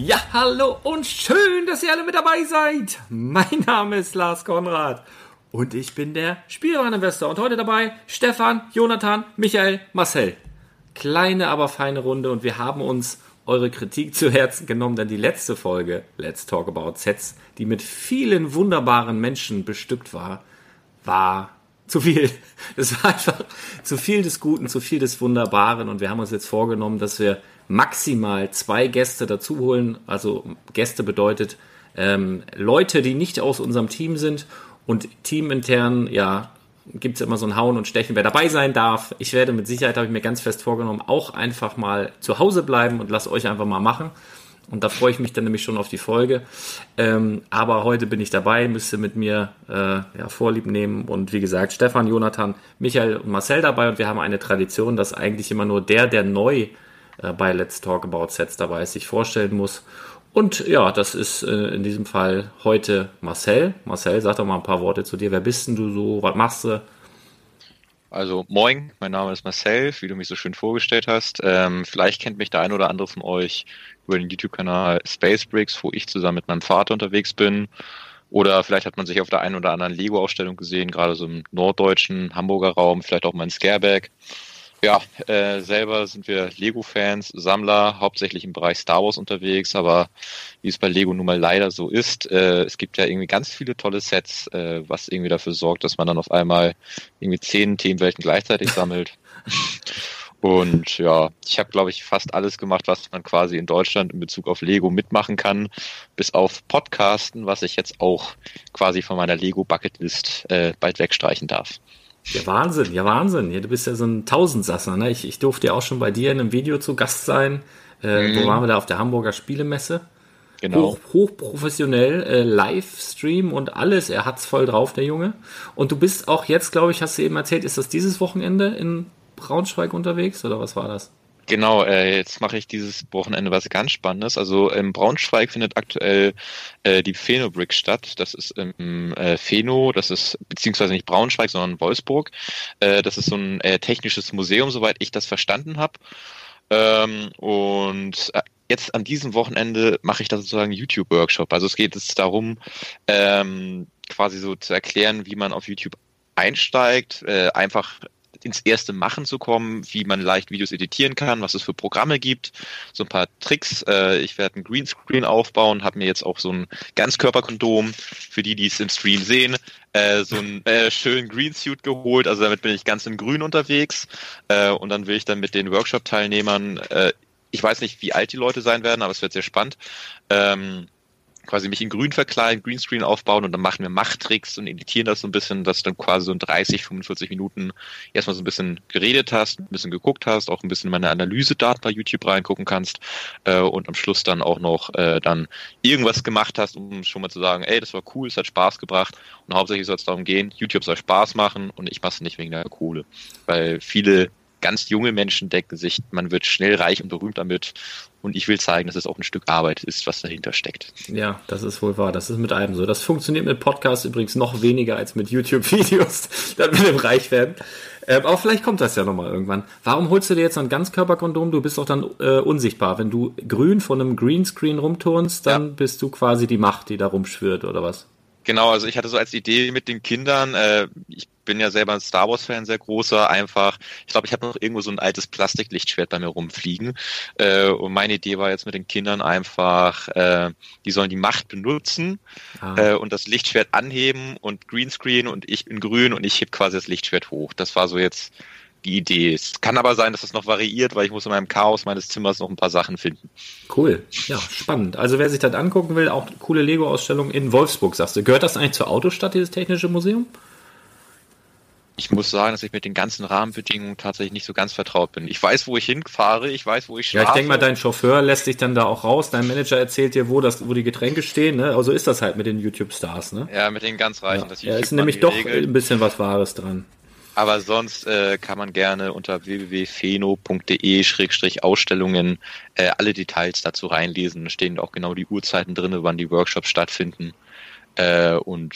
Ja, hallo und schön, dass ihr alle mit dabei seid. Mein Name ist Lars Konrad und ich bin der Spielwareninvestor. Und heute dabei Stefan, Jonathan, Michael, Marcel. Kleine, aber feine Runde und wir haben uns eure Kritik zu Herzen genommen, denn die letzte Folge, Let's Talk About Sets, die mit vielen wunderbaren Menschen bestückt war, war zu viel. Es war einfach zu viel des Guten, zu viel des Wunderbaren und wir haben uns jetzt vorgenommen, dass wir maximal zwei Gäste dazu holen. Also Gäste bedeutet ähm, Leute, die nicht aus unserem Team sind und teamintern, ja, gibt es immer so ein Hauen und Stechen, wer dabei sein darf. Ich werde mit Sicherheit, habe ich mir ganz fest vorgenommen, auch einfach mal zu Hause bleiben und lasse euch einfach mal machen. Und da freue ich mich dann nämlich schon auf die Folge. Ähm, aber heute bin ich dabei, müsste mit mir äh, ja, Vorlieb nehmen. Und wie gesagt, Stefan, Jonathan, Michael und Marcel dabei. Und wir haben eine Tradition, dass eigentlich immer nur der, der neu äh, bei Let's Talk About Sets dabei ist, sich vorstellen muss. Und ja, das ist äh, in diesem Fall heute Marcel. Marcel, sag doch mal ein paar Worte zu dir. Wer bist denn du so? Was machst du? Also moin, mein Name ist Marcel, wie du mich so schön vorgestellt hast. Ähm, vielleicht kennt mich der ein oder andere von euch über den YouTube-Kanal Space Bricks, wo ich zusammen mit meinem Vater unterwegs bin. Oder vielleicht hat man sich auf der einen oder anderen Lego-Ausstellung gesehen, gerade so im norddeutschen Hamburger Raum, vielleicht auch mal in Scareback. Ja, äh, selber sind wir Lego-Fans, Sammler, hauptsächlich im Bereich Star Wars unterwegs, aber wie es bei Lego nun mal leider so ist, äh, es gibt ja irgendwie ganz viele tolle Sets, äh, was irgendwie dafür sorgt, dass man dann auf einmal irgendwie zehn Themenwelten gleichzeitig sammelt. Und ja, ich habe, glaube ich, fast alles gemacht, was man quasi in Deutschland in Bezug auf Lego mitmachen kann, bis auf Podcasten, was ich jetzt auch quasi von meiner Lego-Bucketlist äh, bald wegstreichen darf. Ja, Wahnsinn, ja, Wahnsinn. Ja, du bist ja so ein Tausendsasser, ne? Ich, ich durfte ja auch schon bei dir in einem Video zu Gast sein. Äh, mhm. Wo waren wir da? Auf der Hamburger Spielemesse. Genau. Hoch, hochprofessionell, äh, Livestream und alles. Er hat's voll drauf, der Junge. Und du bist auch jetzt, glaube ich, hast du eben erzählt, ist das dieses Wochenende in Braunschweig unterwegs oder was war das? Genau, äh, jetzt mache ich dieses Wochenende was ganz Spannendes. Also in Braunschweig findet aktuell äh, die Phenobrick statt. Das ist im äh, Pheno, das ist beziehungsweise nicht Braunschweig, sondern Wolfsburg. Äh, das ist so ein äh, technisches Museum, soweit ich das verstanden habe. Ähm, und äh, jetzt an diesem Wochenende mache ich da sozusagen YouTube-Workshop. Also es geht jetzt darum, ähm, quasi so zu erklären, wie man auf YouTube einsteigt, äh, einfach ins erste Machen zu kommen, wie man leicht Videos editieren kann, was es für Programme gibt, so ein paar Tricks. Äh, ich werde ein Greenscreen aufbauen, habe mir jetzt auch so ein Ganzkörperkondom für die, die es im Stream sehen, äh, so einen äh, schönen Greensuit geholt. Also damit bin ich ganz im Grün unterwegs äh, und dann will ich dann mit den Workshop-Teilnehmern, äh, ich weiß nicht, wie alt die Leute sein werden, aber es wird sehr spannend. Ähm, quasi mich in grün verkleiden, Greenscreen aufbauen und dann machen wir Machttricks und editieren das so ein bisschen, dass du dann quasi so in 30, 45 Minuten erstmal so ein bisschen geredet hast, ein bisschen geguckt hast, auch ein bisschen in meine Analysedaten bei YouTube reingucken kannst äh, und am Schluss dann auch noch äh, dann irgendwas gemacht hast, um schon mal zu sagen, ey, das war cool, es hat Spaß gebracht und hauptsächlich soll es darum gehen, YouTube soll Spaß machen und ich mache es nicht wegen der Kohle, weil viele ganz junge Menschen denken sich, man wird schnell reich und berühmt damit. Und ich will zeigen, dass es auch ein Stück Arbeit ist, was dahinter steckt. Ja, das ist wohl wahr. Das ist mit allem so. Das funktioniert mit Podcasts übrigens noch weniger als mit YouTube-Videos, damit wir reich werden. Ähm, aber vielleicht kommt das ja nochmal irgendwann. Warum holst du dir jetzt ein Ganzkörperkondom? Du bist doch dann äh, unsichtbar. Wenn du grün von einem Greenscreen rumturnst, dann ja. bist du quasi die Macht, die da rumschwirrt, oder was? Genau, also ich hatte so als Idee mit den Kindern, äh, ich bin ja selber ein Star Wars-Fan, sehr großer, einfach, ich glaube, ich habe noch irgendwo so ein altes Plastiklichtschwert bei mir rumfliegen. Äh, und meine Idee war jetzt mit den Kindern einfach, äh, die sollen die Macht benutzen ah. äh, und das Lichtschwert anheben und Greenscreen und ich bin grün und ich heb quasi das Lichtschwert hoch. Das war so jetzt die Idee. Es kann aber sein, dass das noch variiert, weil ich muss in meinem Chaos meines Zimmers noch ein paar Sachen finden. Cool. Ja, spannend. Also wer sich das angucken will, auch coole Lego-Ausstellung in Wolfsburg, sagst du. Gehört das eigentlich zur Autostadt, dieses technische Museum? ich muss sagen, dass ich mit den ganzen Rahmenbedingungen tatsächlich nicht so ganz vertraut bin. Ich weiß, wo ich hinfahre, ich weiß, wo ich schlafe. Ja, ich denke mal, dein Chauffeur lässt dich dann da auch raus, dein Manager erzählt dir, wo, das, wo die Getränke stehen. Ne? Also ist das halt mit den YouTube-Stars. Ne? Ja, mit den ganz Reichen. Ja, ja ist nämlich doch ein bisschen was Wahres dran. Aber sonst äh, kann man gerne unter www.feno.de-ausstellungen äh, alle Details dazu reinlesen. Da stehen auch genau die Uhrzeiten drin, wann die Workshops stattfinden. Äh, und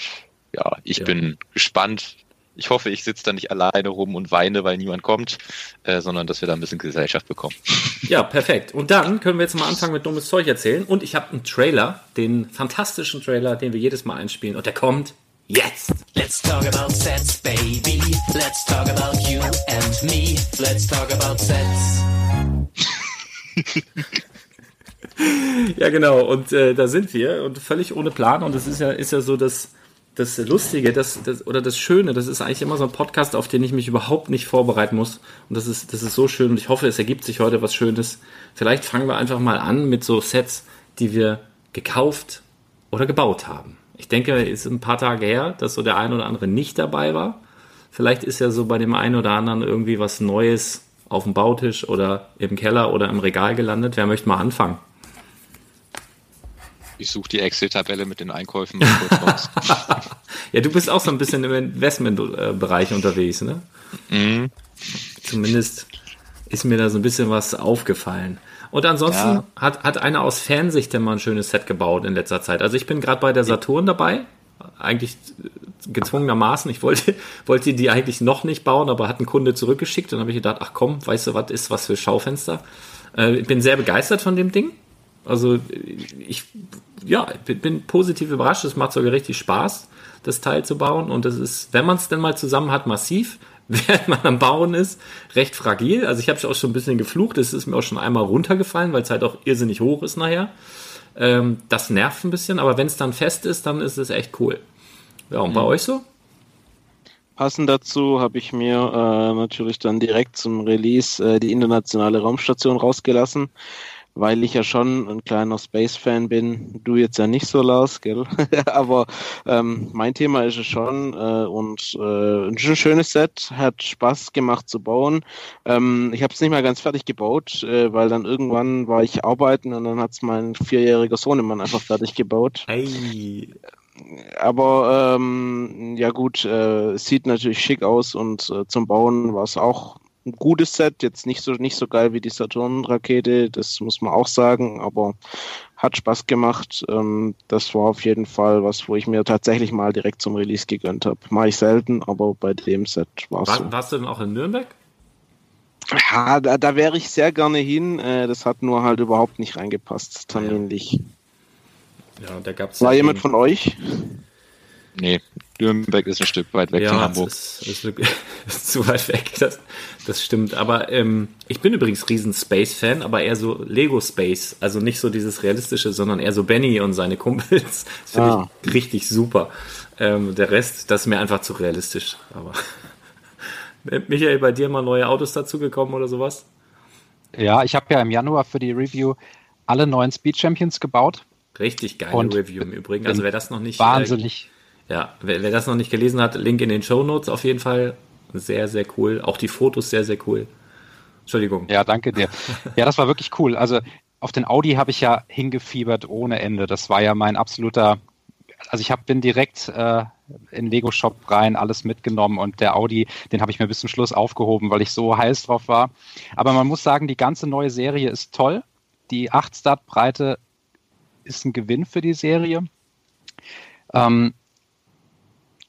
ja, ich ja. bin gespannt, ich hoffe, ich sitze da nicht alleine rum und weine, weil niemand kommt, äh, sondern dass wir da ein bisschen Gesellschaft bekommen. Ja, perfekt. Und dann können wir jetzt mal anfangen mit dummes Zeug erzählen. Und ich habe einen Trailer, den fantastischen Trailer, den wir jedes Mal einspielen. Und der kommt jetzt. Let's talk about sets, baby. Let's talk about you and me. Let's talk about sets. ja, genau. Und äh, da sind wir und völlig ohne Plan. Und es ist ja, ist ja so, dass das Lustige, das, das, oder das Schöne, das ist eigentlich immer so ein Podcast, auf den ich mich überhaupt nicht vorbereiten muss. Und das ist, das ist so schön und ich hoffe, es ergibt sich heute was Schönes. Vielleicht fangen wir einfach mal an mit so Sets, die wir gekauft oder gebaut haben. Ich denke, es ist ein paar Tage her, dass so der ein oder andere nicht dabei war. Vielleicht ist ja so bei dem einen oder anderen irgendwie was Neues auf dem Bautisch oder im Keller oder im Regal gelandet. Wer möchte mal anfangen? Ich suche die Excel-Tabelle mit den Einkäufen ja, du bist auch so ein bisschen im Investmentbereich unterwegs, ne? Mhm. Zumindest ist mir da so ein bisschen was aufgefallen. Und ansonsten ja. hat, hat einer aus Fernsicht mal ein schönes Set gebaut in letzter Zeit. Also ich bin gerade bei der Saturn dabei. Eigentlich gezwungenermaßen. Ich wollte, wollte die eigentlich noch nicht bauen, aber hat ein Kunde zurückgeschickt und habe ich gedacht, ach komm, weißt du, was ist was für Schaufenster? Äh, ich bin sehr begeistert von dem Ding. Also ich ja, bin positiv überrascht. Es macht sogar richtig Spaß, das Teil zu bauen. Und es ist, wenn man es denn mal zusammen hat, massiv. Während man am Bauen ist, recht fragil. Also ich habe auch schon ein bisschen geflucht. Es ist mir auch schon einmal runtergefallen, weil es halt auch irrsinnig hoch ist nachher. Ähm, das nervt ein bisschen, aber wenn es dann fest ist, dann ist es echt cool. Ja, und bei Mhm. euch so? Passend dazu habe ich mir äh, natürlich dann direkt zum Release äh, die internationale Raumstation rausgelassen, weil ich ja schon ein kleiner Space-Fan bin. Du jetzt ja nicht so, Lars, gell? Aber ähm, mein Thema ist es schon äh, und äh, ein schönes Set, hat Spaß gemacht zu bauen. Ähm, ich habe es nicht mal ganz fertig gebaut, äh, weil dann irgendwann war ich arbeiten und dann hat es mein vierjähriger Sohnemann einfach fertig gebaut. Hey. Aber ähm, ja gut, äh, es sieht natürlich schick aus und äh, zum Bauen war es auch ein gutes Set. Jetzt nicht so nicht so geil wie die Saturn-Rakete, das muss man auch sagen, aber hat Spaß gemacht. Ähm, das war auf jeden Fall was, wo ich mir tatsächlich mal direkt zum Release gegönnt habe. Mache ich selten, aber bei dem Set war es so. War, warst du denn auch in Nürnberg? Ja, da, da wäre ich sehr gerne hin. Äh, das hat nur halt überhaupt nicht reingepasst, terminlich. Ja, da gab es War jemand von euch? Nee, Nürnberg ist ein Stück weit weg ja, von Hamburg. Ist, ist, ist zu weit weg, das, das stimmt. Aber ähm, ich bin übrigens riesen Space-Fan, aber eher so Lego-Space. Also nicht so dieses Realistische, sondern eher so Benny und seine Kumpels. Das finde Ah. ich richtig super. Ähm, der Rest, das ist mir einfach zu realistisch. Aber Michael, bei dir mal neue Autos dazugekommen oder sowas? Ja, ich habe ja im Januar für die Review alle neuen Speed Champions gebaut. Richtig geile Und Review im Übrigen. Also wer das noch nicht... Wahnsinnig. Ja, wer, wer das noch nicht gelesen hat, Link in den Show Notes auf jeden Fall. Sehr, sehr cool. Auch die Fotos sehr, sehr cool. Entschuldigung. Ja, danke dir. Ja, das war wirklich cool. Also auf den Audi habe ich ja hingefiebert ohne Ende. Das war ja mein absoluter. Also ich hab, bin direkt äh, in Lego Shop rein, alles mitgenommen und der Audi, den habe ich mir bis zum Schluss aufgehoben, weil ich so heiß drauf war. Aber man muss sagen, die ganze neue Serie ist toll. Die 8 Start Breite ist ein Gewinn für die Serie. Ähm,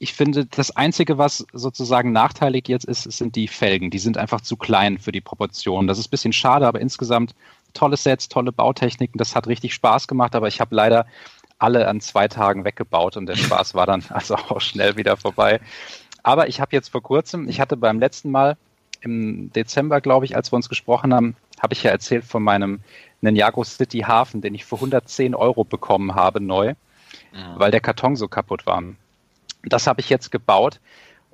ich finde, das Einzige, was sozusagen nachteilig jetzt ist, sind die Felgen. Die sind einfach zu klein für die Proportionen. Das ist ein bisschen schade, aber insgesamt tolle Sets, tolle Bautechniken. Das hat richtig Spaß gemacht, aber ich habe leider alle an zwei Tagen weggebaut und der Spaß war dann also auch schnell wieder vorbei. Aber ich habe jetzt vor kurzem, ich hatte beim letzten Mal im Dezember, glaube ich, als wir uns gesprochen haben, habe ich ja erzählt von meinem Ninjago City Hafen, den ich für 110 Euro bekommen habe neu, weil der Karton so kaputt war. Das habe ich jetzt gebaut.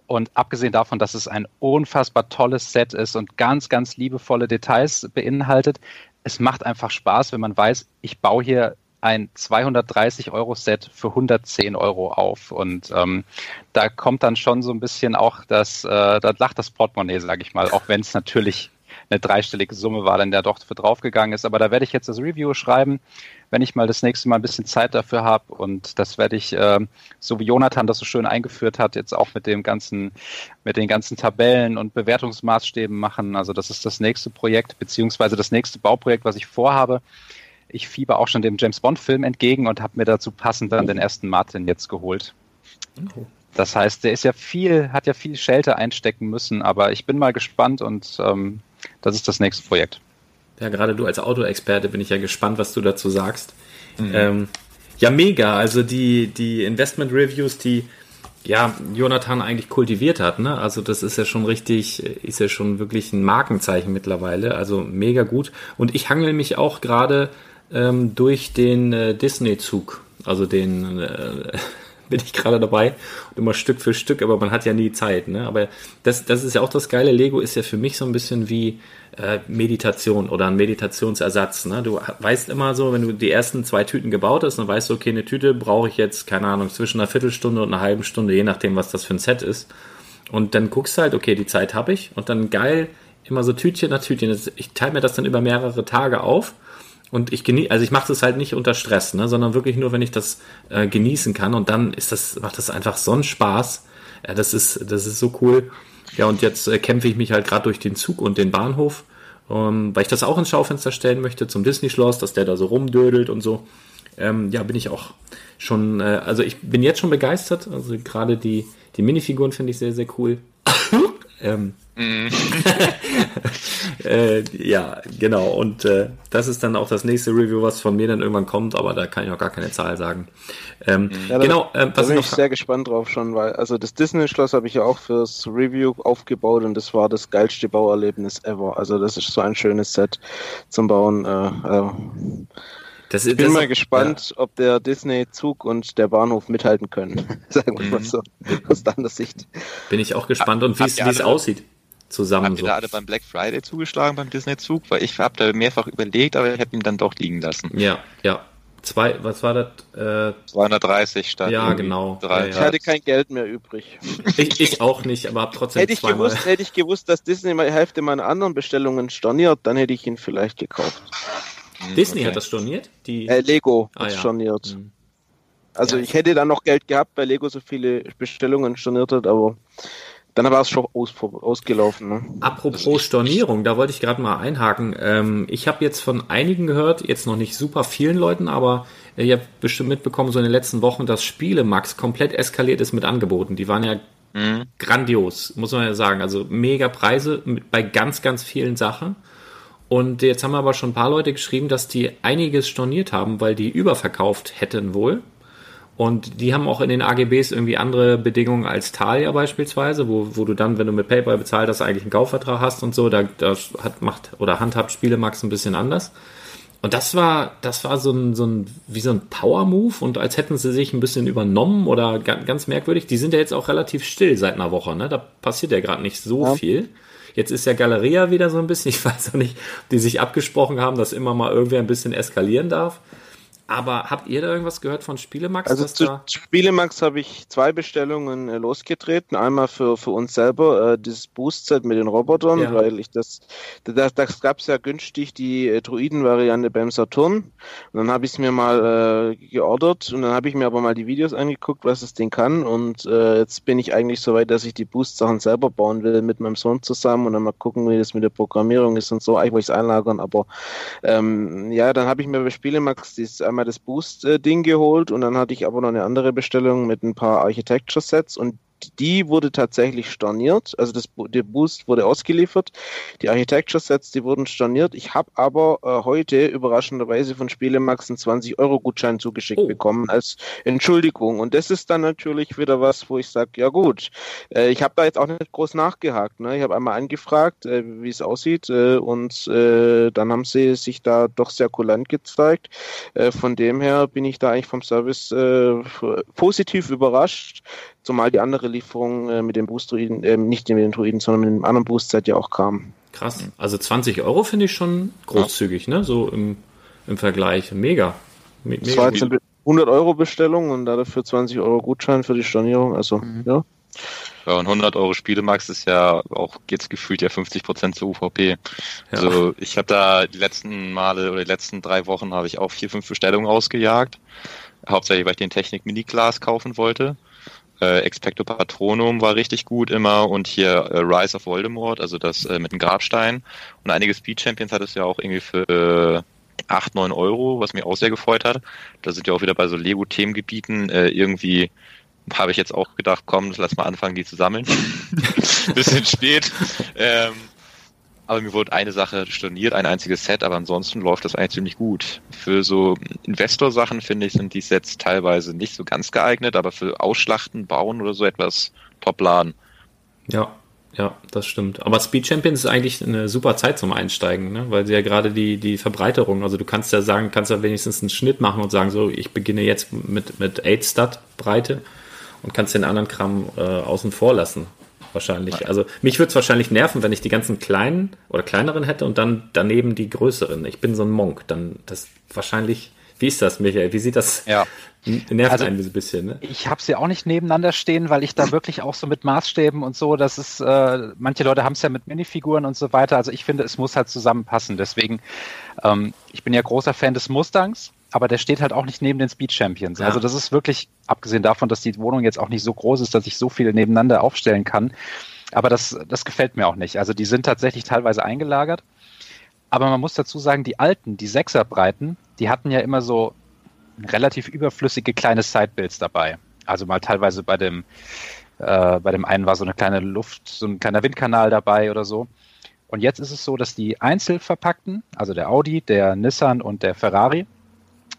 Und abgesehen davon, dass es ein unfassbar tolles Set ist und ganz, ganz liebevolle Details beinhaltet, es macht einfach Spaß, wenn man weiß, ich baue hier ein 230 Euro Set für 110 Euro auf. Und ähm, da kommt dann schon so ein bisschen auch das, äh, da lacht das Portemonnaie, sage ich mal, auch wenn es natürlich eine dreistellige Summe war, dann der doch für draufgegangen ist. Aber da werde ich jetzt das Review schreiben, wenn ich mal das nächste Mal ein bisschen Zeit dafür habe. Und das werde ich, äh, so wie Jonathan das so schön eingeführt hat, jetzt auch mit dem ganzen, mit den ganzen Tabellen und Bewertungsmaßstäben machen. Also das ist das nächste Projekt, beziehungsweise das nächste Bauprojekt, was ich vorhabe. Ich fieber auch schon dem James Bond Film entgegen und habe mir dazu passend dann den ersten Martin jetzt geholt. Das heißt, der ist ja viel, hat ja viel Schelte einstecken müssen, aber ich bin mal gespannt und ähm, das ist das nächste Projekt. Ja, gerade du als Autoexperte bin ich ja gespannt, was du dazu sagst. Ähm, ja, mega. Also die, die Investment-Reviews, die ja Jonathan eigentlich kultiviert hat, ne? Also das ist ja schon richtig, ist ja schon wirklich ein Markenzeichen mittlerweile. Also mega gut. Und ich hangel mich auch gerade ähm, durch den äh, Disney-Zug. Also den äh, bin ich gerade dabei und immer Stück für Stück, aber man hat ja nie Zeit. Ne? Aber das, das ist ja auch das Geile. Lego ist ja für mich so ein bisschen wie äh, Meditation oder ein Meditationsersatz. Ne? Du weißt immer so, wenn du die ersten zwei Tüten gebaut hast, dann weißt du, okay, eine Tüte brauche ich jetzt, keine Ahnung, zwischen einer Viertelstunde und einer halben Stunde, je nachdem, was das für ein Set ist. Und dann guckst du halt, okay, die Zeit habe ich und dann geil, immer so Tütchen nach Tütchen. Ich teile mir das dann über mehrere Tage auf und ich genieße, also ich mache das halt nicht unter Stress, ne, sondern wirklich nur, wenn ich das äh, genießen kann. Und dann ist das, macht das einfach so einen Spaß. Ja, das ist, das ist so cool. Ja, und jetzt äh, kämpfe ich mich halt gerade durch den Zug und den Bahnhof, ähm, weil ich das auch ins Schaufenster stellen möchte zum Disney-Schloss, dass der da so rumdödelt und so. Ähm, ja, bin ich auch schon, äh, also ich bin jetzt schon begeistert. Also gerade die, die Minifiguren finde ich sehr, sehr cool. Ähm, äh, ja, genau. Und äh, das ist dann auch das nächste Review, was von mir dann irgendwann kommt, aber da kann ich noch gar keine Zahl sagen. Ähm, Ja, da, genau, ähm, da was bin ich sehr gespannt drauf schon, weil also das Disney-Schloss habe ich ja auch fürs Review aufgebaut und das war das geilste Bauerlebnis ever. Also das ist so ein schönes Set zum Bauen. Äh, äh. das, Ich bin das- mal gespannt, ob der Disney-Zug und der Bahnhof mithalten können. Sagen wir Mhm. mal so, aus deiner Sicht. Ja, bin ich auch gespannt und wie es wie es aussieht zusammen Habt ihr so. da alle beim Black Friday zugeschlagen beim Disney-Zug? Weil ich habe da mehrfach überlegt, aber ich habe ihn dann doch liegen lassen. Ja, ja. Zwei, was war das? Äh, 230 statt Ja, genau. drei. Ja, Ich hatte kein Geld mehr übrig. ich, ich auch nicht, aber hab trotzdem Hätte ich, zweimal. gewusst, hätte ich gewusst, dass Disney mal die Hälfte meiner anderen Bestellungen storniert, dann hätte ich ihn vielleicht gekauft. Disney Okay. hat das storniert? Die, Äh, Lego Ah, hat ja. storniert. Mhm. Also Ja. ich hätte dann noch Geld gehabt, weil Lego so viele Bestellungen storniert hat, aber dann war es schon aus, ausgelaufen. Ne? Apropos Stornierung, da wollte ich gerade mal einhaken. Ähm, ich habe jetzt von einigen gehört, jetzt noch nicht super vielen Leuten, aber äh, ihr habt bestimmt mitbekommen, so in den letzten Wochen, dass Spielemax komplett eskaliert ist mit Angeboten. Die waren ja Mhm. grandios, muss man ja sagen. Also mega Preise mit, bei ganz, ganz vielen Sachen. Und jetzt haben aber schon ein paar Leute geschrieben, dass die einiges storniert haben, weil die überverkauft hätten wohl. Und die haben auch in den AGBs irgendwie andere Bedingungen als Thalia beispielsweise, wo, wo du dann, wenn du mit PayPal bezahlt hast, eigentlich einen Kaufvertrag hast und so. Da, da hat, macht oder handhabt Spielemax ein bisschen anders. Und das war, das war so ein, so ein, wie so ein Power-Move und als hätten sie sich ein bisschen übernommen oder ganz, ganz merkwürdig. Die sind ja jetzt auch relativ still seit einer Woche, ne? Da passiert ja gerade nicht so Ja. viel. Jetzt ist ja Galeria wieder so ein bisschen, ich weiß auch nicht, die sich abgesprochen haben, dass immer mal irgendwer ein bisschen eskalieren darf. Aber habt ihr da irgendwas gehört von Spielemax? Also zu Spielemax habe ich zwei Bestellungen äh, losgetreten. Einmal für, für uns selber, äh, dieses Boost-Set mit den Robotern, Ja. weil ich das, das, das gab es ja günstig, die äh, Druiden-Variante beim Saturn. Und dann habe ich es mir mal äh, geordert und dann habe ich mir aber mal die Videos angeguckt, was das Ding kann. Und äh, jetzt bin ich eigentlich so weit, dass ich die Boost-Sachen selber bauen will mit meinem Sohn zusammen und dann mal gucken, wie das mit der Programmierung ist und so. Eigentlich wollte ich es einlagern, aber ähm, ja, dann habe ich mir bei Spielemax dieses, einmal das Boost-Ding geholt und dann hatte ich aber noch eine andere Bestellung mit ein paar Architecture-Sets und die wurde tatsächlich storniert. Also das, der Boost wurde ausgeliefert. Die Architecture-Sets, die wurden storniert. Ich habe aber äh, heute überraschenderweise von Spielemax einen 20-Euro-Gutschein zugeschickt Oh. bekommen als Entschuldigung. Und das ist dann natürlich wieder was, wo ich sage, ja gut, äh, ich habe da jetzt auch nicht groß nachgehakt. Ne? Ich habe einmal angefragt, äh, wie es aussieht äh, und äh, dann haben sie sich da doch sehr kulant gezeigt. Äh, von dem her bin ich da eigentlich vom Service positiv überrascht, zumal die andere Lieferung äh, mit dem Boost-Druiden, äh, nicht mit dem Druiden, sondern mit dem anderen Boost-Set ja auch kam. krass. Also 20 Euro finde ich schon großzügig, ne? So im, im Vergleich. Mega. Me- Das mega war jetzt eine 100 Euro Bestellung und dafür 20 Euro Gutschein für die Stornierung. Also, ja. Ja, und 100 Euro Spielemax ist ja auch jetzt gefühlt ja 50 Prozent zur UVP. Also ich habe da die letzten Male oder die letzten drei Wochen habe ich auch vier, fünf Bestellungen rausgejagt. Hauptsächlich, weil ich den Technik Mini Glas kaufen wollte. Äh, Expecto Patronum war richtig gut immer und hier äh, Rise of Voldemort, also das äh, mit dem Grabstein. Und einige Speed Champions hat es ja auch irgendwie für äh, 8, 9 Euro, was mich auch sehr gefreut hat. Da sind ja auch wieder bei so Lego-Themengebieten äh, irgendwie habe ich jetzt auch gedacht, komm, lass mal anfangen, die zu sammeln. Bisschen spät. Ähm, aber mir wurde eine Sache storniert, ein einziges Set, aber ansonsten läuft das eigentlich ziemlich gut. Für so Investor-Sachen, finde ich, sind die Sets teilweise nicht so ganz geeignet, aber für Ausschlachten, Bauen oder so etwas top-laden. Ja, ja, das stimmt. Aber Speed Champions ist eigentlich eine super Zeit zum Einsteigen, ne? weil sie ja gerade die, die Verbreiterung, also du kannst ja sagen, kannst ja wenigstens einen Schnitt machen und sagen, so, ich beginne jetzt mit, mit 8-Stat-Breite und kannst den anderen Kram äh, außen vor lassen. Wahrscheinlich. Also mich würde es wahrscheinlich nerven, wenn ich die ganzen kleinen oder kleineren hätte und dann daneben die größeren. Ich bin so ein Monk. Dann das wahrscheinlich. Wie ist das, Michael? Wie sieht das? Ja. Nervt Also- einen so ein bisschen, ne? Ich habe sie auch nicht nebeneinander stehen, weil ich da wirklich auch so mit Maßstäben und so, das ist, äh, manche Leute haben es ja mit Minifiguren und so weiter. Also ich finde, es muss halt zusammenpassen. Deswegen, ähm, ich bin ja großer Fan des Mustangs, aber der steht halt auch nicht neben den Speed Champions. Ja. Also das ist wirklich, abgesehen davon, dass die Wohnung jetzt auch nicht so groß ist, dass ich so viele nebeneinander aufstellen kann. Aber das, das gefällt mir auch nicht. Also die sind tatsächlich teilweise eingelagert. Aber man muss dazu sagen, die alten, die Sechserbreiten, die hatten ja immer so relativ überflüssige kleine Sidebuilds dabei. Also mal teilweise bei dem Äh, bei dem einen war so eine kleine Luft, so ein kleiner Windkanal dabei oder so. Und jetzt ist es so, dass die Einzelverpackten, also der Audi, der Nissan und der Ferrari,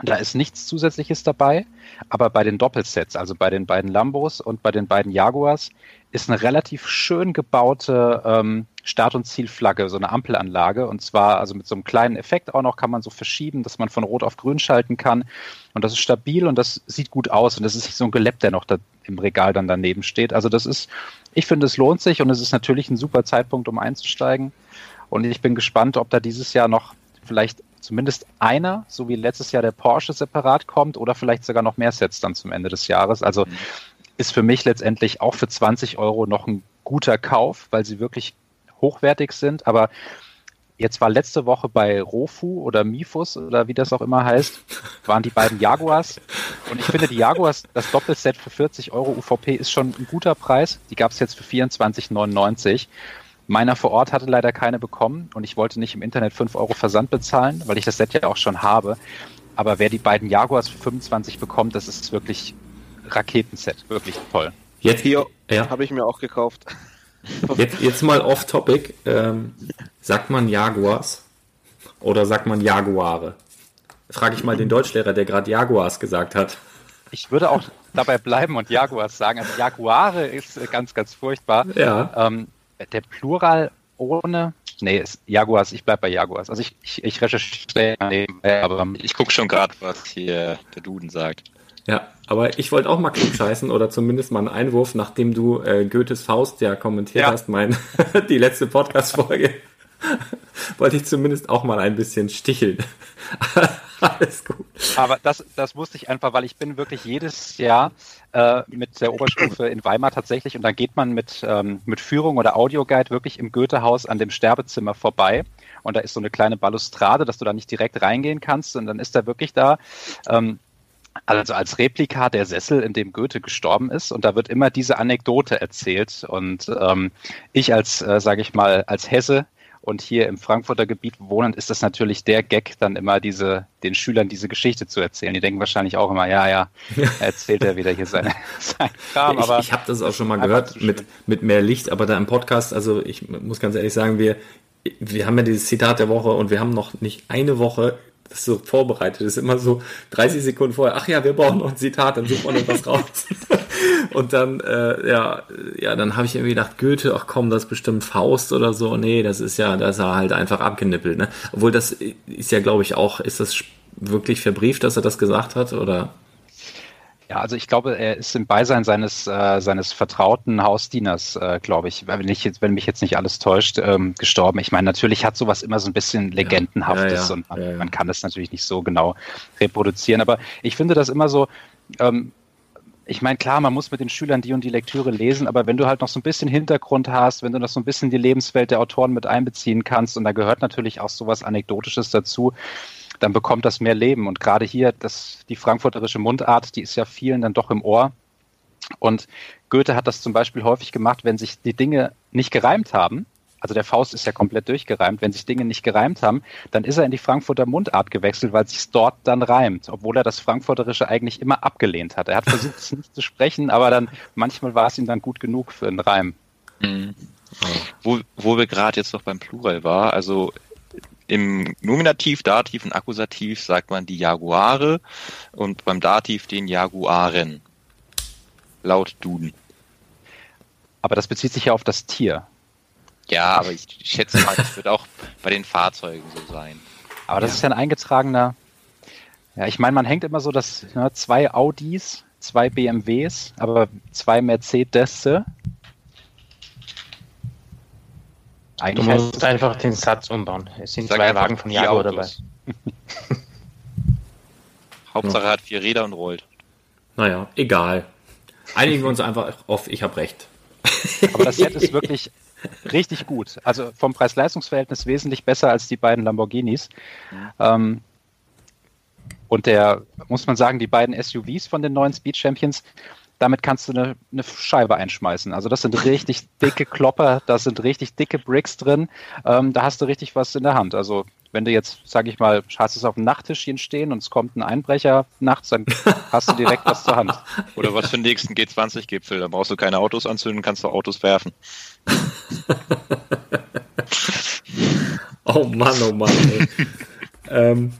da ist nichts Zusätzliches dabei, aber bei den Doppelsets, also bei den beiden Lambos und bei den beiden Jaguars, ist eine relativ schön gebaute ähm, Start- und Zielflagge, so eine Ampelanlage. Und zwar also mit so einem kleinen Effekt auch noch kann man so verschieben, dass man von Rot auf Grün schalten kann. Und das ist stabil und das sieht gut aus. Und das ist nicht so ein Gelepp, der noch da im Regal dann daneben steht. Also das ist, ich finde, es lohnt sich und es ist natürlich ein super Zeitpunkt, um einzusteigen. Und ich bin gespannt, ob da dieses Jahr noch vielleicht zumindest einer, so wie letztes Jahr der Porsche separat kommt oder vielleicht sogar noch mehr Sets dann zum Ende des Jahres. Also mhm. ist für mich letztendlich auch für 20 Euro noch ein guter Kauf, weil sie wirklich hochwertig sind. Aber jetzt war letzte Woche bei Rofu oder Mifus oder wie das auch immer heißt, waren die beiden Jaguars. Und ich finde, die Jaguars, das Doppelset für 40 Euro UVP ist schon ein guter Preis. Die gab es jetzt für 24,99. Meiner vor Ort hatte leider keine bekommen und ich wollte nicht im Internet 5 Euro Versand bezahlen, weil ich das Set ja auch schon habe. Aber wer die beiden Jaguars für 25 bekommt, das ist wirklich Raketenset, wirklich toll. Jetzt hier ja. habe ich mir auch gekauft. Jetzt, jetzt mal off topic. Ähm, sagt man Jaguars oder sagt man Jaguare? Frage ich mal den Deutschlehrer, der gerade Jaguars gesagt hat. Ich würde auch dabei bleiben und Jaguars sagen. Also Jaguare ist ganz, ganz furchtbar. Ja. Ähm, der Plural ohne. Nee, ist Jaguars, ich bleib bei Jaguars. Also ich, ich, ich recherchiere nebenbei, aber. Ich gucke schon gerade, was hier der Duden sagt. Ja, aber ich wollte auch mal klugscheißen oder zumindest mal einen Einwurf, nachdem du äh, Goethes Faust ja kommentiert ja. hast, mein, die letzte Podcast-Folge. wollte ich zumindest auch mal ein bisschen sticheln. Alles gut. Aber das, das wusste ich einfach, weil ich bin wirklich jedes Jahr äh, mit der Oberstufe in Weimar tatsächlich und dann geht man mit, ähm, mit Führung oder Audioguide wirklich im Goethehaus an dem Sterbezimmer vorbei und da ist so eine kleine Balustrade, dass du da nicht direkt reingehen kannst und dann ist er wirklich da. Ähm, also als Replika der Sessel, in dem Goethe gestorben ist. Und da wird immer diese Anekdote erzählt. Und ähm, ich als, äh, sage ich mal, als Hesse und hier im Frankfurter Gebiet wohnend ist das natürlich der Gag, dann immer diese, den Schülern diese Geschichte zu erzählen. Die denken wahrscheinlich auch immer, ja, ja, erzählt er wieder hier seine, sein Kram. Aber ich ich habe das auch schon mal gehört mit, mit mehr Licht, aber da im Podcast, also ich muss ganz ehrlich sagen, wir, wir haben ja dieses Zitat der Woche und wir haben noch nicht eine Woche das ist so vorbereitet. Das ist immer so 30 Sekunden vorher, ach ja, wir brauchen noch ein Zitat, dann sucht man noch was raus. und dann, äh, ja, ja, dann habe ich irgendwie gedacht, Goethe, ach komm, das ist bestimmt Faust oder so. Nee, das ist ja, das ist er halt einfach abgenippelt, ne? Obwohl das ist ja, glaube ich, auch, ist das wirklich verbrieft, dass er das gesagt hat, oder? Ja, also ich glaube, er ist im Beisein seines, äh, seines vertrauten Hausdieners, äh, glaube ich, wenn, ich jetzt, wenn mich jetzt nicht alles täuscht, ähm, gestorben. Ich meine, natürlich hat sowas immer so ein bisschen Legendenhaftes ja, ja, ja. und man, man, kann das natürlich nicht so genau reproduzieren. Aber ich finde das immer so, ähm, ich meine, klar, man muss mit den Schülern die und die Lektüre lesen, aber wenn du halt noch so ein bisschen Hintergrund hast, wenn du noch so ein bisschen die Lebenswelt der Autoren mit einbeziehen kannst, und da gehört natürlich auch sowas Anekdotisches dazu, dann bekommt das mehr Leben. Und gerade hier, das, die frankfurterische Mundart, die ist ja vielen dann doch im Ohr. Und Goethe hat das zum Beispiel häufig gemacht, wenn sich die Dinge nicht gereimt haben. Also der Faust ist ja komplett durchgereimt. Wenn sich Dinge nicht gereimt haben, dann ist er in die Frankfurter Mundart gewechselt, weil sich dort dann reimt, obwohl er das Frankfurterische eigentlich immer abgelehnt hat. Er hat versucht, es nicht zu sprechen, aber dann manchmal war es ihm dann gut genug für einen Reim. Mhm. Wo, wo wir gerade jetzt noch beim Plural war, also im Nominativ, Dativ und Akkusativ sagt man die Jaguare und beim Dativ den Jaguaren. Laut Duden. Aber das bezieht sich ja auf das Tier. Ja, aber ich schätze mal, das wird auch bei den Fahrzeugen so sein. Aber das ja. ist ja ein eingetragener. Ja, ich meine, man hängt immer so, dass ne, zwei Audis, zwei BMWs, aber zwei Mercedes Eigentlich du musst einfach den Satz umbauen. Es sind zwei Wagen von Jaguar dabei. Hauptsache er hat vier Räder und rollt. Naja, egal. Einigen wir uns einfach auf, ich habe recht. Aber das Set ist wirklich richtig gut. Also vom Preis-Leistungs-Verhältnis wesentlich besser als die beiden Lamborghinis. Ähm, und der, muss man sagen, die beiden SUVs von den neuen Speed Champions, damit kannst du eine, eine Scheibe einschmeißen. Also das sind richtig dicke Klopper, da sind richtig dicke Bricks drin. Ähm, da hast du richtig was in der Hand. Also wenn du jetzt, sag ich mal, hast es auf dem Nachttischchen stehen und es kommt ein Einbrecher nachts, dann hast du direkt was zur Hand. Oder was für den nächsten G20-Gipfel. Da brauchst du keine Autos anzünden, kannst du Autos werfen. oh Mann, oh Mann. ähm,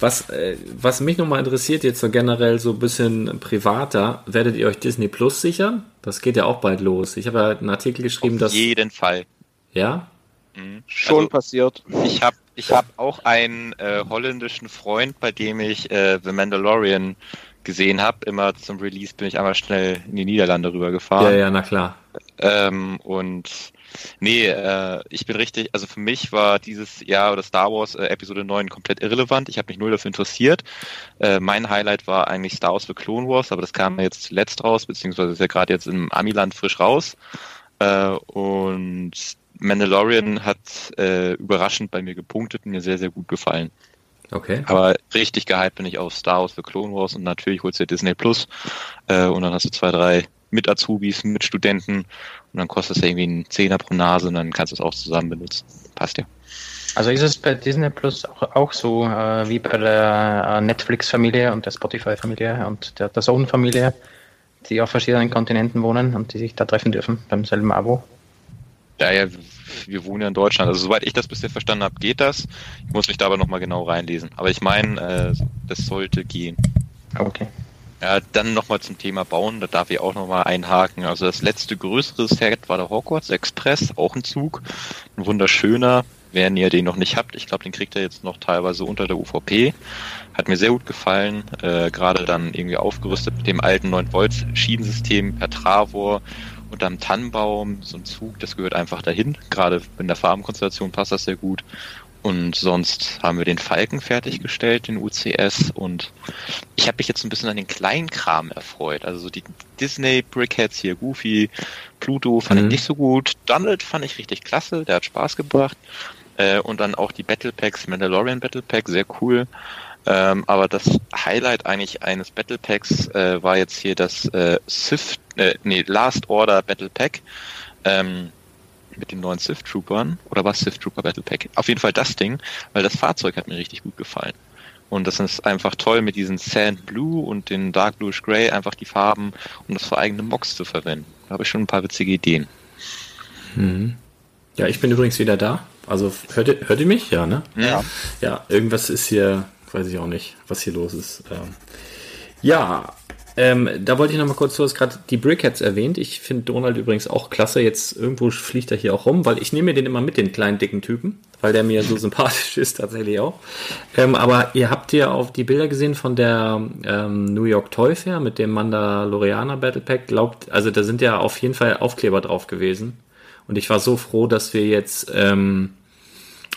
was, äh, was mich nochmal interessiert, jetzt so generell so ein bisschen privater, werdet ihr euch Disney Plus sichern? Das geht ja auch bald los. Ich habe ja einen Artikel geschrieben, Auf dass. jeden Fall. Ja? Mhm. Schon also, passiert. Ich habe ich hab auch einen äh, holländischen Freund, bei dem ich äh, The Mandalorian gesehen habe. Immer zum Release bin ich einmal schnell in die Niederlande rübergefahren. Ja, ja, na klar. Ähm, und Nee, äh, ich bin richtig, also für mich war dieses Jahr oder Star Wars äh, Episode 9 komplett irrelevant. Ich habe mich null dafür interessiert. Äh, mein Highlight war eigentlich Star Wars The Clone Wars, aber das kam jetzt zuletzt raus, beziehungsweise ist ja gerade jetzt im Amiland frisch raus. Äh, und Mandalorian hat äh, überraschend bei mir gepunktet und mir sehr, sehr gut gefallen. Okay. Aber richtig gehypt bin ich auf Star Wars The Clone Wars und natürlich holst du Disney Plus äh, und dann hast du zwei, drei mit Azubis, mit Studenten und dann kostet es irgendwie einen Zehner pro Nase und dann kannst du es auch zusammen benutzen. Passt ja. Also ist es bei Disney Plus auch, auch so äh, wie bei der äh, Netflix-Familie und der Spotify-Familie und der, der Zone-Familie, die auf verschiedenen Kontinenten wohnen und die sich da treffen dürfen beim selben Abo? Ja, ja, wir wohnen ja in Deutschland. Also soweit ich das bisher verstanden habe, geht das. Ich muss mich da aber nochmal genau reinlesen. Aber ich meine, äh, das sollte gehen. Okay. Ja, dann nochmal zum Thema Bauen, da darf ich auch nochmal einhaken. Also das letzte größere Set war der Hogwarts Express, auch ein Zug. Ein wunderschöner. Wenn ihr den noch nicht habt, ich glaube, den kriegt ihr jetzt noch teilweise unter der UVP. Hat mir sehr gut gefallen. Äh, Gerade dann irgendwie aufgerüstet mit dem alten 9-Volt-Schienensystem per Travor und am Tannenbaum. So ein Zug, das gehört einfach dahin. Gerade in der Farbenkonstellation passt das sehr gut. Und sonst haben wir den Falken fertiggestellt, den UCS. Und ich habe mich jetzt ein bisschen an den kleinen Kram erfreut. Also so die Disney Brickheads hier, Goofy, Pluto fand mhm. ich nicht so gut. Donald fand ich richtig klasse, der hat Spaß gebracht. Äh, und dann auch die Battle Packs, Mandalorian Battle Pack, sehr cool. Ähm, aber das Highlight eigentlich eines Battle Packs äh, war jetzt hier das äh, Sith, äh, nee, Last Order Battle Pack. Ähm, mit den neuen Sith Troopern oder was Sith Trooper Battle Pack? Auf jeden Fall das Ding, weil das Fahrzeug hat mir richtig gut gefallen. Und das ist einfach toll mit diesen Sand Blue und den Dark Bluish Gray einfach die Farben, um das für eigene Mocks zu verwenden. Da habe ich schon ein paar witzige Ideen. Mhm. Ja, ich bin übrigens wieder da. Also hört ihr, hört ihr mich? Ja, ne? Ja. Ja, irgendwas ist hier, weiß ich auch nicht, was hier los ist. Ähm, ja, ähm, da wollte ich noch mal kurz, du hast gerade die Brickheads erwähnt. Ich finde Donald übrigens auch klasse. Jetzt irgendwo fliegt er hier auch rum, weil ich nehme mir den immer mit, den kleinen dicken Typen, weil der mir so sympathisch ist tatsächlich auch. Ähm, aber ihr habt ja auch die Bilder gesehen von der ähm, New York Toy Fair mit dem Mandalorianer Battle Pack. Glaubt, also da sind ja auf jeden Fall Aufkleber drauf gewesen. Und ich war so froh, dass wir jetzt ähm,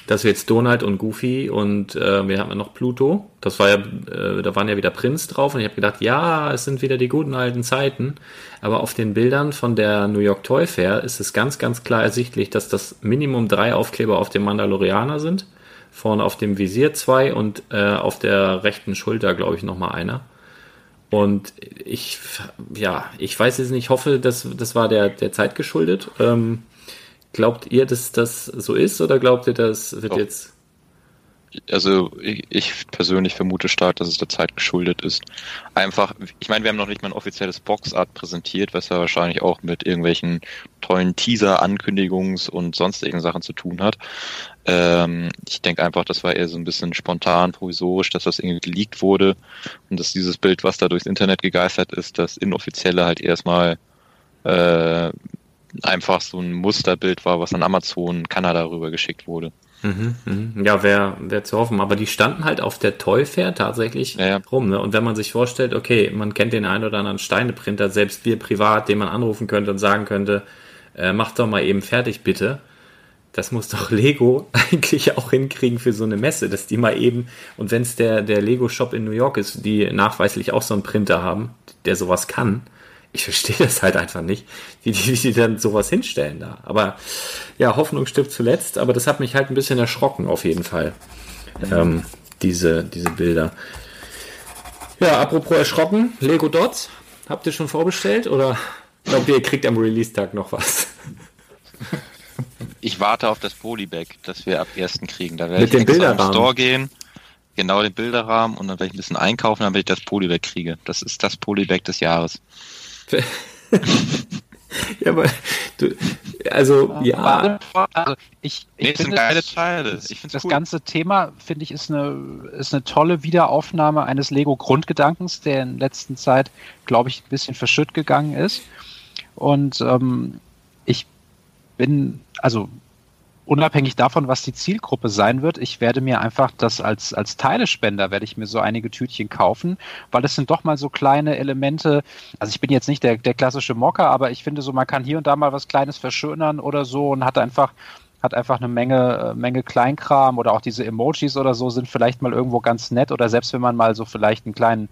dass wir jetzt Donald und Goofy und äh, wir haben noch Pluto. Das war ja, äh, da waren ja wieder Prinz drauf und ich habe gedacht, ja, es sind wieder die guten alten Zeiten. Aber auf den Bildern von der New York Toy Fair ist es ganz, ganz klar ersichtlich, dass das Minimum drei Aufkleber auf dem Mandalorianer sind. Vorne auf dem Visier zwei und äh, auf der rechten Schulter, glaube ich, nochmal einer. Und ich, ja, ich weiß jetzt nicht, hoffe, das, das war der, der Zeit geschuldet. Ähm, Glaubt ihr, dass das so ist oder glaubt ihr, das wird Doch. jetzt. Also ich, ich, persönlich vermute stark, dass es der Zeit geschuldet ist. Einfach, ich meine, wir haben noch nicht mal ein offizielles Boxart präsentiert, was ja wahrscheinlich auch mit irgendwelchen tollen Teaser-Ankündigungs- und sonstigen Sachen zu tun hat. Ähm, ich denke einfach, das war eher so ein bisschen spontan, provisorisch, dass das irgendwie geleakt wurde und dass dieses Bild, was da durchs Internet gegeistert ist, das inoffizielle halt erstmal äh, einfach so ein Musterbild war, was an Amazon Kanada rüber geschickt wurde. Mhm, mh. Ja, wäre wär zu hoffen. Aber die standen halt auf der Toy Fair tatsächlich ja, ja. rum. Ne? Und wenn man sich vorstellt, okay, man kennt den einen oder anderen Steineprinter, selbst wir privat, den man anrufen könnte und sagen könnte, äh, mach doch mal eben fertig, bitte. Das muss doch Lego eigentlich auch hinkriegen für so eine Messe, dass die mal eben, und wenn es der, der Lego-Shop in New York ist, die nachweislich auch so einen Printer haben, der sowas kann, ich verstehe das halt einfach nicht, wie die, wie die dann sowas hinstellen da. Aber ja, Hoffnung stirbt zuletzt, aber das hat mich halt ein bisschen erschrocken, auf jeden Fall. Ähm, diese, diese Bilder. Ja, apropos erschrocken, Lego Dots. Habt ihr schon vorbestellt oder glaubt ihr, ihr kriegt am Release-Tag noch was? Ich warte auf das Polybag, das wir ab 1. kriegen. Da werde Mit ich dem im Bilderrahmen. Store gehen, genau den Bilderrahmen und dann werde ich ein bisschen einkaufen, damit ich das Polybag kriege. Das ist das Polybag des Jahres. Ja, aber du, also ja, Also ich, ich Nee, finde, geile das- Teile. Ich finde Das cool. ganze Thema, finde ich, ist eine, ist eine tolle Wiederaufnahme eines Lego-Grundgedankens, der in letzter Zeit, glaube ich, ein bisschen verschütt gegangen ist. Und ähm, ich bin, also unabhängig davon, was die Zielgruppe sein wird, ich werde mir einfach das als, als Teilespender, werde ich mir so einige Tütchen kaufen, weil es sind doch mal so kleine Elemente, also ich bin jetzt nicht der, der klassische Mocker, aber ich finde so, man kann hier und da mal was Kleines verschönern oder so und hat einfach hat einfach eine Menge, äh, Menge Kleinkram oder auch diese Emojis oder so sind vielleicht mal irgendwo ganz nett oder selbst wenn man mal so vielleicht einen kleinen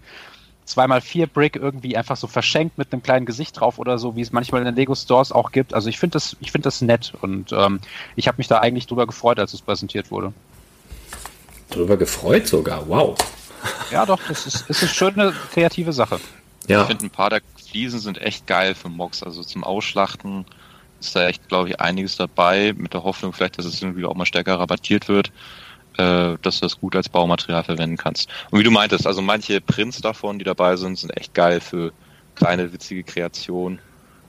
2x4 Brick irgendwie einfach so verschenkt mit einem kleinen Gesicht drauf oder so, wie es manchmal in den Lego Stores auch gibt. Also ich finde das, ich finde das nett und ähm, ich habe mich da eigentlich drüber gefreut, als es präsentiert wurde. drüber gefreut sogar. Wow. Ja, doch, das ist, ist eine schöne kreative Sache. Ich Ja, finde, ein paar der Fliesen sind echt geil für Mocks. Also zum Ausschlachten ist da echt, glaube ich, einiges dabei. Mit der Hoffnung vielleicht, dass es irgendwie auch mal stärker rabattiert wird, äh, dass du das gut als Baumaterial verwenden kannst. Und wie du meintest, also manche Prints davon, die dabei sind, sind echt geil für kleine, witzige Kreationen.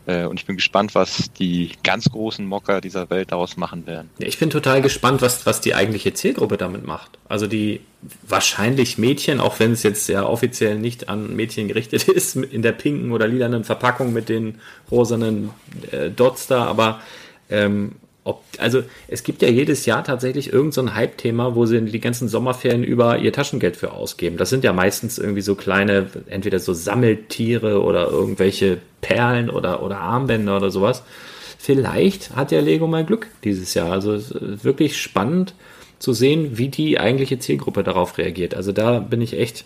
Äh, und ich bin gespannt, was die ganz großen Mocker dieser Welt daraus machen werden. Ja, ich bin total gespannt, was, was die eigentliche Zielgruppe damit macht. Also die wahrscheinlich Mädchen, auch wenn es jetzt ja offiziell nicht an Mädchen gerichtet ist, in der pinken oder lilanen Verpackung mit den rosanen äh, Dots da, aber ähm, ob, also es gibt ja jedes Jahr tatsächlich irgendein so Hype-Thema, wo sie die ganzen Sommerferien über ihr Taschengeld für ausgeben. Das sind ja meistens irgendwie so kleine, entweder so Sammeltiere oder irgendwelche Perlen oder, oder Armbänder oder sowas. Vielleicht hat ja Lego mal Glück dieses Jahr. Also es ist wirklich spannend zu sehen, wie die eigentliche Zielgruppe darauf reagiert. Also da bin ich echt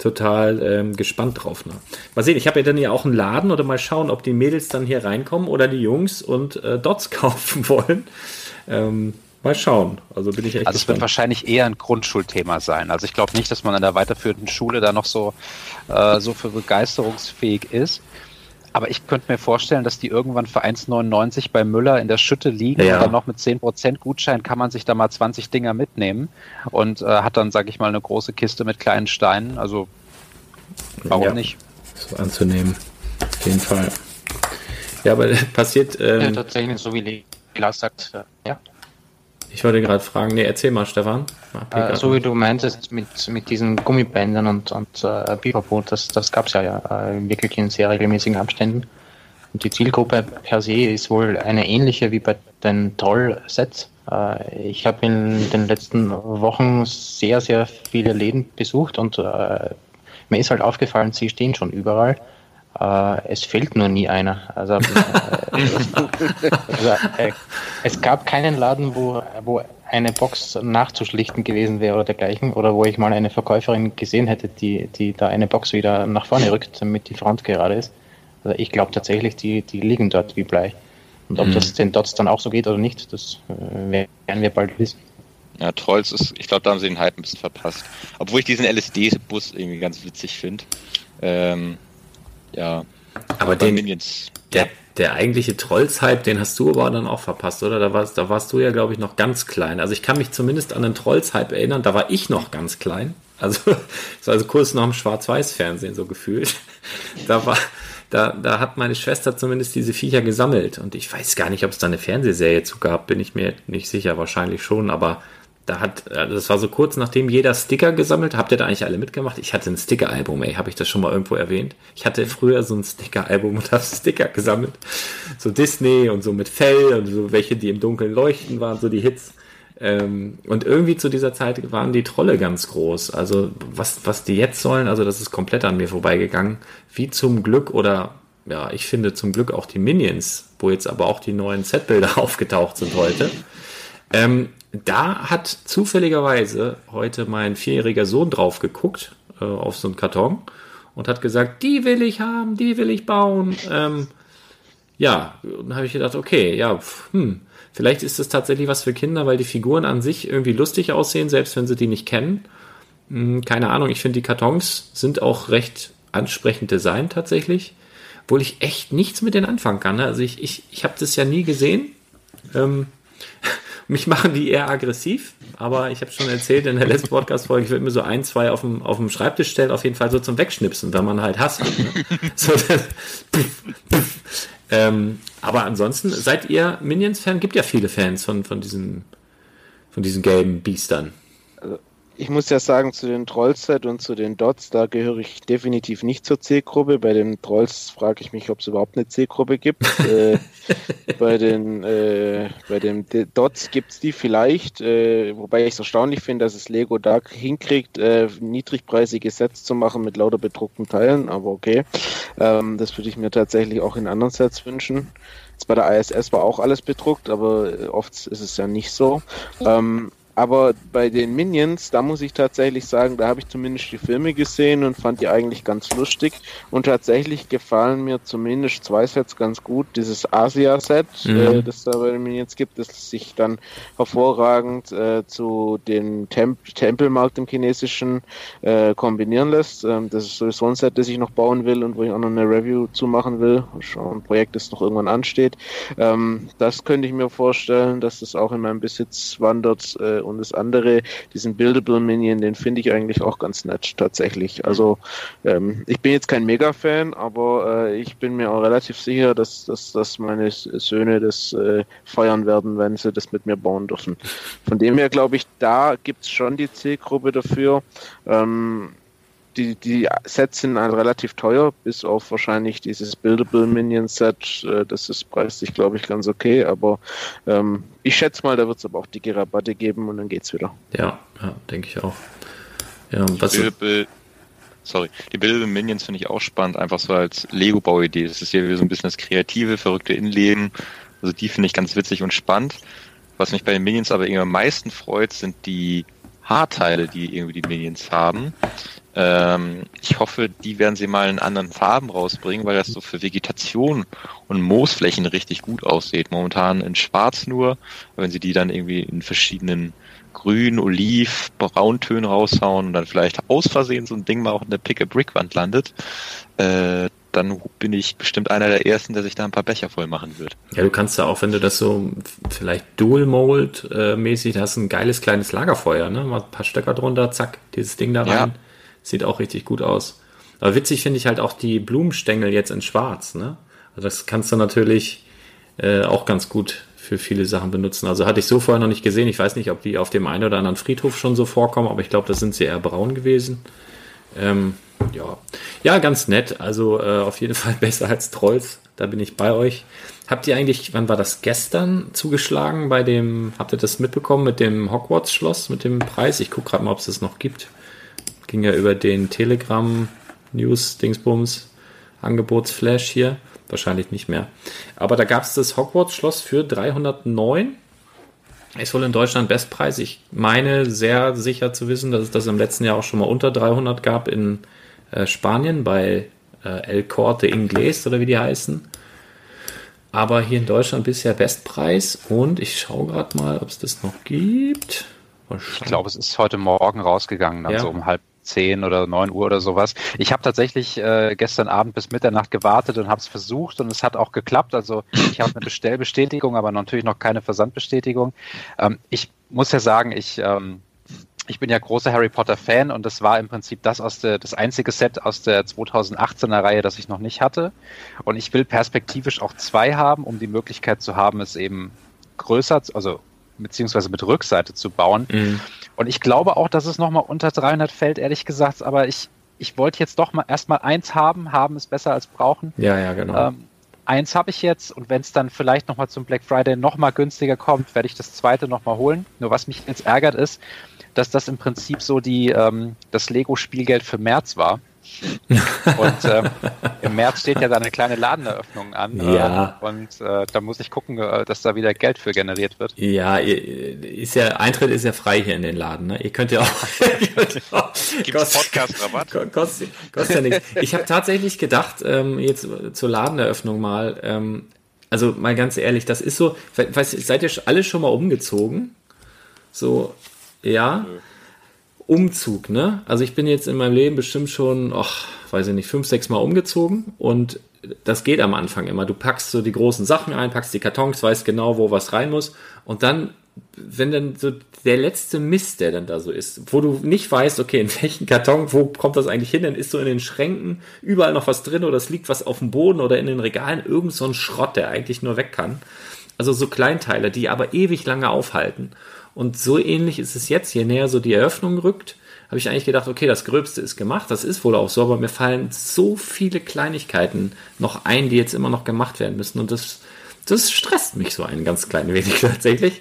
total ähm, gespannt drauf. Ne? Mal sehen, ich habe ja dann ja auch einen Laden oder mal schauen, ob die Mädels dann hier reinkommen oder die Jungs und äh, Dots kaufen wollen. Ähm, mal schauen. Also bin ich echt Also es wird wahrscheinlich eher ein Grundschulthema sein. Also ich glaube nicht, dass man an der weiterführenden Schule da noch so, äh, so für begeisterungsfähig ist. Aber ich könnte mir vorstellen, dass die irgendwann für 1,99 bei Müller in der Schütte liegen Ja. und dann noch mit 10% Gutschein kann man sich da mal 20 Dinger mitnehmen und äh, hat dann, sage ich mal, eine große Kiste mit kleinen Steinen. Also warum Ja. nicht? So anzunehmen. Auf jeden Fall. Ja, aber passiert, Ja, ähm, tatsächlich, so wie Lars sagt, äh, ja. Ich wollte gerade fragen, nee, erzähl mal, Stefan. Äh, so wie du meintest, mit, mit diesen Gummibändern und, und äh, Pipapo, das, das gab es ja, ja äh, wirklich in sehr regelmäßigen Abständen. Und die Zielgruppe per se ist wohl eine ähnliche wie bei den Troll-Sets. Äh, ich habe in den letzten Wochen sehr, sehr viele Läden besucht und äh, mir ist halt aufgefallen, sie stehen schon überall. Äh, es fehlt nur nie einer. Also, also äh, es gab keinen Laden, wo, wo eine Box nachzuschlichten gewesen wäre oder dergleichen, oder wo ich mal eine Verkäuferin gesehen hätte, die, die da eine Box wieder nach vorne rückt, damit die Front gerade ist. Also ich glaube tatsächlich, die, die liegen dort wie Blei. Und ob Mhm. das den Dots dann auch so geht oder nicht, das äh, werden wir bald wissen. Ja, Trolls ist, ich glaube, da haben sie den Hype ein bisschen verpasst. Obwohl ich diesen LSD-Bus irgendwie ganz witzig finde. Ähm, ja. aber den, Minions. der, der eigentliche Trolls-Hype, den hast du aber dann auch verpasst, oder? Da warst, da warst du ja, glaube ich, noch ganz klein. Also ich kann mich zumindest an den Trolls-Hype erinnern, da war ich noch ganz klein. Also, das war also kurz noch im Schwarz-Weiß-Fernsehen so gefühlt. Da war, da, da hat meine Schwester zumindest diese Viecher gesammelt. Und ich weiß gar nicht, ob es da eine Fernsehserie zu gab, bin ich mir nicht sicher, wahrscheinlich schon, aber da hat, also das war so kurz nachdem jeder Sticker gesammelt, habt ihr da eigentlich alle mitgemacht? Ich hatte ein Sticker-Album, ey, habe ich das schon mal irgendwo erwähnt? Ich hatte früher so ein Sticker-Album und habe Sticker gesammelt. So Disney und so mit Fell und so welche, die im Dunkeln leuchten waren, so die Hits. Ähm, und irgendwie zu dieser Zeit waren die Trolle ganz groß. Also was, was die jetzt sollen, also das ist komplett an mir vorbeigegangen. Wie zum Glück oder ja, ich finde zum Glück auch die Minions, wo jetzt aber auch die neuen Setbilder aufgetaucht sind heute. Ähm, da hat zufälligerweise heute mein vierjähriger Sohn drauf geguckt, äh, auf so einen Karton und hat gesagt, die will ich haben, die will ich bauen. Ähm, ja, und dann habe ich gedacht, okay, ja, hm, vielleicht ist das tatsächlich was für Kinder, weil die Figuren an sich irgendwie lustig aussehen, selbst wenn sie die nicht kennen. Hm, keine Ahnung, ich finde die Kartons sind auch recht ansprechend Design tatsächlich, obwohl ich echt nichts mit denen anfangen kann. Ne? Also ich, ich, ich habe das ja nie gesehen. Ähm, mich machen die eher aggressiv, aber ich habe schon erzählt in der letzten Podcast-Folge, ich würde mir so ein, zwei auf dem, auf dem Schreibtisch stellen, auf jeden Fall so zum Wegschnipsen, wenn man halt hasst. Ne? so, das, ähm, aber ansonsten, seid ihr Minions-Fan? Gibt ja viele Fans von, von diesen, von diesen gelben Biestern. Also, ich muss ja sagen, zu den Trollset und zu den Dots, da gehöre ich definitiv nicht zur C-Gruppe. Bei den Trolls frage ich mich, ob es überhaupt eine C-Gruppe gibt. äh, bei den, äh, bei den Dots gibt es die vielleicht, äh, wobei ich es erstaunlich finde, dass es Lego da hinkriegt, äh, niedrigpreisige Sets zu machen mit lauter bedruckten Teilen, aber okay. Ähm, das würde ich mir tatsächlich auch in anderen Sets wünschen. Jetzt bei der ISS war auch alles bedruckt, aber oft ist es ja nicht so. Ähm, aber bei den Minions, da muss ich tatsächlich sagen, da habe ich zumindest die Filme gesehen und fand die eigentlich ganz lustig. Und tatsächlich gefallen mir zumindest zwei Sets ganz gut. Dieses Asia-Set, mhm. äh, das da bei den Minions gibt, das sich dann hervorragend äh, zu dem Temp Tempelmarkt im chinesischen äh, kombinieren lässt. Ähm, das ist sowieso ein Set, das ich noch bauen will und wo ich auch noch eine Review zu machen will. Schon ein Projekt, das noch irgendwann ansteht. Ähm, das könnte ich mir vorstellen, dass das auch in meinem Besitz wandert äh, und das andere, diesen Buildable Minion, den finde ich eigentlich auch ganz nett tatsächlich. Also ähm, ich bin jetzt kein Mega-Fan, aber äh, ich bin mir auch relativ sicher, dass, dass, dass meine Söhne das äh, feiern werden, wenn sie das mit mir bauen dürfen. Von dem her glaube ich, da gibt es schon die Zielgruppe dafür. Ähm, die, die Sets sind halt relativ teuer, bis auf wahrscheinlich dieses Buildable Minion Set. Äh, das ist preislich, glaube ich, ganz okay. Aber ähm, ich schätze mal, da wird es aber auch dicke Rabatte geben und dann geht's wieder. Ja, ja denke ich auch. Ja, was Buildable, sorry, die Buildable Minions finde ich auch spannend, einfach so als Lego-Bauidee. Das ist ja wie so ein bisschen das kreative, verrückte Innenleben. Also die finde ich ganz witzig und spannend. Was mich bei den Minions aber irgendwie am meisten freut, sind die Haarteile, die irgendwie die Minions haben. Ähm, ich hoffe, die werden sie mal in anderen Farben rausbringen, weil das so für Vegetation und Moosflächen richtig gut aussieht. Momentan in Schwarz nur, wenn sie die dann irgendwie in verschiedenen Grün, Oliv, Brauntönen raushauen und dann vielleicht aus Versehen so ein Ding mal auch in der Pick-a-Brick-Wand landet, äh, dann bin ich bestimmt einer der ersten, der sich da ein paar Becher voll machen wird. Ja, du kannst ja auch, wenn du das so vielleicht Dual Mold äh, mäßig hast, ein geiles kleines Lagerfeuer, ne? Mal ein paar Stöcker drunter, zack, dieses Ding da rein. Ja. Sieht auch richtig gut aus. Aber witzig finde ich halt auch die Blumenstängel jetzt in Schwarz, ne? Also das kannst du natürlich äh, auch ganz gut für viele Sachen benutzen. Also hatte ich so vorher noch nicht gesehen. Ich weiß nicht, ob die auf dem einen oder anderen Friedhof schon so vorkommen, aber ich glaube, da sind sie eher braun gewesen. Ähm, ja. ja, ganz nett. Also äh, auf jeden Fall besser als Trolls. Da bin ich bei euch. Habt ihr eigentlich, wann war das gestern zugeschlagen bei dem, habt ihr das mitbekommen mit dem Hogwarts-Schloss, mit dem Preis? Ich gucke gerade mal, ob es das noch gibt. Ging ja über den Telegram News Dingsbums Angebotsflash hier. Wahrscheinlich nicht mehr. Aber da gab es das Hogwarts-Schloss für 309. Ist wohl in Deutschland Bestpreis. Ich meine sehr sicher zu wissen, dass es das im letzten Jahr auch schon mal unter 300 gab in äh, Spanien bei äh, El Corte Inglés oder wie die heißen. Aber hier in Deutschland bisher Bestpreis und ich schaue gerade mal, ob es das noch gibt. Ich glaube, es ist heute Morgen rausgegangen, dann ja. so um halb zehn oder neun Uhr oder sowas. Ich habe tatsächlich äh, gestern Abend bis Mitternacht gewartet und habe es versucht und es hat auch geklappt. Also ich habe eine Bestellbestätigung, aber natürlich noch keine Versandbestätigung. Ähm, ich muss ja sagen, ich ähm, ich bin ja großer Harry Potter Fan und das war im Prinzip das aus der, das einzige Set aus der 2018er Reihe, das ich noch nicht hatte. Und ich will perspektivisch auch zwei haben, um die Möglichkeit zu haben, es eben größer, also beziehungsweise mit Rückseite zu bauen. Mhm. Und ich glaube auch, dass es nochmal unter 300 fällt, ehrlich gesagt, aber ich, ich wollte jetzt doch mal erstmal eins haben. Haben ist besser als brauchen. Ja, ja, genau. Ähm, eins habe ich jetzt und wenn es dann vielleicht nochmal zum Black Friday nochmal günstiger kommt, werde ich das zweite nochmal holen. Nur was mich jetzt ärgert ist, dass das im Prinzip so die, ähm, das Lego-Spielgeld für März war. Und ähm, im März steht ja da eine kleine Ladeneröffnung an. Ja. Äh, und äh, da muss ich gucken, äh, dass da wieder Geld für generiert wird. Ja, ist ja, Eintritt ist ja frei hier in den Laden. Ne? Ihr könnt ja auch. Gibt Podcast-Rabatt? Kostet, kostet ja nichts. Ich habe tatsächlich gedacht, ähm, jetzt zur Ladeneröffnung mal, ähm, also mal ganz ehrlich, das ist so, weiß, seid ihr alle schon mal umgezogen? So, ja. Umzug, ne? Also ich bin jetzt in meinem Leben bestimmt schon, ach, weiß ich nicht, fünf, sechs Mal umgezogen und das geht am Anfang immer. Du packst so die großen Sachen ein, packst die Kartons, weißt genau, wo was rein muss und dann, wenn dann so der letzte Mist, der dann da so ist, wo du nicht weißt, okay, in welchen Karton, wo kommt das eigentlich hin, dann ist so in den Schränken überall noch was drin oder es liegt was auf dem Boden oder in den Regalen, irgend so ein Schrott, der eigentlich nur weg kann. Also so Kleinteile, die aber ewig lange aufhalten. Und so ähnlich ist es jetzt, je näher so die Eröffnung rückt, habe ich eigentlich gedacht, okay, das Gröbste ist gemacht, das ist wohl auch so, aber mir fallen so viele Kleinigkeiten noch ein, die jetzt immer noch gemacht werden müssen. Und das, das stresst mich so ein ganz klein wenig tatsächlich.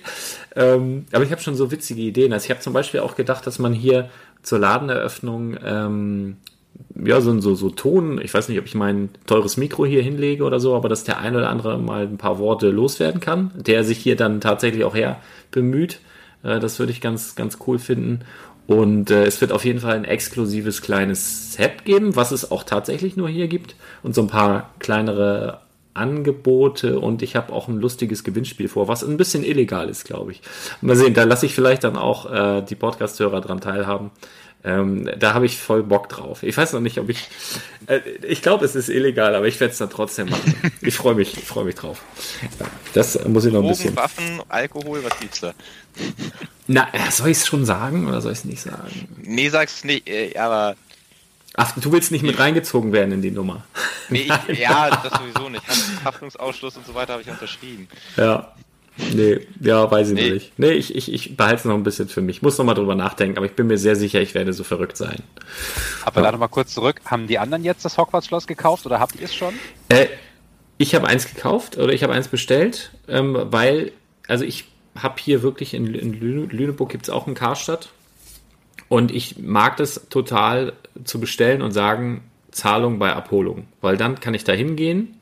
Ähm, aber ich habe schon so witzige Ideen. Also ich habe zum Beispiel auch gedacht, dass man hier zur Ladeneröffnung ähm, ja, so, so, so Ton, ich weiß nicht, ob ich mein teures Mikro hier hinlege oder so, aber dass der ein oder andere mal ein paar Worte loswerden kann, der sich hier dann tatsächlich auch her bemüht. Äh, das würde ich ganz, ganz cool finden. Und äh, es wird auf jeden Fall ein exklusives kleines Set geben, was es auch tatsächlich nur hier gibt. Und so ein paar kleinere Angebote und ich habe auch ein lustiges Gewinnspiel vor, was ein bisschen illegal ist, glaube ich. Mal sehen, da lasse ich vielleicht dann auch äh, die Podcast-Hörer dran teilhaben. Ähm, da habe ich voll Bock drauf. Ich weiß noch nicht, ob ich. Äh, ich glaube, es ist illegal, aber ich werde es dann trotzdem machen. Ich freue mich, ich freue mich drauf. Das muss ich noch ein bisschen. Waffen, Alkohol, was gibt's da? Na, äh, soll ich es schon sagen oder soll ich es nicht sagen? Nee, sag's nicht, äh, aber. Ach, du willst nicht mit reingezogen werden in die Nummer. Nee, ich, ja, das sowieso nicht. Haftungsausschluss und so weiter habe ich unterschrieben. Ja. Nee, ja, weiß ich Nee. nicht. Nee, ich, ich, ich behalte es noch ein bisschen für mich. Muss noch mal drüber nachdenken, aber ich bin mir sehr sicher, ich werde so verrückt sein. Aber da noch mal kurz zurück. Haben die anderen jetzt das Hogwarts-Schloss gekauft oder habt ihr es schon? Äh, ich habe eins gekauft oder ich habe eins bestellt, ähm, weil, also ich habe hier wirklich in, in Lüne, Lüneburg gibt es auch einen Karstadt und ich mag das total zu bestellen und sagen, Zahlung bei Abholung, weil dann kann ich da hingehen.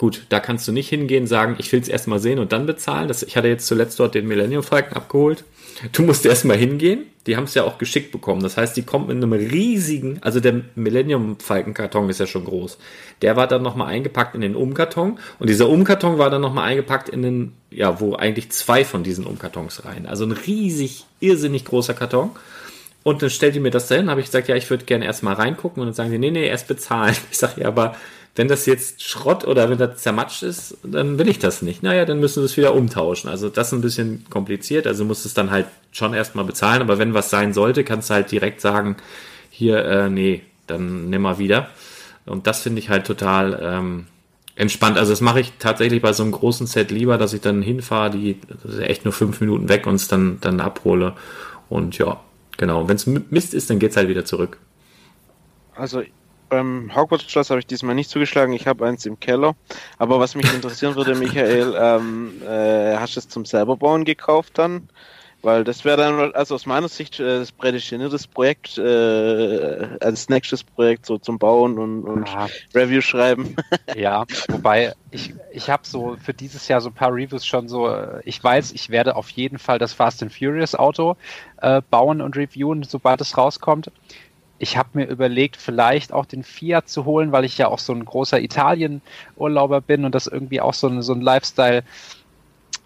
Gut, da kannst du nicht hingehen, sagen, ich will es erstmal sehen und dann bezahlen. Das, ich hatte jetzt zuletzt dort den Millennium Falcon abgeholt. Du musst erstmal hingehen. Die haben es ja auch geschickt bekommen. Das heißt, die kommt mit einem riesigen, also der Millennium Falcon Karton ist ja schon groß. Der war dann nochmal eingepackt in den Umkarton und dieser Umkarton war dann nochmal eingepackt in den, ja, wo eigentlich zwei von diesen Umkartons rein. Also ein riesig, irrsinnig großer Karton. Und dann stellt die mir das dahin, habe ich gesagt, ja, ich würde gerne erst mal reingucken und dann sagen die, nee, nee, erst bezahlen. Ich sage, ja, aber wenn das jetzt Schrott oder wenn das zermatscht ist, dann will ich das nicht. Naja, dann müssen sie es wieder umtauschen. Also das ist ein bisschen kompliziert. Also musst es dann halt schon erstmal bezahlen. Aber wenn was sein sollte, kannst du halt direkt sagen, hier, äh, nee, dann nimm mal wieder. Und das finde ich halt total ähm, entspannt. Also das mache ich tatsächlich bei so einem großen Set lieber, dass ich dann hinfahre, die echt nur fünf Minuten weg und es dann, dann abhole. Und ja, genau. Wenn es Mist ist, dann geht's halt wieder zurück. Also beim Hogwarts Schloss habe ich diesmal nicht zugeschlagen, ich habe eins im Keller. Aber was mich interessieren würde, Michael, ähm, äh, hast du es zum selber bauen gekauft dann? Weil das wäre dann, also aus meiner Sicht, äh, das prädestiniertes Projekt, äh, als nächstes Projekt so zum Bauen und, und Ja. Review schreiben. Ja, wobei ich, ich habe so für dieses Jahr so ein paar Reviews schon so, äh, ich weiß, ich werde auf jeden Fall das Fast and Furious Auto äh, bauen und reviewen, sobald es rauskommt. Ich habe mir überlegt, vielleicht auch den Fiat zu holen, weil ich ja auch so ein großer Italien-Urlauber bin und das irgendwie auch so ein, so ein Lifestyle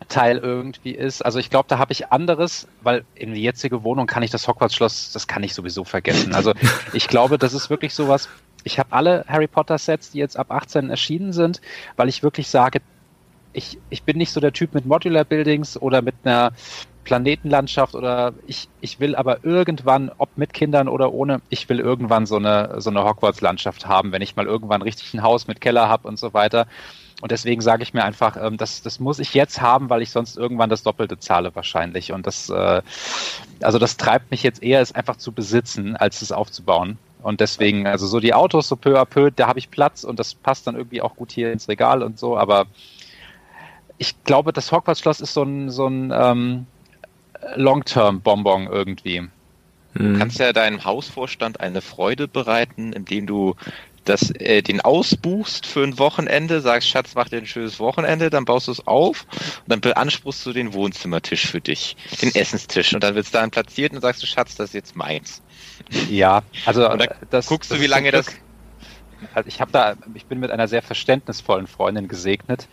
Teil irgendwie ist. Also ich glaube, da habe ich anderes, weil in die jetzige Wohnung kann ich das Hogwarts-Schloss, das kann ich sowieso vergessen. Also ich glaube, das ist wirklich sowas. Ich habe alle Harry Potter-Sets, die jetzt ab 18 erschienen sind, weil ich wirklich sage, ich, ich bin nicht so der Typ mit Modular Buildings oder mit einer Planetenlandschaft oder ich, ich will aber irgendwann, ob mit Kindern oder ohne, ich will irgendwann so eine, so eine Hogwarts-Landschaft haben, wenn ich mal irgendwann richtig ein Haus mit Keller habe und so weiter. Und deswegen sage ich mir einfach, ähm, das, das muss ich jetzt haben, weil ich sonst irgendwann das Doppelte zahle wahrscheinlich. Und das, äh, also das treibt mich jetzt eher, es einfach zu besitzen, als es aufzubauen. Und deswegen, also so die Autos, so peu à peu, da habe ich Platz und das passt dann irgendwie auch gut hier ins Regal und so. Aber ich glaube, das Hogwarts-Schloss ist so ein, so ein ähm, Long-Term-Bonbon irgendwie. Du kannst ja deinem Hausvorstand eine Freude bereiten, indem du das, äh, den ausbuchst für ein Wochenende, sagst, Schatz, mach dir ein schönes Wochenende, dann baust du es auf und dann beanspruchst du den Wohnzimmertisch für dich, den Essenstisch und dann wird es dahin platziert und sagst du, Schatz, das ist jetzt meins. Ja, also Und dann das guckst du, das wie ist lange das, Also ich habe da, ich bin mit einer sehr verständnisvollen Freundin gesegnet,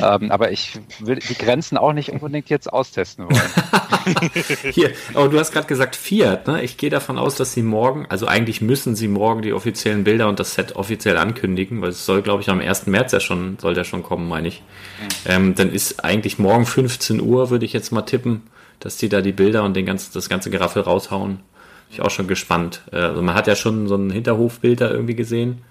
ähm, aber ich will die Grenzen auch nicht unbedingt jetzt austesten wollen. Hier, aber du hast gerade gesagt Fiat, ne? Ich gehe davon aus, dass sie morgen, also eigentlich müssen sie morgen die offiziellen Bilder und das Set offiziell ankündigen, weil es soll, glaube ich, am 1. März ja schon, soll der schon kommen, meine ich. Mhm. Ähm, dann ist eigentlich morgen 15 Uhr, würde ich jetzt mal tippen, dass die da die Bilder und den ganzen, das ganze Geraffel raushauen. Bin ich auch schon gespannt. Äh, also man hat ja schon so ein Hinterhofbild da irgendwie gesehen.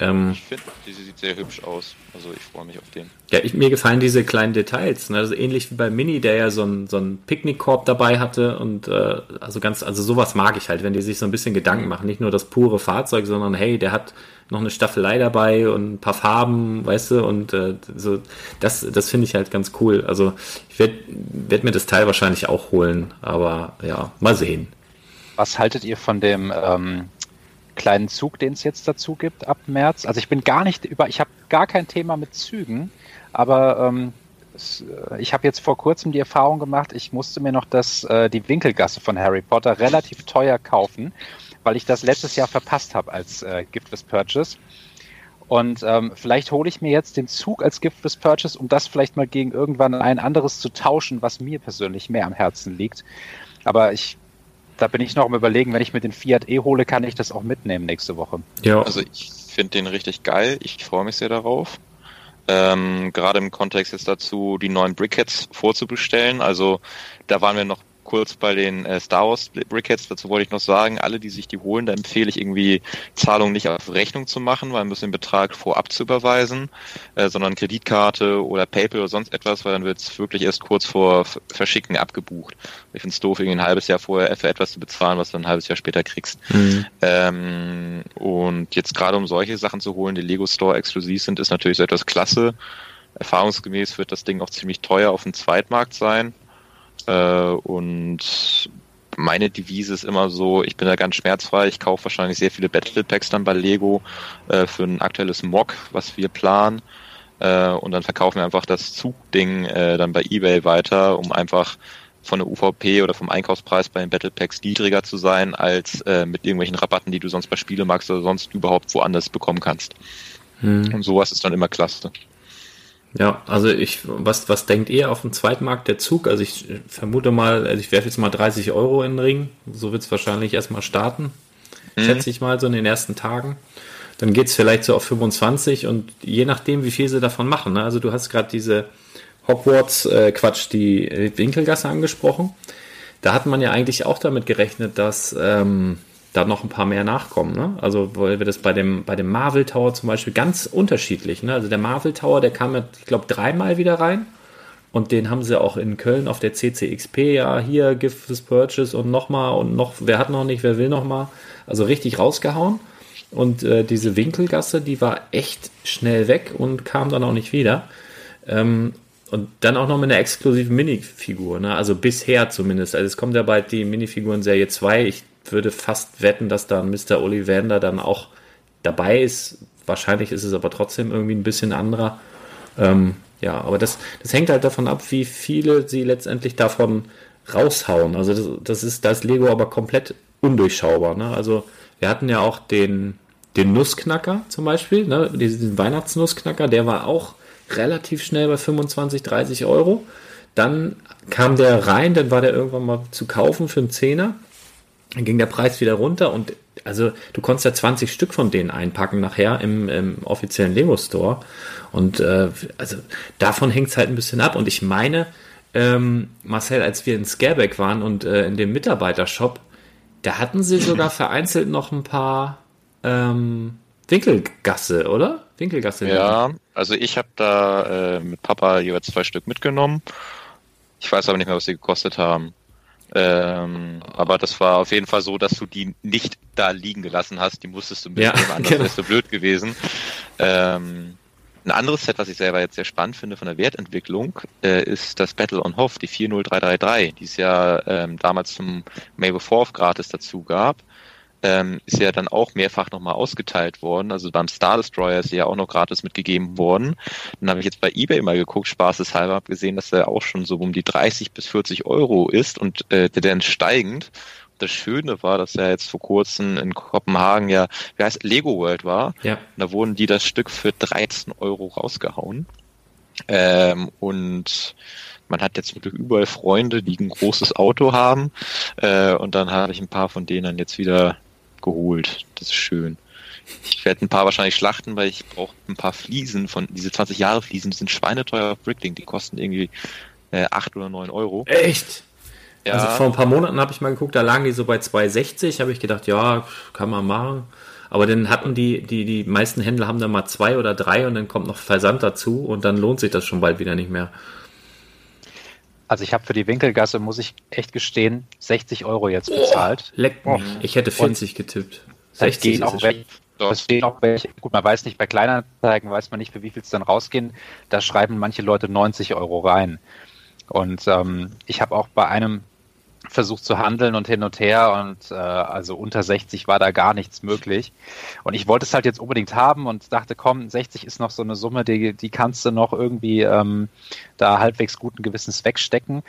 Ähm, ich finde, diese sieht sehr hübsch aus. Also ich freue mich auf den. Ja, ich, mir gefallen diese kleinen Details. Ne? Also ähnlich wie bei Mini, der ja so einen so Picknickkorb dabei hatte und äh, also ganz, also sowas mag ich halt, wenn die sich so ein bisschen Gedanken machen. Nicht nur das pure Fahrzeug, sondern hey, der hat noch eine Staffelei dabei und ein paar Farben, weißt du, und äh, so das, das finde ich halt ganz cool. Also ich werde werd mir das Teil wahrscheinlich auch holen, aber ja, mal sehen. Was haltet ihr von dem ähm, kleinen Zug, den es jetzt dazu gibt ab März. Also ich bin gar nicht über, ich habe gar kein Thema mit Zügen, aber ähm, äh, ich habe jetzt vor kurzem die Erfahrung gemacht, ich musste mir noch das, äh, die Winkelgasse von Harry Potter relativ teuer kaufen, weil ich das letztes Jahr verpasst habe als äh, Giftless Purchase. Und ähm, vielleicht hole ich mir jetzt den Zug als Giftless Purchase, um das vielleicht mal gegen irgendwann ein anderes zu tauschen, was mir persönlich mehr am Herzen liegt. Aber ich da bin ich noch am überlegen, wenn ich mir den Fiat E hole, kann ich das auch mitnehmen nächste Woche. Ja. Also ich finde den richtig geil. Ich freue mich sehr darauf. Ähm, Gerade im Kontext jetzt dazu, die neuen Brickheads vorzubestellen. Also da waren wir noch kurz bei den äh, Star Wars Brickheads, dazu wollte ich noch sagen, alle, die sich die holen, da empfehle ich irgendwie Zahlungen nicht auf Rechnung zu machen, weil man muss den Betrag vorab zu überweisen, äh, sondern Kreditkarte oder PayPal oder sonst etwas, weil dann wird es wirklich erst kurz vor Verschicken abgebucht. Ich finde es doof, irgendwie ein halbes Jahr vorher für etwas zu bezahlen, was du ein halbes Jahr später kriegst. Mhm. Ähm, und jetzt gerade um solche Sachen zu holen, die Lego Store exklusiv sind, ist natürlich so etwas klasse. Erfahrungsgemäß wird das Ding auch ziemlich teuer auf dem Zweitmarkt sein. Äh, und meine Devise ist immer so, ich bin da ganz schmerzfrei, ich kaufe wahrscheinlich sehr viele Battle Packs dann bei Lego äh, für ein aktuelles Mock, was wir planen. Äh, und dann verkaufen wir einfach das Zugding äh, dann bei Ebay weiter, um einfach von der UVP oder vom Einkaufspreis bei den Battle Packs niedriger zu sein, als äh, mit irgendwelchen Rabatten, die du sonst bei Spielemarkt oder sonst überhaupt woanders bekommen kannst. Hm. Und sowas ist dann immer klasse. Ja, also ich, was, was denkt ihr auf dem Zweitmarkt der Zug? Also ich vermute mal, also ich werfe jetzt mal 30 Euro in den Ring. So wird es wahrscheinlich erstmal starten. Mhm. Schätze ich mal so in den ersten Tagen. Dann geht es vielleicht so auf 25 und je nachdem, wie viel sie davon machen. Ne? Also du hast gerade diese Hogwarts, äh, Quatsch, die Winkelgasse angesprochen. Da hat man ja eigentlich auch damit gerechnet, dass ähm, da noch ein paar mehr nachkommen. Ne? Also, weil wir das bei dem, bei dem Marvel Tower zum Beispiel ganz unterschiedlich. Ne? Also der Marvel Tower, der kam, ich glaube, dreimal wieder rein. Und den haben sie auch in Köln auf der CCXP, ja, hier Gift fürs Purchase und nochmal und noch, wer hat noch nicht, wer will nochmal. Also richtig rausgehauen. Und äh, diese Winkelgasse, die war echt schnell weg und kam dann auch nicht wieder. Ähm, und dann auch noch mit einer exklusiven Minifigur, ne? also bisher zumindest. Also es kommt ja bald die Minifiguren Serie 2. Ich würde fast wetten, dass da ein Mr. Ollivander dann auch dabei ist. Wahrscheinlich ist es aber trotzdem irgendwie ein bisschen anderer. Ähm, ja, aber das, das hängt halt davon ab, wie viele sie letztendlich davon raushauen. Also das, das ist, da ist Lego aber komplett undurchschaubar. Ne? Also wir hatten ja auch den, den Nussknacker zum Beispiel, ne? diesen Weihnachtsnussknacker, der war auch relativ schnell bei 25, 30 Euro. Dann kam der rein, dann war der irgendwann mal zu kaufen für einen Zehner. Dann ging der Preis wieder runter und also du konntest ja 20 Stück von denen einpacken nachher im, im offiziellen Lego Store. Und äh, also davon hängt es halt ein bisschen ab. Und ich meine, ähm, Marcel, als wir in Scareback waren und äh, in dem Mitarbeitershop, da hatten sie sogar vereinzelt noch ein paar ähm, Winkelgasse, oder? Winkelgasse. Ja, also ich habe da äh, mit Papa jeweils zwei Stück mitgenommen. Ich weiß aber nicht mehr, was sie gekostet haben. Ähm, aber das war auf jeden Fall so, dass du die nicht da liegen gelassen hast. Die musstest du mitnehmen, ja, anders genau. wäre so blöd gewesen. Ähm, ein anderes Set, was ich selber jetzt sehr spannend finde von der Wertentwicklung, äh, ist das Battle on Hoff, die 40333, die es ja ähm, damals zum May 4 gratis dazu gab ähm, ist ja dann auch mehrfach nochmal ausgeteilt worden. Also beim Star Destroyer ist ja auch noch gratis mitgegeben worden. Dann habe ich jetzt bei eBay mal geguckt, spaßeshalber, habe gesehen, dass er auch schon so um die 30 bis 40 Euro ist und äh, der dann steigend. das Schöne war, dass er jetzt vor kurzem in Kopenhagen ja, wie heißt Lego World war. Ja. Und da wurden die das Stück für 13 Euro rausgehauen. Ähm, und man hat jetzt überall Freunde, die ein großes Auto haben. Äh, und dann habe ich ein paar von denen dann jetzt wieder geholt. Das ist schön. Ich werde ein paar wahrscheinlich schlachten, weil ich brauche ein paar Fliesen von, diese 20 Jahre Fliesen, die sind schweineteuer auf Bricklink, die kosten irgendwie äh, 8 oder 9 Euro. Echt? Ja, Also vor ein paar Monaten habe ich mal geguckt, da lagen die so bei 2,60, habe ich gedacht, ja, kann man machen. Aber dann hatten die, die, die meisten Händler haben dann mal zwei oder drei und dann kommt noch Versand dazu und dann lohnt sich das schon bald wieder nicht mehr. Also ich habe für die Winkelgasse, muss ich echt gestehen, 60 Euro jetzt bezahlt. Leck mich. Ich hätte 40 getippt. 60 gehen ist auch es welche, es stehen auch welche. Gut, man weiß nicht, bei Kleinanzeigen weiß man nicht, für wie viel es dann rausgehen. Da schreiben manche Leute 90 Euro rein. Und ähm, ich habe auch bei einem versucht zu handeln und hin und her und äh, also unter 60 war da gar nichts möglich. Und ich wollte es halt jetzt unbedingt haben und dachte, komm, 60 ist noch so eine Summe, die, die kannst du noch irgendwie ähm, da halbwegs guten Gewissens wegstecken.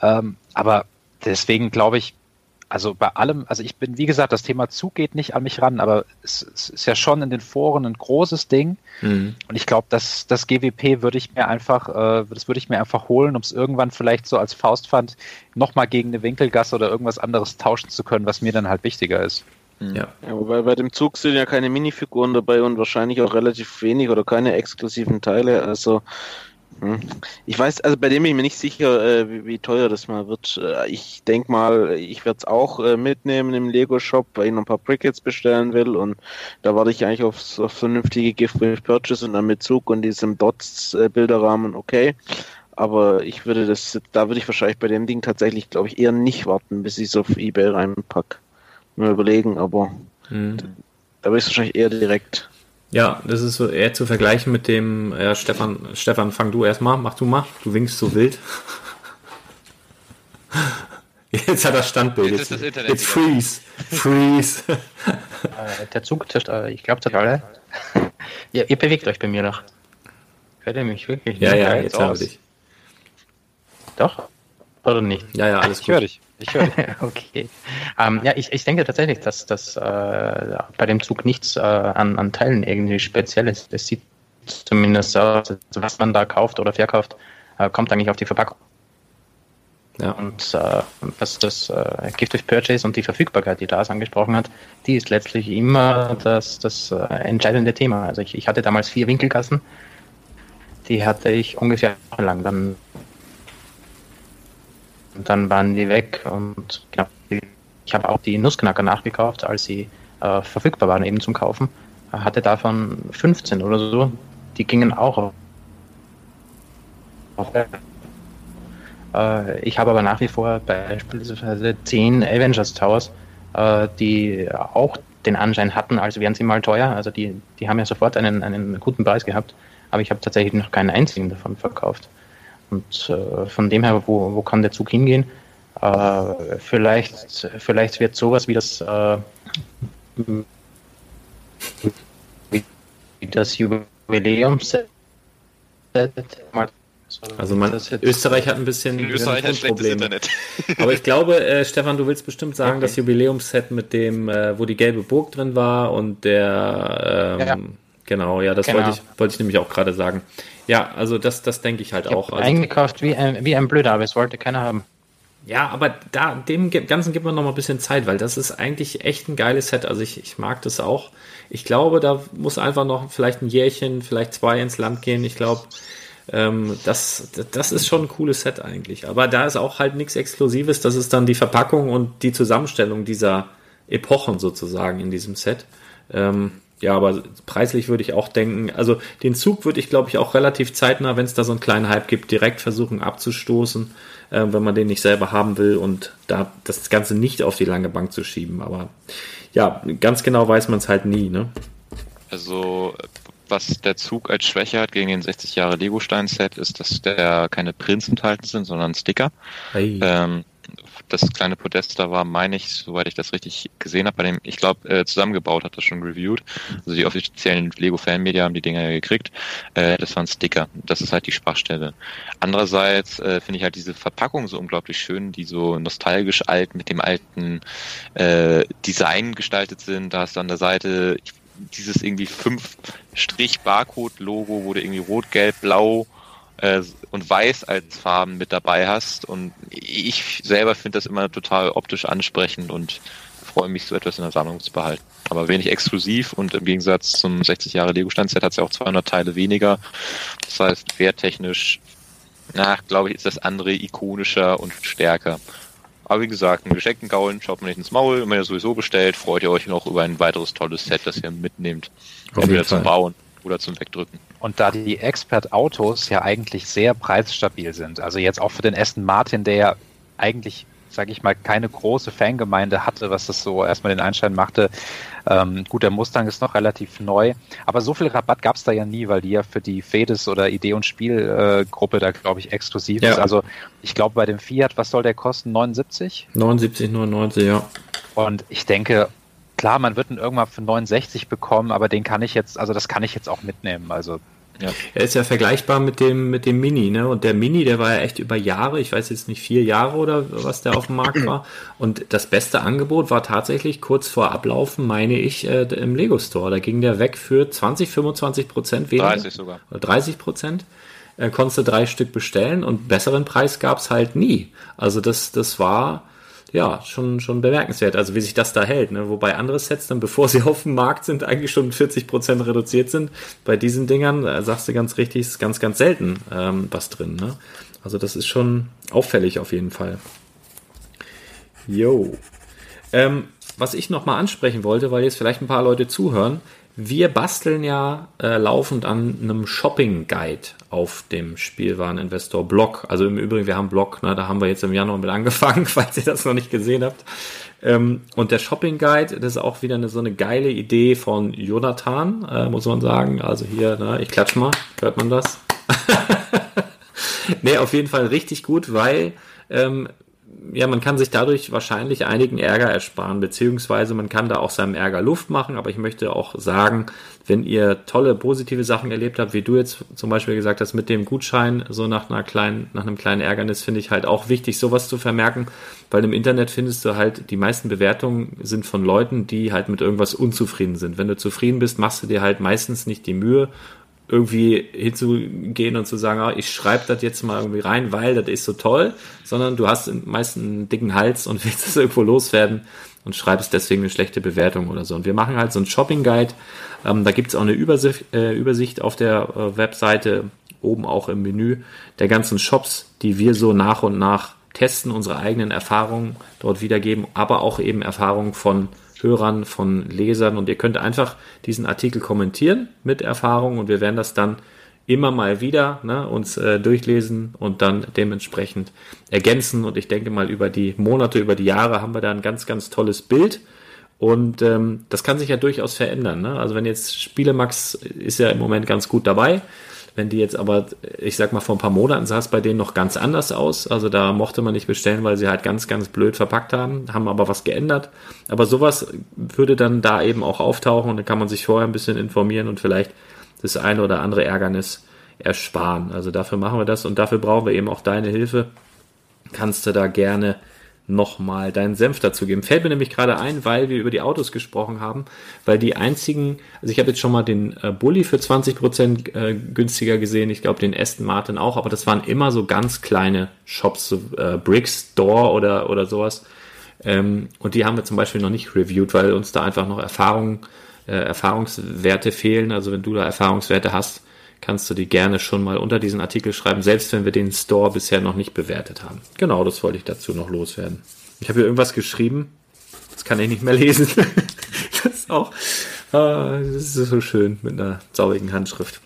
Ähm, aber deswegen glaube ich, also bei allem, also ich bin, wie gesagt, das Thema Zug geht nicht an mich ran, aber es, es ist ja schon in den Foren ein großes Ding. Mhm. Und ich glaube, das, das GWP würde ich mir einfach, äh, das würde ich mir einfach holen, um es irgendwann vielleicht so als Faustpfand nochmal gegen eine Winkelgasse oder irgendwas anderes tauschen zu können, was mir dann halt wichtiger ist. Ja. Ja, wobei bei dem Zug sind ja keine Minifiguren dabei und wahrscheinlich auch relativ wenig oder keine exklusiven Teile. Also. Ich weiß, also bei dem bin ich mir nicht sicher, äh, wie, wie teuer das mal wird. Äh, ich denke mal, ich werde es auch äh, mitnehmen im Lego-Shop, weil ich noch ein paar Brickets bestellen will und da warte ich eigentlich auf, auf vernünftige Gift with Purchase und dann mit Zug und diesem Dots-Bilderrahmen okay. Aber ich würde das, da würde ich wahrscheinlich bei dem Ding tatsächlich, glaube ich, eher nicht warten, bis ich es auf Ebay reinpack. Mal überlegen, aber Mhm. da würde ich es wahrscheinlich eher direkt. Ja, das ist so eher zu vergleichen mit dem, ja, Stefan, Stefan, fang du erstmal, mach du mal, du winkst so wild. Jetzt hat er Standbild. Jetzt Jetzt, ist das Internet jetzt wieder. freeze. Freeze. Äh, der Zug, äh, ich glaube, alle. ihr, ihr bewegt euch bei mir noch. Hört ihr mich wirklich? ja, nicht? ja, jetzt haben wir aus. dich. Doch? Oder nicht? Ja, ja, alles Ich höre gut. dich. Ich höre okay. Ähm, ja, ich, ich denke tatsächlich, dass das äh, bei dem Zug nichts äh, an, an Teilen irgendwie speziell ist. Es sieht zumindest so aus, was man da kauft oder verkauft, äh, kommt eigentlich auf die Verpackung. Ja. Und äh, was das äh, Gift with Purchase und die Verfügbarkeit, die Lars angesprochen hat, die ist letztlich immer das, das äh, entscheidende Thema. Also ich, ich hatte damals vier Winkelgassen, die hatte ich ungefähr lang. Dann, und dann waren die weg und genau, ich habe auch die Nussknacker nachgekauft, als sie äh, verfügbar waren eben zum Kaufen. Hatte davon 15 oder so. Die gingen auch auf. auf äh, ich habe aber nach wie vor beispielsweise 10 Avengers Towers, äh, die auch den Anschein hatten, als wären sie mal teuer. Also die, die haben ja sofort einen, einen guten Preis gehabt, aber ich habe tatsächlich noch keinen einzigen davon verkauft. Und äh, von dem her, wo, wo kann der Zug hingehen? Äh, vielleicht, vielleicht wird sowas wie das, äh, wie das Jubiläumsset mal Also man, Österreich hat ein bisschen Österreich hat schlechtes Probleme. Internet. Aber ich glaube, äh, Stefan, du willst bestimmt sagen, Okay. das Jubiläumsset mit dem, äh, wo die gelbe Burg drin war und der, ähm, Ja. genau, ja, das Genau. wollte ich, wollte ich nämlich auch gerade sagen. Ja, also das, das denke ich halt Ich auch. Also, eingekauft wie ein, wie ein Blöder, aber es wollte keiner haben. ja, aber da, dem Ganzen gibt man noch mal ein bisschen Zeit, weil das ist eigentlich echt ein geiles Set. Also ich, ich mag das auch. Ich glaube, da muss einfach noch vielleicht ein Jährchen, vielleicht zwei ins Land gehen. Ich glaube, ähm, das, das ist schon ein cooles Set eigentlich. Aber da ist auch halt nichts Exklusives. Das ist dann die Verpackung und die Zusammenstellung dieser Epochen sozusagen in diesem Set. Ähm, ja, aber preislich würde ich auch denken, also den Zug würde ich, glaube ich, auch relativ zeitnah, wenn es da so einen kleinen Hype gibt, direkt versuchen abzustoßen, äh, wenn man den nicht selber haben will und da das Ganze nicht auf die lange Bank zu schieben. Aber ja, ganz genau weiß man es halt nie, ne? Also, was der Zug als Schwäche hat gegen den 60 Jahre Lego-Stein-Set, ist, dass der keine Prints enthalten sind, sondern Sticker. Hey. Ähm, das kleine Podest da war, meine ich, soweit ich das richtig gesehen habe, bei dem, ich glaube, äh, zusammengebaut hat das schon reviewed. Also die offiziellen Lego Fanmedia haben die Dinger ja gekriegt. Äh, das waren Sticker. Das ist halt die Schwachstelle. Andererseits äh, finde ich halt diese Verpackung so unglaublich schön, die so nostalgisch alt mit dem alten äh, Design gestaltet sind. Da hast du an der Seite dieses irgendwie fünf Strich Barcode Logo, wo du irgendwie rot, gelb, blau äh, und weiß als Farben mit dabei hast. Und ich selber finde das immer total optisch ansprechend und freue mich, so etwas in der Sammlung zu behalten. Aber wenig exklusiv und im Gegensatz zum 60 Jahre Lego-Standset hat es ja auch 200 Teile weniger. Das heißt, werttechnisch, na, glaube ich, ist das andere ikonischer und stärker. Aber wie gesagt, einen geschenkten Gaulen schaut man nicht ins Maul. Wenn ihr sowieso bestellt, freut ihr euch noch über ein weiteres tolles Set, das ihr mitnehmt. Entweder zum Bauen oder zum Wegdrücken. Und da die Expert-Autos ja eigentlich sehr preisstabil sind, also jetzt auch für den Aston Martin, der ja eigentlich, sage ich mal, keine große Fangemeinde hatte, was das so erstmal den Einstein machte. Ähm, gut, der Mustang ist noch relativ neu, aber so viel Rabatt gab es da ja nie, weil die ja für die Fedes oder Idee- und Spielgruppe äh, da, glaube ich, exklusiv ja. ist. Also ich glaube, bei dem Fiat, was soll der kosten? 79? 79, 99, ja. Und ich denke, klar, man wird ihn irgendwann für 69 bekommen, aber den kann ich jetzt, also das kann ich jetzt auch mitnehmen. Also ja. Er ist ja vergleichbar mit dem, mit dem Mini, ne? Und der Mini, der war ja echt über Jahre, ich weiß jetzt nicht, vier Jahre oder was der auf dem Markt war. Und das beste Angebot war tatsächlich kurz vor Ablaufen, meine ich, äh, im Lego Store. Da ging der weg für 20, 25 Prozent weniger. 30 sogar. Oder 30 Prozent. Äh, konntest du drei Stück bestellen und besseren Preis gab es halt nie. Also das, das war ja, schon, schon bemerkenswert, also wie sich das da hält. Ne? Wobei andere Sets dann, bevor sie auf dem Markt sind, eigentlich schon 40% reduziert sind. Bei diesen Dingern, äh, sagst du ganz richtig, ist ganz, ganz selten ähm, was drin. Ne? Also das ist schon auffällig auf jeden Fall. Jo. Ähm, was ich nochmal ansprechen wollte, weil jetzt vielleicht ein paar Leute zuhören, wir basteln ja äh, laufend an einem Shopping Guide auf dem Spielwareninvestor Blog. Also im Übrigen, wir haben Blog, ne, da haben wir jetzt im Januar mit angefangen, falls ihr das noch nicht gesehen habt. Ähm, und der Shopping Guide, das ist auch wieder eine, so eine geile Idee von Jonathan, äh, muss man sagen. Also hier, ne, ich klatsch mal, hört man das? nee, auf jeden Fall richtig gut, weil ähm, ja, man kann sich dadurch wahrscheinlich einigen Ärger ersparen, beziehungsweise man kann da auch seinem Ärger Luft machen. Aber ich möchte auch sagen, wenn ihr tolle positive Sachen erlebt habt, wie du jetzt zum Beispiel gesagt hast mit dem Gutschein, so nach einer kleinen, nach einem kleinen Ärgernis, finde ich halt auch wichtig, sowas zu vermerken, weil im Internet findest du halt, die meisten Bewertungen sind von Leuten, die halt mit irgendwas unzufrieden sind. Wenn du zufrieden bist, machst du dir halt meistens nicht die Mühe, irgendwie hinzugehen und zu sagen, ah, ich schreibe das jetzt mal irgendwie rein, weil das ist so toll, sondern du hast meist einen dicken Hals und willst es irgendwo loswerden und schreibst deswegen eine schlechte Bewertung oder so. Und wir machen halt so einen Shopping Guide. Ähm, da gibt's auch eine Übersicht, äh, Übersicht auf der äh, Webseite, oben auch im Menü, der ganzen Shops, die wir so nach und nach testen, unsere eigenen Erfahrungen dort wiedergeben, aber auch eben Erfahrungen von Hörern, von Lesern und ihr könnt einfach diesen Artikel kommentieren mit Erfahrung und wir werden das dann immer mal wieder ne, uns äh, durchlesen und dann dementsprechend ergänzen und ich denke mal über die Monate, über die Jahre haben wir da ein ganz, ganz tolles Bild und ähm, das kann sich ja durchaus verändern. Ne? Also wenn jetzt Spielemax ist ja im Moment ganz gut dabei, wenn die jetzt aber, ich sag mal, vor ein paar Monaten sah es bei denen noch ganz anders aus. Also da mochte man nicht bestellen, weil sie halt ganz, ganz blöd verpackt haben, haben aber was geändert. Aber sowas würde dann da eben auch auftauchen und dann kann man sich vorher ein bisschen informieren und vielleicht das eine oder andere Ärgernis ersparen. Also dafür machen wir das und dafür brauchen wir eben auch deine Hilfe. Kannst du da gerne nochmal deinen Senf dazu geben. Fällt mir nämlich gerade ein, weil wir über die Autos gesprochen haben, weil die einzigen, also ich habe jetzt schon mal den äh, Bulli für 20% äh, günstiger gesehen, ich glaube den Aston Martin auch, aber das waren immer so ganz kleine Shops, so äh, Brick Store oder, oder sowas. Ähm, und die haben wir zum Beispiel noch nicht reviewed, weil uns da einfach noch Erfahrung, äh, Erfahrungswerte fehlen. Also wenn du da Erfahrungswerte hast, kannst du die gerne schon mal unter diesen Artikel schreiben, selbst wenn wir den Store bisher noch nicht bewertet haben. Genau, das wollte ich dazu noch loswerden. Ich habe hier irgendwas geschrieben, das kann ich nicht mehr lesen. das ist auch, ah, das ist so schön mit einer saurigen Handschrift.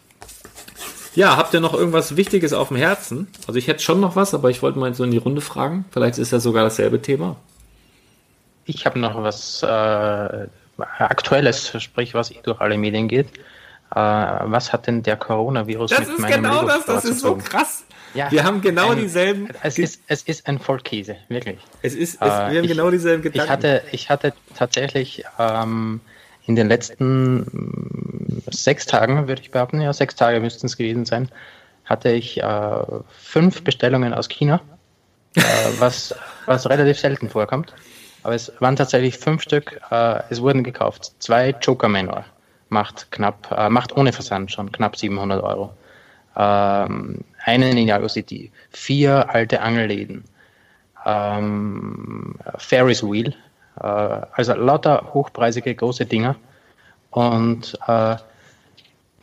Ja, habt ihr noch irgendwas Wichtiges auf dem Herzen? Also ich hätte schon noch was, aber ich wollte mal so in die Runde fragen. Vielleicht ist ja sogar dasselbe Thema. Ich habe noch was äh, Aktuelles, sprich was durch alle Medien geht. Äh, was hat denn der Coronavirus das mit meinem Das ist genau das, das ist so krass. Ja, Wir haben genau ein- dieselben. Es ist, es ist ein Vollkäse, wirklich. Es ist, es, Äh, wir haben ich- genau dieselben Gedanken. Ich hatte, ich hatte tatsächlich ähm, in den letzten mm, sechs Tagen, würde ich behaupten, ja, sechs Tage müssten es gewesen sein, hatte ich äh, fünf Bestellungen aus China, äh, was, was relativ selten vorkommt. Aber es waren tatsächlich fünf Stück. Äh, es wurden gekauft. Zwei Joker Manor macht knapp, äh, macht ohne Versand schon knapp 700 Euro. Ähm, einen Ninjago City, vier alte Angelläden, ähm, Ferris Wheel, äh, also lauter hochpreisige große Dinger. Und äh,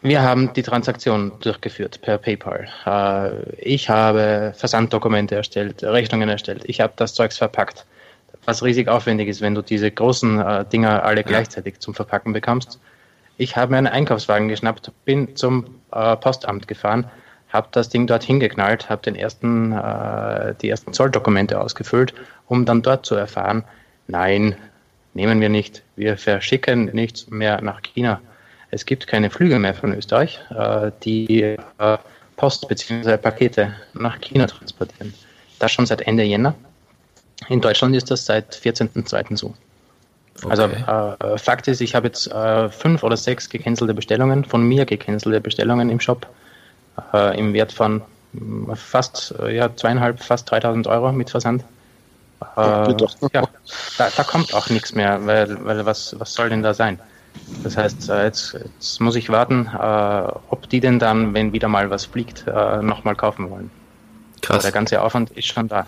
wir haben die Transaktion durchgeführt per PayPal. Äh, ich habe Versanddokumente erstellt, Rechnungen erstellt. Ich habe das Zeugs verpackt, was riesig aufwendig ist, wenn du diese großen äh, Dinger alle gleichzeitig zum Verpacken bekommst. Ich habe mir einen Einkaufswagen geschnappt, bin zum äh, Postamt gefahren, habe das Ding dort hingeknallt, habe ersten, äh, die ersten Zolldokumente ausgefüllt, um dann dort zu erfahren, nein, nehmen wir nicht, wir verschicken nichts mehr nach China. Es gibt keine Flüge mehr von Österreich, äh, die äh, Post bzw. Pakete nach China transportieren. Das schon seit Ende Jänner. In Deutschland ist das seit 14.02. so. Also äh, Fakt ist, ich habe jetzt äh, fünf oder sechs gecancelte Bestellungen, von mir gecancelte Bestellungen im Shop äh, im Wert von mh, fast äh, ja, zweieinhalb, fast 3000 Euro mit Versand. Äh, ja, da, da kommt auch nichts mehr, weil, weil was, was soll denn da sein? Das heißt, jetzt, jetzt muss ich warten, ob die denn dann, wenn wieder mal was fliegt, nochmal kaufen wollen. Aber Krass. der ganze Aufwand ist schon da.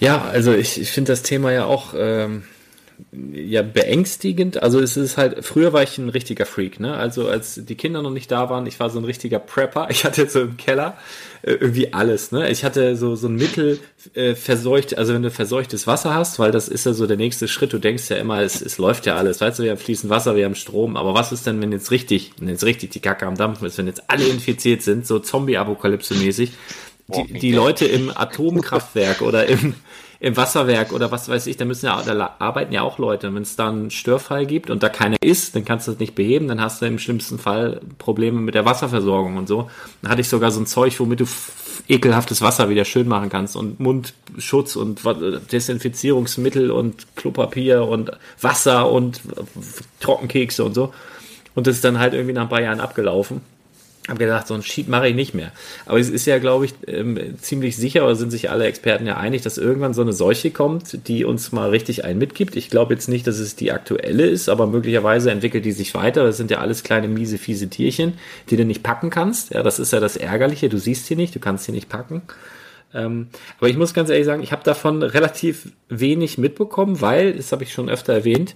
Ja, also ich, ich finde das Thema ja auch ähm, ja beängstigend. Also es ist halt, früher war ich ein richtiger Freak, ne? Also als die Kinder noch nicht da waren, ich war so ein richtiger Prepper. Ich hatte so im Keller äh, irgendwie alles, ne? Ich hatte so so ein Mittel äh, verseucht, also wenn du verseuchtes Wasser hast, weil das ist ja so der nächste Schritt. Du denkst ja immer, es, es läuft ja alles, weißt du, wir haben fließend Wasser, wir haben Strom. Aber was ist denn, wenn jetzt richtig, wenn jetzt richtig die Kacke am Dampfen ist, wenn jetzt alle infiziert sind, so Zombie-Apokalypse-mäßig? Die, die Leute im Atomkraftwerk oder im, im Wasserwerk oder was weiß ich, da müssen ja, da arbeiten ja auch Leute. Wenn es da einen Störfall gibt und da keiner ist, dann kannst du das nicht beheben, dann hast du im schlimmsten Fall Probleme mit der Wasserversorgung und so. Dann hatte ich sogar so ein Zeug, womit du ekelhaftes Wasser wieder schön machen kannst und Mundschutz und Desinfizierungsmittel und Klopapier und Wasser und Trockenkekse und so. Und das ist dann halt irgendwie nach ein paar Jahren abgelaufen habe gedacht, so ein Sheet mache ich nicht mehr. Aber es ist ja, glaube ich, ähm, ziemlich sicher, oder sind sich alle Experten ja einig, dass irgendwann so eine Seuche kommt, die uns mal richtig einen mitgibt. Ich glaube jetzt nicht, dass es die aktuelle ist, aber möglicherweise entwickelt die sich weiter. Das sind ja alles kleine, miese, fiese Tierchen, die du nicht packen kannst. Ja, das ist ja das Ärgerliche. Du siehst sie nicht, du kannst sie nicht packen. Ähm, aber ich muss ganz ehrlich sagen, ich habe davon relativ wenig mitbekommen, weil, das habe ich schon öfter erwähnt,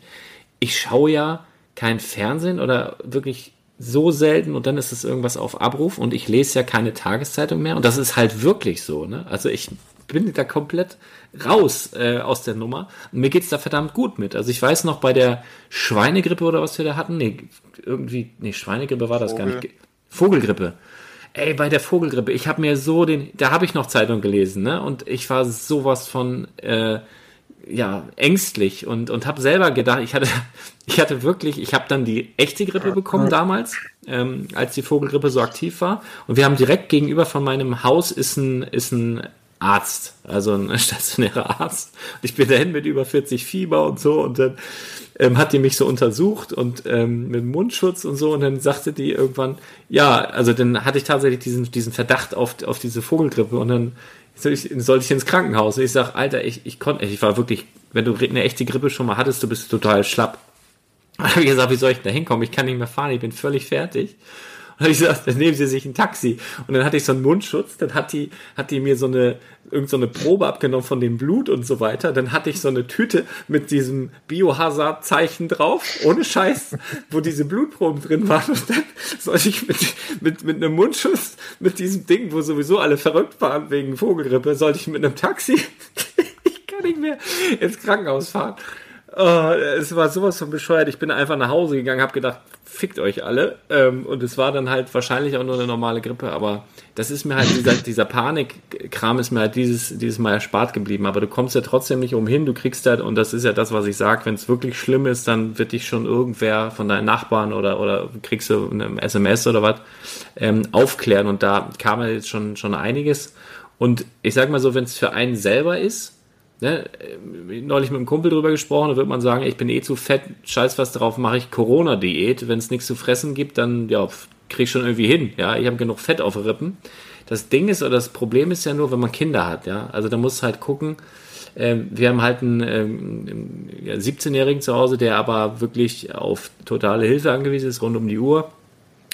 ich schaue ja kein Fernsehen oder wirklich so selten und dann ist es irgendwas auf Abruf und ich lese ja keine Tageszeitung mehr und das ist halt wirklich so, ne? Also ich bin da komplett raus äh, aus der Nummer und mir geht's da verdammt gut mit. Also ich weiß noch bei der Schweinegrippe oder was wir da hatten, nee, irgendwie, nee, Schweinegrippe war das gar nicht. Vogelgrippe. Ey, bei der Vogelgrippe, ich habe mir so den, da habe ich noch Zeitung gelesen, ne? Und ich war sowas von äh, ja, ängstlich und, und habe selber gedacht, ich hatte, ich hatte wirklich, ich habe dann die echte Grippe bekommen damals, ähm, als die Vogelgrippe so aktiv war. Und wir haben direkt gegenüber von meinem Haus ist ein, ist ein Arzt, also ein stationärer Arzt. Und ich bin dahin mit über 40 Fieber und so und dann ähm, hat die mich so untersucht und ähm, mit Mundschutz und so und dann sagte die irgendwann, ja, also dann hatte ich tatsächlich diesen, diesen Verdacht auf, auf diese Vogelgrippe und dann soll ich, sollte ich ins Krankenhaus. Und ich sag, Alter, ich, ich konnte, ich war wirklich, wenn du eine echte Grippe schon mal hattest, du bist total schlapp. Dann habe ich gesagt, wie soll ich da hinkommen? Ich kann nicht mehr fahren, ich bin völlig fertig. Und habe ich gesagt, dann nehmen Sie sich ein Taxi. Und dann hatte ich so einen Mundschutz, dann hat die, hat die mir so eine, irgend so eine Probe abgenommen von dem Blut und so weiter. Dann hatte ich so eine Tüte mit diesem Biohazard-Zeichen drauf, ohne Scheiß, wo diese Blutproben drin waren. Und dann sollte ich mit, mit, mit einem Mundschutz, mit diesem Ding, wo sowieso alle verrückt waren wegen Vogelgrippe, sollte ich mit einem Taxi, ich kann nicht mehr, ins Krankenhaus fahren. Oh, es war sowas von bescheuert. Ich bin einfach nach Hause gegangen, habe gedacht, fickt euch alle. Ähm, und es war dann halt wahrscheinlich auch nur eine normale Grippe. Aber das ist mir halt, dieser, dieser Panikkram ist mir halt dieses, dieses Mal erspart geblieben. Aber du kommst ja trotzdem nicht umhin. Du kriegst halt, und das ist ja das, was ich sage, wenn es wirklich schlimm ist, dann wird dich schon irgendwer von deinen Nachbarn oder, oder kriegst du eine SMS oder was ähm, aufklären. Und da kam ja jetzt schon, schon einiges. Und ich sag mal so, wenn es für einen selber ist, ne, neulich mit einem Kumpel drüber gesprochen, da wird man sagen, ich bin eh zu fett, scheiß was drauf, mache ich Corona-Diät. Wenn es nichts zu fressen gibt, dann ja, krieg ich schon irgendwie hin. Ja, ich habe genug Fett auf den Rippen. Das Ding ist, oder das Problem ist ja nur, wenn man Kinder hat, ja. Also da muss halt gucken, ähm, wir haben halt einen ähm, 17-Jährigen zu Hause, der aber wirklich auf totale Hilfe angewiesen ist, rund um die Uhr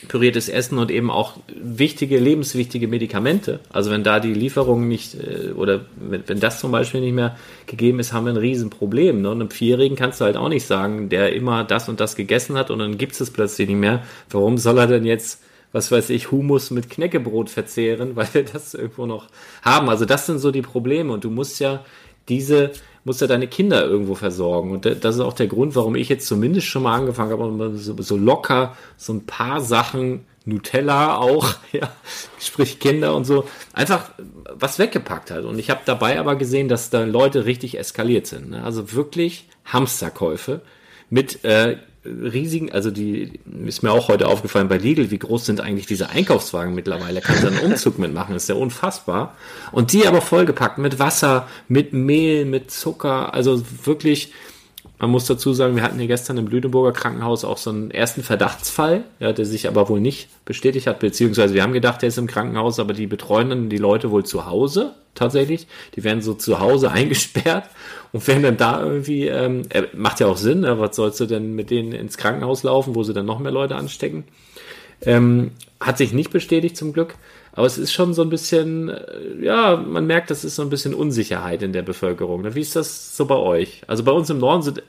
püriertes Essen und eben auch wichtige, lebenswichtige Medikamente. Also wenn da die Lieferung nicht, äh, oder wenn, wenn das zum Beispiel nicht mehr gegeben ist, haben wir ein Riesenproblem. Ne? Und einem Vierjährigen kannst du halt auch nicht sagen, der immer das und das gegessen hat und dann gibt es plötzlich nicht mehr. Warum soll er denn jetzt, was weiß ich, Humus mit Knäckebrot verzehren, weil wir das irgendwo noch haben? Also das sind so die Probleme und du musst ja diese musst ja deine Kinder irgendwo versorgen. Und das ist auch der Grund, warum ich jetzt zumindest schon mal angefangen habe, so, locker so ein paar Sachen, Nutella auch, ja, sprich Kinder und so, einfach was weggepackt hat. Und ich habe dabei aber gesehen, dass da Leute richtig eskaliert sind. Ne? Also wirklich Hamsterkäufe mit äh, riesigen, also die ist mir auch heute aufgefallen bei Lidl, wie groß sind eigentlich diese Einkaufswagen mittlerweile? Kannst du einen Umzug mitmachen, ist ja unfassbar. Und die aber vollgepackt mit Wasser, mit Mehl, mit Zucker, also wirklich man muss dazu sagen, wir hatten hier gestern im Lüneburger Krankenhaus auch so einen ersten Verdachtsfall, ja, der sich aber wohl nicht bestätigt hat, beziehungsweise wir haben gedacht, der ist im Krankenhaus, aber die betreuen dann die Leute wohl zu Hause tatsächlich. Die werden so zu Hause eingesperrt und werden dann da irgendwie, ähm, äh, macht ja auch Sinn, äh, was sollst du denn mit denen ins Krankenhaus laufen, wo sie dann noch mehr Leute anstecken? Ähm, hat sich nicht bestätigt zum Glück. Aber es ist schon so ein bisschen, äh, ja, man merkt, das ist so ein bisschen Unsicherheit in der Bevölkerung. Wie ist das so bei euch? Also bei uns im Norden sind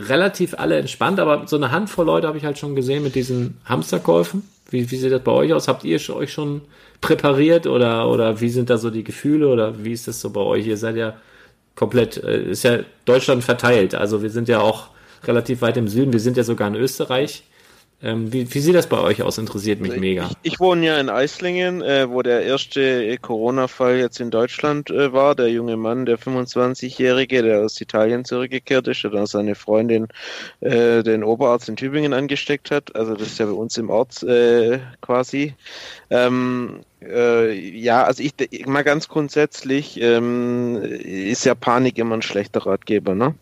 relativ alle entspannt, aber so eine Handvoll Leute habe ich halt schon gesehen mit diesen Hamsterkäufen. Wie, wie sieht das bei euch aus? Habt ihr euch schon präpariert oder, oder wie sind da so die Gefühle oder wie ist das so bei euch? Ihr seid ja komplett, äh, ist ja Deutschland verteilt. Also wir sind ja auch relativ weit im Süden. Wir sind ja sogar in Österreich. Ähm, wie, wie, sieht das bei euch aus? Interessiert mich also mega. Ich, ich, wohne ja in Eislingen, äh, wo der erste Corona-Fall jetzt in Deutschland äh, war. Der junge Mann, der 25-Jährige, der aus Italien zurückgekehrt ist, der dann seine Freundin äh, den Oberarzt in Tübingen angesteckt hat. Also das ist ja bei uns im Ort äh, quasi. Ähm, äh, ja, also ich mal ganz grundsätzlich ähm, ist ja Panik immer ein schlechter Ratgeber. Ne?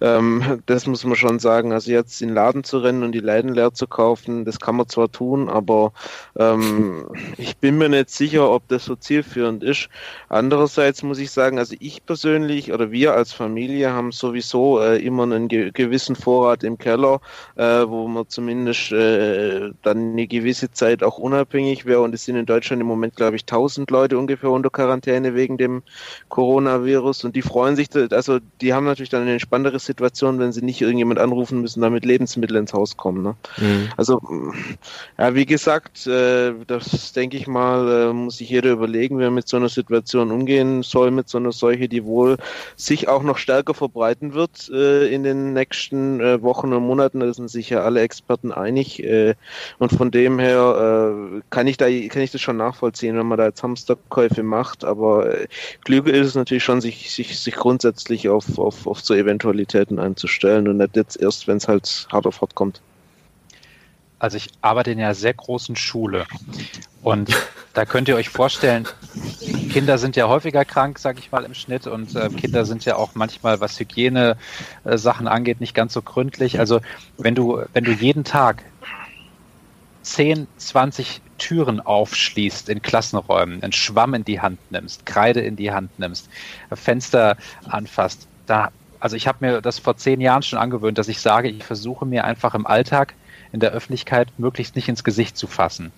Ähm, das muss man schon sagen. Also jetzt in den Laden zu rennen und die Läden leer zu kaufen, das kann man zwar tun, aber ähm, ich bin mir nicht sicher, ob das so zielführend ist. Andererseits muss ich sagen, also ich persönlich oder wir als Familie haben sowieso äh, immer einen ge gewissen Vorrat im Keller, äh, wo man zumindest äh, dann eine gewisse Zeit auch unabhängig wäre und es sind in Deutschland im Moment Moment, glaube ich, 1000 Leute ungefähr unter Quarantäne wegen dem Coronavirus und die freuen sich, also die haben natürlich dann eine entspanntere Situation, wenn sie nicht irgendjemand anrufen müssen, damit Lebensmittel ins Haus kommen. Ne? Mhm. Also, ja, wie gesagt, äh, das denke ich mal, äh, muss sich jeder überlegen, wer mit so einer Situation umgehen soll, mit so einer Seuche, die wohl sich auch noch stärker verbreiten wird äh, in den nächsten Wochen und Monaten. Da sind sich ja alle Experten einig. Und von dem her kann ich da kann ich das schon nachvollziehen nachvollziehen, wenn man da jetzt Hamsterkäufe macht, aber äh, klüger ist es natürlich schon, sich, sich, sich grundsätzlich auf, auf, auf so Eventualitäten einzustellen und nicht jetzt erst, wenn es halt hart auf hart kommt. Also ich arbeite in einer sehr großen Schule und da könnt ihr euch vorstellen, Kinder sind ja häufiger krank, sage ich mal im Schnitt und äh, Kinder sind ja auch manchmal, was Hygiene äh, angeht, nicht ganz so gründlich. Also wenn du wenn du jeden Tag 10, 20 Türen aufschließt in Klassenräumen, einen Schwamm in die Hand nimmst, Kreide in die Hand nimmst, Fenster anfasst, da, also ich habe mir das vor zehn Jahren schon angewöhnt, dass ich sage, ich versuche mir einfach im Alltag in der Öffentlichkeit möglichst nicht ins Gesicht zu fassen.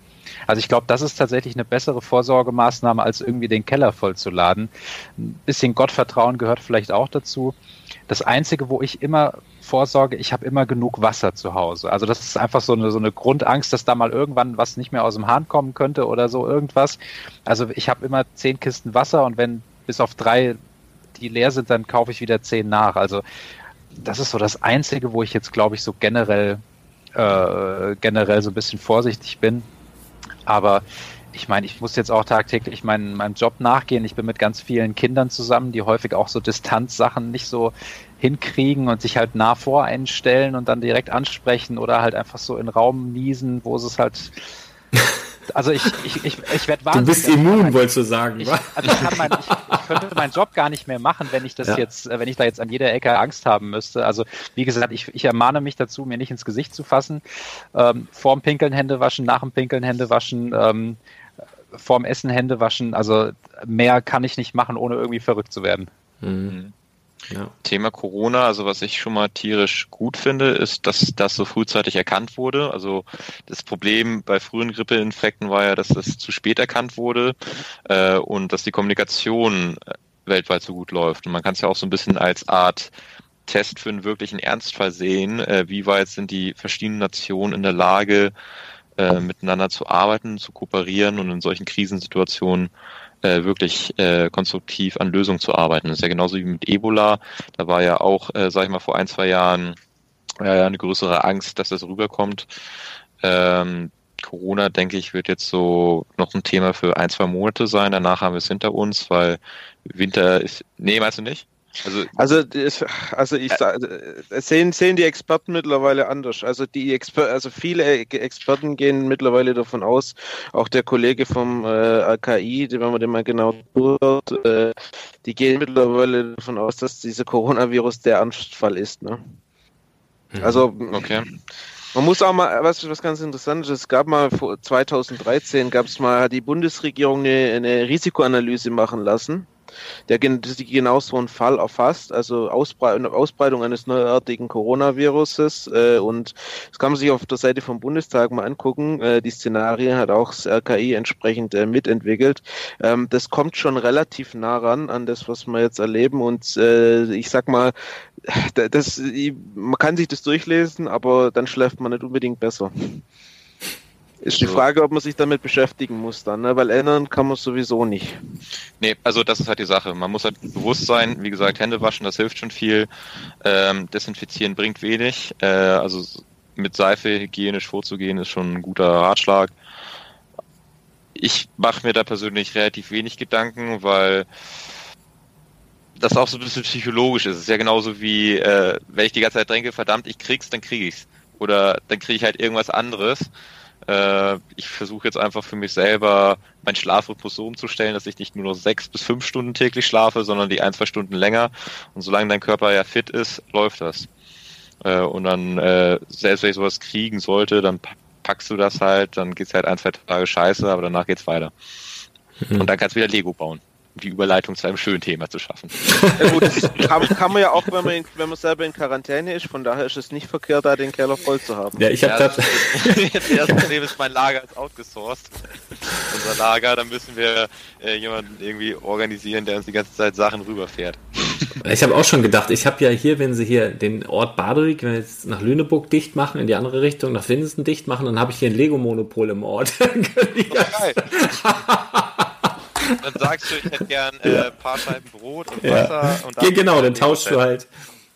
Also ich glaube, das ist tatsächlich eine bessere Vorsorgemaßnahme, als irgendwie den Keller vollzuladen. Ein bisschen Gottvertrauen gehört vielleicht auch dazu. Das Einzige, wo ich immer vorsorge, ich habe immer genug Wasser zu Hause. Also das ist einfach so eine, so eine Grundangst, dass da mal irgendwann was nicht mehr aus dem Hahn kommen könnte oder so irgendwas. Also ich habe immer zehn Kisten Wasser und wenn bis auf drei die leer sind, dann kaufe ich wieder zehn nach. Also das ist so das Einzige, wo ich jetzt, glaube ich, so generell, äh, generell so ein bisschen vorsichtig bin. Aber ich meine, ich muss jetzt auch tagtäglich meinen, meinem Job nachgehen. Ich bin mit ganz vielen Kindern zusammen, die häufig auch so Distanzsachen nicht so hinkriegen und sich halt nah voreinstellen und dann direkt ansprechen oder halt einfach so in Raum niesen, wo es halt also ich, ich, ich, ich werde wahnsinnig. Du bist immun, wolltest du sagen. Ich, also ich, kann mein, ich, ich könnte meinen Job gar nicht mehr machen, wenn ich das ja. jetzt, wenn ich da jetzt an jeder Ecke Angst haben müsste. Also wie gesagt, ich, ich ermahne mich dazu, mir nicht ins Gesicht zu fassen. Ähm, vorm Pinkeln Hände waschen, nach dem Pinkeln Hände waschen, ähm, vorm Essen Hände waschen. Also mehr kann ich nicht machen, ohne irgendwie verrückt zu werden. Mhm. Ja. Thema Corona, also was ich schon mal tierisch gut finde, ist, dass das so frühzeitig erkannt wurde. Also das Problem bei frühen Grippeinfekten war ja, dass das zu spät erkannt wurde äh, und dass die Kommunikation äh, weltweit so gut läuft. Und man kann es ja auch so ein bisschen als Art Test für einen wirklichen Ernstfall sehen, äh, wie weit sind die verschiedenen Nationen in der Lage, äh, miteinander zu arbeiten, zu kooperieren und in solchen Krisensituationen äh, wirklich äh, konstruktiv an Lösungen zu arbeiten. Das ist ja genauso wie mit Ebola. Da war ja auch, äh, sag ich mal, vor ein, zwei Jahren äh, eine größere Angst, dass das rüberkommt. Ähm, Corona, denke ich, wird jetzt so noch ein Thema für ein, zwei Monate sein. Danach haben wir es hinter uns, weil Winter ist. Nee, meinst du nicht? Also, also, also ich sage, sehen, sehen die Experten mittlerweile anders. Also die Exper also viele Experten gehen mittlerweile davon aus, auch der Kollege vom äh, AKI, wenn man den mal genau zuhört, äh, die gehen mittlerweile davon aus, dass dieser Coronavirus der Ernstfall ist. Ne? Mhm. Also okay. Man muss auch mal, was, was ganz interessant ist, es gab mal vor 2013 gab es mal, hat die Bundesregierung eine, eine Risikoanalyse machen lassen der genau so einen Fall erfasst, also Ausbreitung, eines neuartigen Coronaviruses. Äh, und das kann man sich auf der Seite vom Bundestag mal angucken. Äh, die Szenarien hat auch das RKI entsprechend äh, mitentwickelt. Ähm, das kommt schon relativ nah ran an das, was wir jetzt erleben. Und ich sag mal, das, man kann sich das durchlesen, aber dann schläft man nicht unbedingt besser. Ist die Frage, ob man sich damit beschäftigen muss dann, ne? weil ändern kann man sowieso nicht. Nee, also das ist halt die Sache. Man muss halt bewusst sein, wie gesagt, Hände waschen, das hilft schon viel. Ähm, desinfizieren bringt wenig. Äh, also mit Seife hygienisch vorzugehen, ist schon ein guter Ratschlag. Ich mache mir da persönlich relativ wenig Gedanken, weil das auch so ein bisschen psychologisch ist. Es ist ja genauso wie, äh, wenn ich die ganze Zeit denke, verdammt, ich krieg's, dann krieg ich's. Oder dann kriege ich halt irgendwas anderes. Äh, ich versuche jetzt einfach für mich selber meinen Schlafrhythmus so umzustellen, dass ich nicht nur noch sechs bis fünf Stunden täglich schlafe, sondern die ein, zwei Stunden länger. Und solange dein Körper ja fit ist, läuft das. Äh, und dann, äh, selbst wenn ich sowas kriegen sollte, dann packst du das halt, dann geht's halt ein, zwei Tage scheiße, aber danach geht's weiter. Mhm. Und dann kannst du wieder Lego bauen die Überleitung zu einem schönen Thema zu schaffen. Ja gut, das kann, kann, man ja auch, wenn man, in, wenn man selber in Quarantäne ist, von daher ist es nicht verkehrt, da den Keller voll zu haben. Ja, ich habe ja, das. das Problem ist, mein Lager ist outgesourced. Unser Lager, da müssen wir äh, jemanden irgendwie organisieren, der uns die ganze Zeit Sachen rüberfährt. Ich habe auch schon gedacht, ich habe ja hier, wenn sie hier den Ort Badewig, wenn wir jetzt nach Lüneburg dicht machen, in die andere Richtung, nach Finsen dicht machen, dann habe ich hier ein Lego-Monopol im Ort. Dann sagst du, ich hätte gern äh, ja. paar Scheiben Brot und Wasser. Ja. Und dann genau, dann tauschst du halt.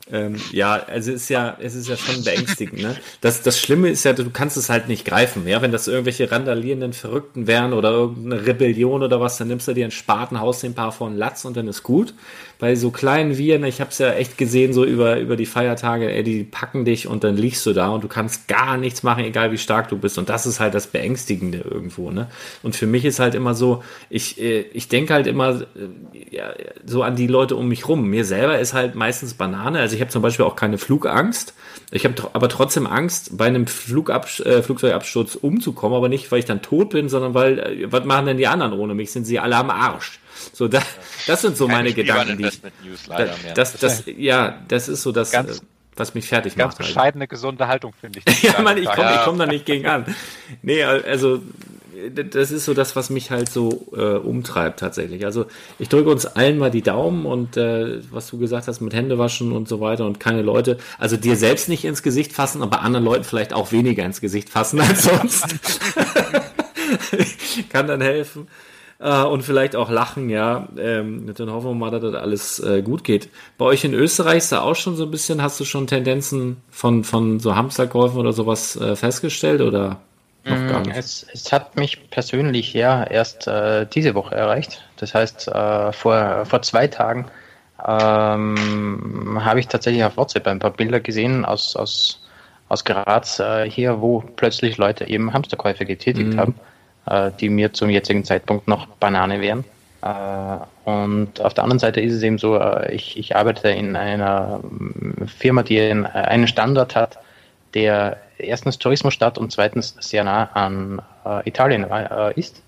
Ähm, ja, also es ist ja, es ist ja schon beängstigend. Ne? Das, das Schlimme ist ja, du kannst es halt nicht greifen. Ja, wenn das irgendwelche randalierenden Verrückten wären oder irgendeine Rebellion oder was, dann nimmst du dir einen Spaten, haust den paar von Latz und dann ist gut bei so kleinen Viren, ich habe es ja echt gesehen, so über, über die Feiertage, ey, die packen dich und dann liegst du da und du kannst gar nichts machen, egal wie stark du bist. Und das ist halt das Beängstigende irgendwo. Ne? Und für mich ist halt immer so, ich, äh, ich denke halt immer äh, ja, so an die Leute um mich rum. Mir selber ist halt meistens Banane. Also ich habe zum Beispiel auch keine Flugangst. Ich habe aber trotzdem Angst, bei einem Flugabs äh, Flugzeugabsturz umzukommen, aber nicht, weil ich dann tot bin, sondern weil, äh, was machen denn die anderen ohne mich? Sind sie alle am Arsch? So, da, das sind so meine Gedanken, die ich, da, das, das, ja, das ist so das, ganz, äh, was mich fertig ganz macht. Ganz bescheidene, halt. gesunde Haltung, finde ich. ja, Mann, ich komme ja. komm da nicht gegen an. Nee, also, das ist so das, was mich halt so äh, umtreibt tatsächlich. Also ich drücke uns allen mal die Daumen und äh, was du gesagt hast mit Händewaschen und so weiter und keine Leute, also dir selbst nicht ins Gesicht fassen, aber anderen Leuten vielleicht auch weniger ins Gesicht fassen als sonst. Kann dann helfen. Äh, und vielleicht auch lachen, ja. Ähm, dann hoffen wir mal, dass das alles äh, gut geht. Bei euch in Österreich ist da auch schon so ein bisschen, hast du schon Tendenzen von, von so Hamsterkäufen oder sowas äh, festgestellt oder noch gar nicht? Es, es hat mich persönlich ja erst äh, diese Woche erreicht. Das heißt, äh, vor, vor zwei Tagen ähm, habe ich tatsächlich auf WhatsApp ein paar Bilder gesehen aus, aus, aus Graz äh, hier, wo plötzlich Leute eben Hamsterkäufe getätigt Mhm. haben, äh, die mir zum jetzigen Zeitpunkt noch Banane wären. Äh, und auf der anderen Seite ist es eben so, äh, ich, ich arbeite in einer ähm, Firma, die einen, Standort hat, der erstens Tourismusstadt und zweitens sehr nah an Italien ist.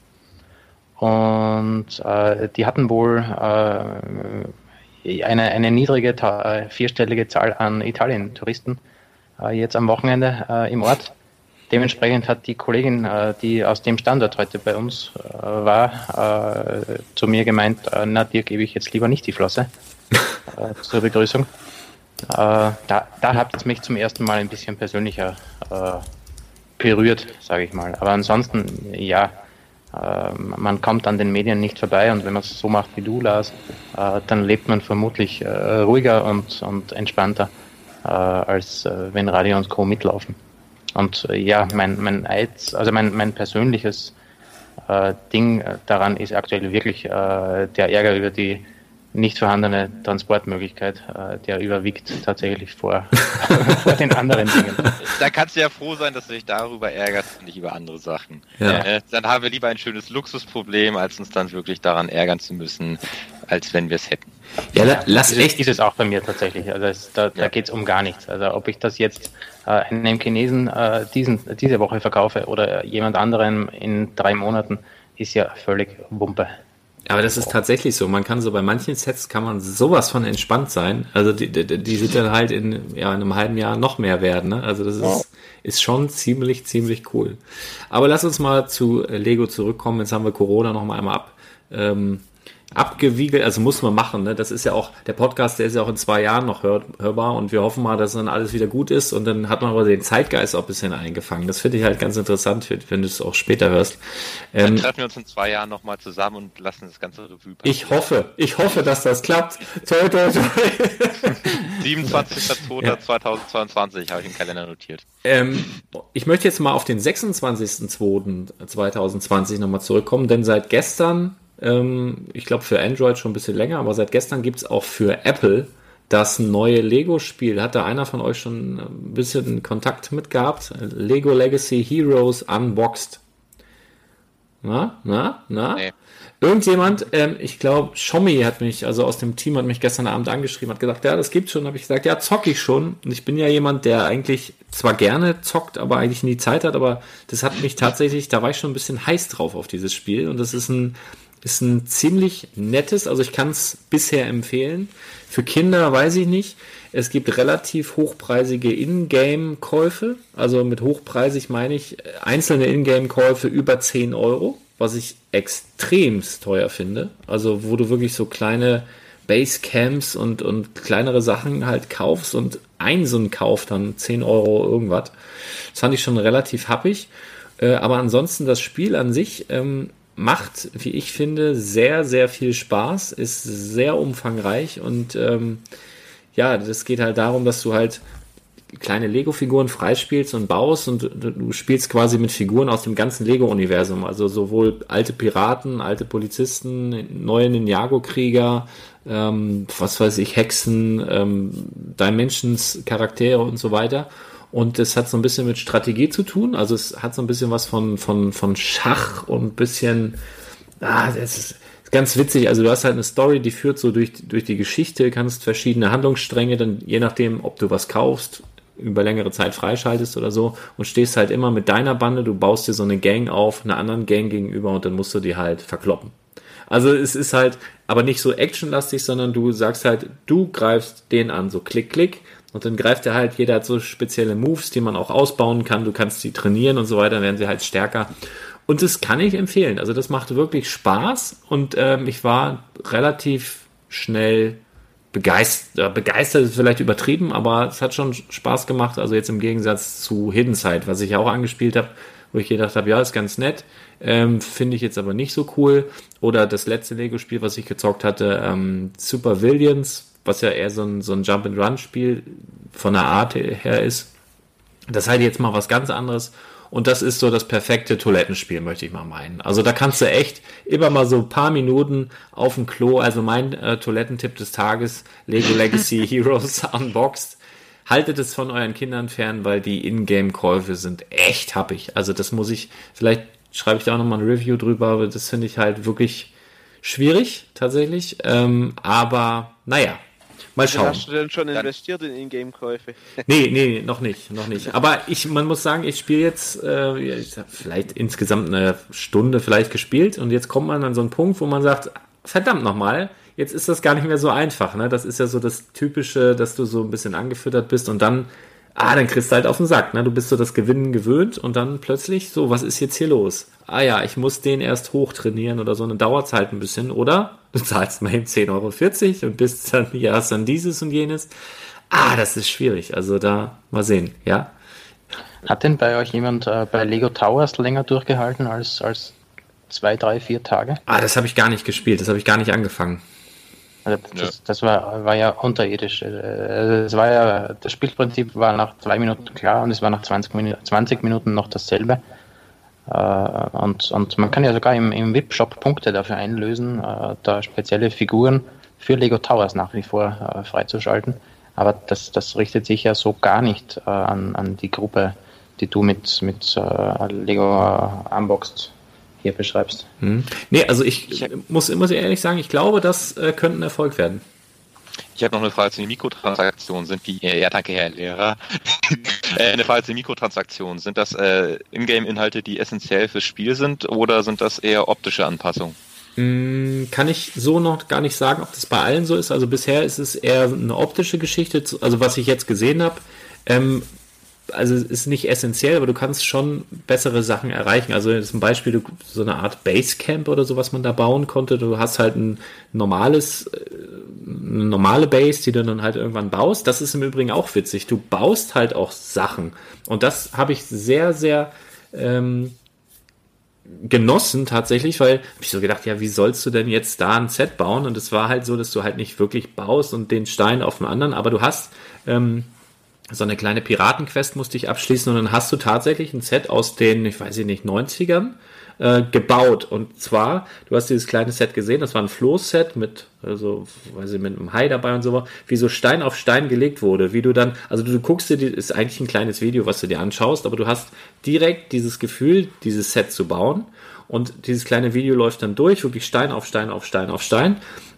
Und äh, die hatten wohl äh, eine, eine niedrige, vierstellige Zahl an Italien-Touristen äh, jetzt am Wochenende im Ort. Dementsprechend hat die Kollegin, äh, die aus dem Standort heute bei uns äh, war, äh, zu mir gemeint, na, dir gebe ich jetzt lieber nicht die Flosse zur Begrüßung. Da da hat es mich zum ersten Mal ein bisschen persönlicher berührt, sage ich mal. Aber ansonsten, ja, man kommt an den Medien nicht vorbei und wenn man es so macht wie du, Lars, dann lebt man vermutlich ruhiger und, und entspannter, als wenn Radio und Co. mitlaufen. Und äh, ja, mein, mein Eiz, also mein, mein persönliches äh, Ding äh, daran ist aktuell wirklich äh, der Ärger über die nicht vorhandene Transportmöglichkeit, äh, der überwiegt tatsächlich vor, vor den anderen Dingen. Da kannst du ja froh sein, dass du dich darüber ärgerst und nicht über andere Sachen. Ja. Äh, dann haben wir lieber ein schönes Luxusproblem, als uns dann wirklich daran ärgern zu müssen, als wenn wir es hätten. Ja, la, lass Ist, es- echt. ist es auch bei mir tatsächlich. Also es, da, da Ja. geht es um gar nichts. Also ob ich das jetzt äh, einem Chinesen äh, diesen, diese Woche verkaufe oder jemand anderem in drei Monaten, ist ja völlig Wumpe. Aber das ist tatsächlich so. Man kann so bei manchen Sets kann man sowas von entspannt sein. Also die, die, die sind dann halt in, ja, in einem halben Jahr noch mehr werden. Ne? Also das ist, ist schon ziemlich, ziemlich cool. Aber lass uns mal zu Lego zurückkommen. Jetzt haben wir Corona noch mal einmal ab. Ähm, abgewiegelt, also muss man machen, ne? Das ist ja auch, der Podcast, der ist ja auch in zwei Jahren noch hör, hörbar und wir hoffen mal, dass dann alles wieder gut ist und dann hat man aber den Zeitgeist auch ein bisschen eingefangen. Das finde ich halt ganz interessant, wenn du es auch später hörst. Dann Ähm, treffen wir uns in zwei Jahren nochmal zusammen und lassen das ganze Revue passieren. ich hoffe, ich hoffe, dass das klappt. Toi, toi, toi. 27.02.2022 habe ich im Kalender notiert. Ähm, ich möchte jetzt mal auf den 26.02.2020 nochmal zurückkommen, denn seit gestern, ähm, ich glaube für Android schon ein bisschen länger, aber seit gestern gibt es auch für Apple das neue Lego-Spiel. Hat da einer von euch schon ein bisschen Kontakt mit gehabt? Lego Legacy Heroes Unboxed. Na, na, na? Nee. Irgendjemand, ähm, ich glaube, Schommi hat mich, also aus dem Team hat mich gestern Abend angeschrieben, hat gesagt, ja, das gibt's schon. Habe ich gesagt, ja, zock ich schon. Und ich bin ja jemand, der eigentlich zwar gerne zockt, aber eigentlich nie Zeit hat, aber das hat mich tatsächlich, da war ich schon ein bisschen heiß drauf auf dieses Spiel. Und das ist ein, ist ein ziemlich nettes, also ich kann es bisher empfehlen. Für Kinder weiß ich nicht. Es gibt relativ hochpreisige Ingame-Käufe. Also mit hochpreisig meine ich äh, einzelne Ingame-Käufe über 10 Euro, was ich extremst teuer finde. Also wo du wirklich so kleine Basecamps und, und kleinere Sachen halt kaufst und ein so ein Kauf dann 10 Euro irgendwas. Das fand ich schon relativ happig. Äh, aber ansonsten das Spiel an sich ähm, macht, wie ich finde, sehr, sehr viel Spaß, ist sehr umfangreich und ähm, ja, das geht halt darum, dass du halt kleine Lego-Figuren freispielst und baust und du, du spielst quasi mit Figuren aus dem ganzen Lego-Universum. Also sowohl alte Piraten, alte Polizisten, neue Ninjago-Krieger, ähm, was weiß ich, Hexen, ähm, Dimensions, Charaktere und so weiter. Und es hat so ein bisschen mit Strategie zu tun. Also es hat so ein bisschen was von, von, von Schach und bisschen, ah, das ist, ist ganz witzig. Also du hast halt eine Story, die führt so durch, durch die Geschichte, kannst verschiedene Handlungsstränge, dann je nachdem, ob du was kaufst, über längere Zeit freischaltest oder so und stehst halt immer mit deiner Bande, du baust dir so eine Gang auf, einer anderen Gang gegenüber und dann musst du die halt verkloppen. Also es ist halt aber nicht so actionlastig, sondern du sagst halt, du greifst den an, so klick, klick. Und dann greift er halt, jeder hat so spezielle Moves, die man auch ausbauen kann. Du kannst die trainieren und so weiter, dann werden sie halt stärker. Und das kann ich empfehlen. Also das macht wirklich Spaß und ähm, ich war relativ schnell begeistert. Begeistert ist vielleicht übertrieben, aber es hat schon Spaß gemacht. Also jetzt im Gegensatz zu Hidden Side, was ich ja auch angespielt habe, wo ich gedacht habe, ja, ist ganz nett, ähm, finde ich jetzt aber nicht so cool. Oder das letzte Lego-Spiel, was ich gezockt hatte, ähm, Super Villains, was ja eher so ein, so ein Jump-and-Run-Spiel von der Art her ist. Das ist halt jetzt mal was ganz anderes. Und das ist so das perfekte Toilettenspiel, möchte ich mal meinen. Also da kannst du echt immer mal so ein paar Minuten auf dem Klo, also mein äh, Toilettentipp des Tages, Lego Legacy Heroes Unboxed. Haltet es von euren Kindern fern, weil die Ingame-Käufe sind echt happig. Also das muss ich, vielleicht schreibe ich da auch nochmal ein Review drüber, aber das finde ich halt wirklich schwierig, tatsächlich. Ähm, aber naja, Mal schauen. Hast du denn schon investiert in Ingame-Käufe? Nee, nee, noch nicht, noch nicht. Aber ich, man muss sagen, ich spiele jetzt äh, ich hab vielleicht insgesamt eine Stunde vielleicht gespielt und jetzt kommt man an so einen Punkt, wo man sagt, verdammt nochmal, jetzt ist das gar nicht mehr so einfach. Ne? Das ist ja so das Typische, dass du so ein bisschen angefüttert bist und dann, ah, dann kriegst du halt auf den Sack. Ne? Du bist so das Gewinnen gewöhnt und dann plötzlich, so, was ist jetzt hier los? Ah ja, ich muss den erst hochtrainieren oder so, dann dauert es halt ein bisschen, oder? Du zahlst mal eben 10,40 Euro und bist dann, ja, hast dann dieses und jenes. Ah, das ist schwierig. Also da mal sehen, ja. Hat denn bei euch jemand äh, bei Lego Towers länger durchgehalten als, als zwei, drei, vier Tage? Ah, das habe ich gar nicht gespielt, das habe ich gar nicht angefangen. Also das, ja. das, war, war ja unterirdisch. Es war ja, das Spielprinzip war nach zwei Minuten klar und es war nach 20 Minuten, 20 Minuten noch dasselbe. Äh, und, und man kann ja sogar im, im VIP-Shop Punkte dafür einlösen, äh, da spezielle Figuren für Lego Towers nach wie vor äh, freizuschalten. Aber das, das richtet sich ja so gar nicht an, an die Gruppe, die du mit, mit Lego Unboxed hier beschreibst. Hm. Nee, also ich, ich muss immer sehr ehrlich sagen, ich glaube, das äh, könnte ein Erfolg werden. Ich habe noch eine Frage zu den Mikrotransaktionen. Sind die, ja danke Herr Lehrer, äh, eine Frage zu den Mikrotransaktionen. Sind das äh, Ingame-Inhalte, die essentiell fürs Spiel sind oder sind das eher optische Anpassungen? Hm, kann ich so noch gar nicht sagen, ob das bei allen so ist. Also bisher ist es eher eine optische Geschichte, also was ich jetzt gesehen habe. Ähm, also ist nicht essentiell, aber du kannst schon bessere Sachen erreichen. Also zum Beispiel so eine Art Basecamp oder so, was man da bauen konnte. Du hast halt ein normales, äh, eine normale Base, die du dann halt irgendwann baust. Das ist im Übrigen auch witzig. Du baust halt auch Sachen. Und das habe ich sehr, sehr ähm, genossen tatsächlich, weil hab ich so gedacht, ja, wie sollst du denn jetzt da ein Set bauen? Und es war halt so, dass du halt nicht wirklich baust und den Stein auf dem anderen, aber du hast ähm, so eine kleine Piratenquest musste ich abschließen und dann hast du tatsächlich ein Set aus den, ich weiß nicht, 90ern äh, gebaut. Und zwar, du hast dieses kleine Set gesehen, das war ein Floßset mit, also, weiß ich, mit einem Hai dabei und so, wie so Stein auf Stein gelegt wurde, wie du dann, also du, du guckst dir, die, ist eigentlich ein kleines Video, was du dir anschaust, aber du hast direkt dieses Gefühl, dieses Set zu bauen. Und dieses kleine Video läuft dann durch, wirklich Stein auf Stein auf Stein auf Stein.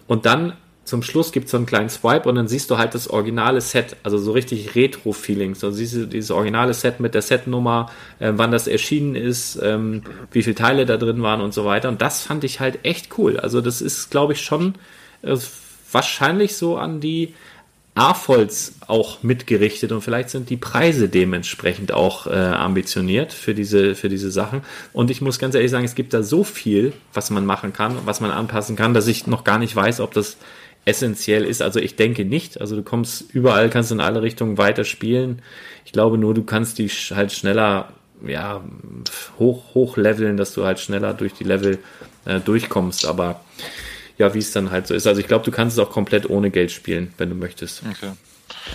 Und dann zum Schluss gibt es so einen kleinen Swipe und dann siehst du halt das originale Set, also so richtig Retro-Feelings. So siehst du dieses originale Set mit der Setnummer, äh, wann das erschienen ist, ähm, wie viele Teile da drin waren und so weiter. Und das fand ich halt echt cool. Also das ist, glaube ich, schon äh, wahrscheinlich so an die AFOLs auch mitgerichtet und vielleicht sind die Preise dementsprechend auch äh, ambitioniert für diese, für diese Sachen. Und ich muss ganz ehrlich sagen, es gibt da so viel, was man machen kann, was man anpassen kann, dass ich noch gar nicht weiß, ob das essentiell ist. Also ich denke nicht. Also du kommst überall, kannst in alle Richtungen weiter spielen. Ich glaube nur, du kannst die halt schneller ja, hoch, hoch leveln, dass du halt schneller durch die Level äh, durchkommst. Aber ja, wie es dann halt so ist. Also ich glaube, du kannst es auch komplett ohne Geld spielen, wenn du möchtest. Okay.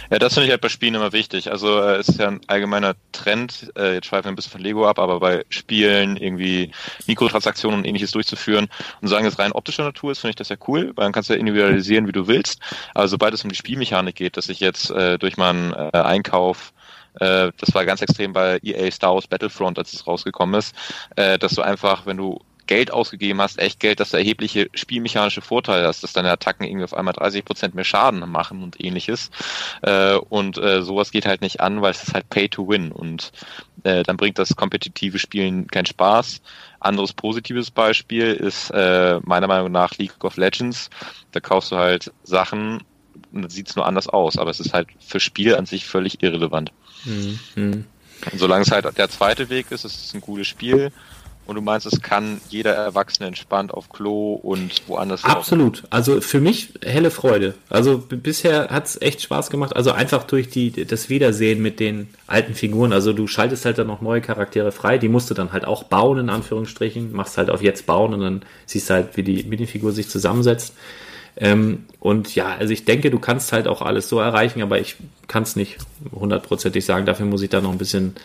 Ja, das finde ich halt bei Spielen immer wichtig. Also äh, es ist ja ein allgemeiner Trend, äh, jetzt schweifen wir ein bisschen von Lego ab, aber bei Spielen irgendwie Mikrotransaktionen und ähnliches durchzuführen und sagen, es rein optischer Natur ist, finde ich das ja cool, weil dann kannst du ja individualisieren, wie du willst. Aber sobald es um die Spielmechanik geht, dass ich jetzt äh, durch meinen äh, Einkauf äh, das war ganz extrem bei EA Star Wars Battlefront, als es rausgekommen ist, äh, dass du einfach, wenn du Geld ausgegeben hast, echt Geld, dass du erhebliche spielmechanische Vorteile hast, dass deine Attacken irgendwie auf einmal 30 Prozent mehr Schaden machen und ähnliches. Äh, und äh, sowas geht halt nicht an, weil es ist halt Pay to Win und äh, dann bringt das kompetitive Spielen keinen Spaß. Anderes positives Beispiel ist äh, meiner Meinung nach League of Legends. Da kaufst du halt Sachen und dann sieht es nur anders aus, aber es ist halt für Spiel an sich völlig irrelevant. Mhm. Und solange es halt der zweite Weg ist, es ist ein cooles Spiel, Und du meinst, es kann jeder Erwachsene entspannt auf Klo und woanders Absolut. Also für mich helle Freude. Also bisher hat es echt Spaß gemacht. Also einfach durch die, das Wiedersehen mit den alten Figuren. Also du schaltest halt dann noch neue Charaktere frei. Die musst du dann halt auch bauen, in Anführungsstrichen. Machst halt auf jetzt bauen und dann siehst du halt, wie die Minifigur sich zusammensetzt. Ähm, und ja, also ich denke, du kannst halt auch alles so erreichen, aber ich kann es nicht hundertprozentig sagen. Dafür muss ich da noch ein bisschen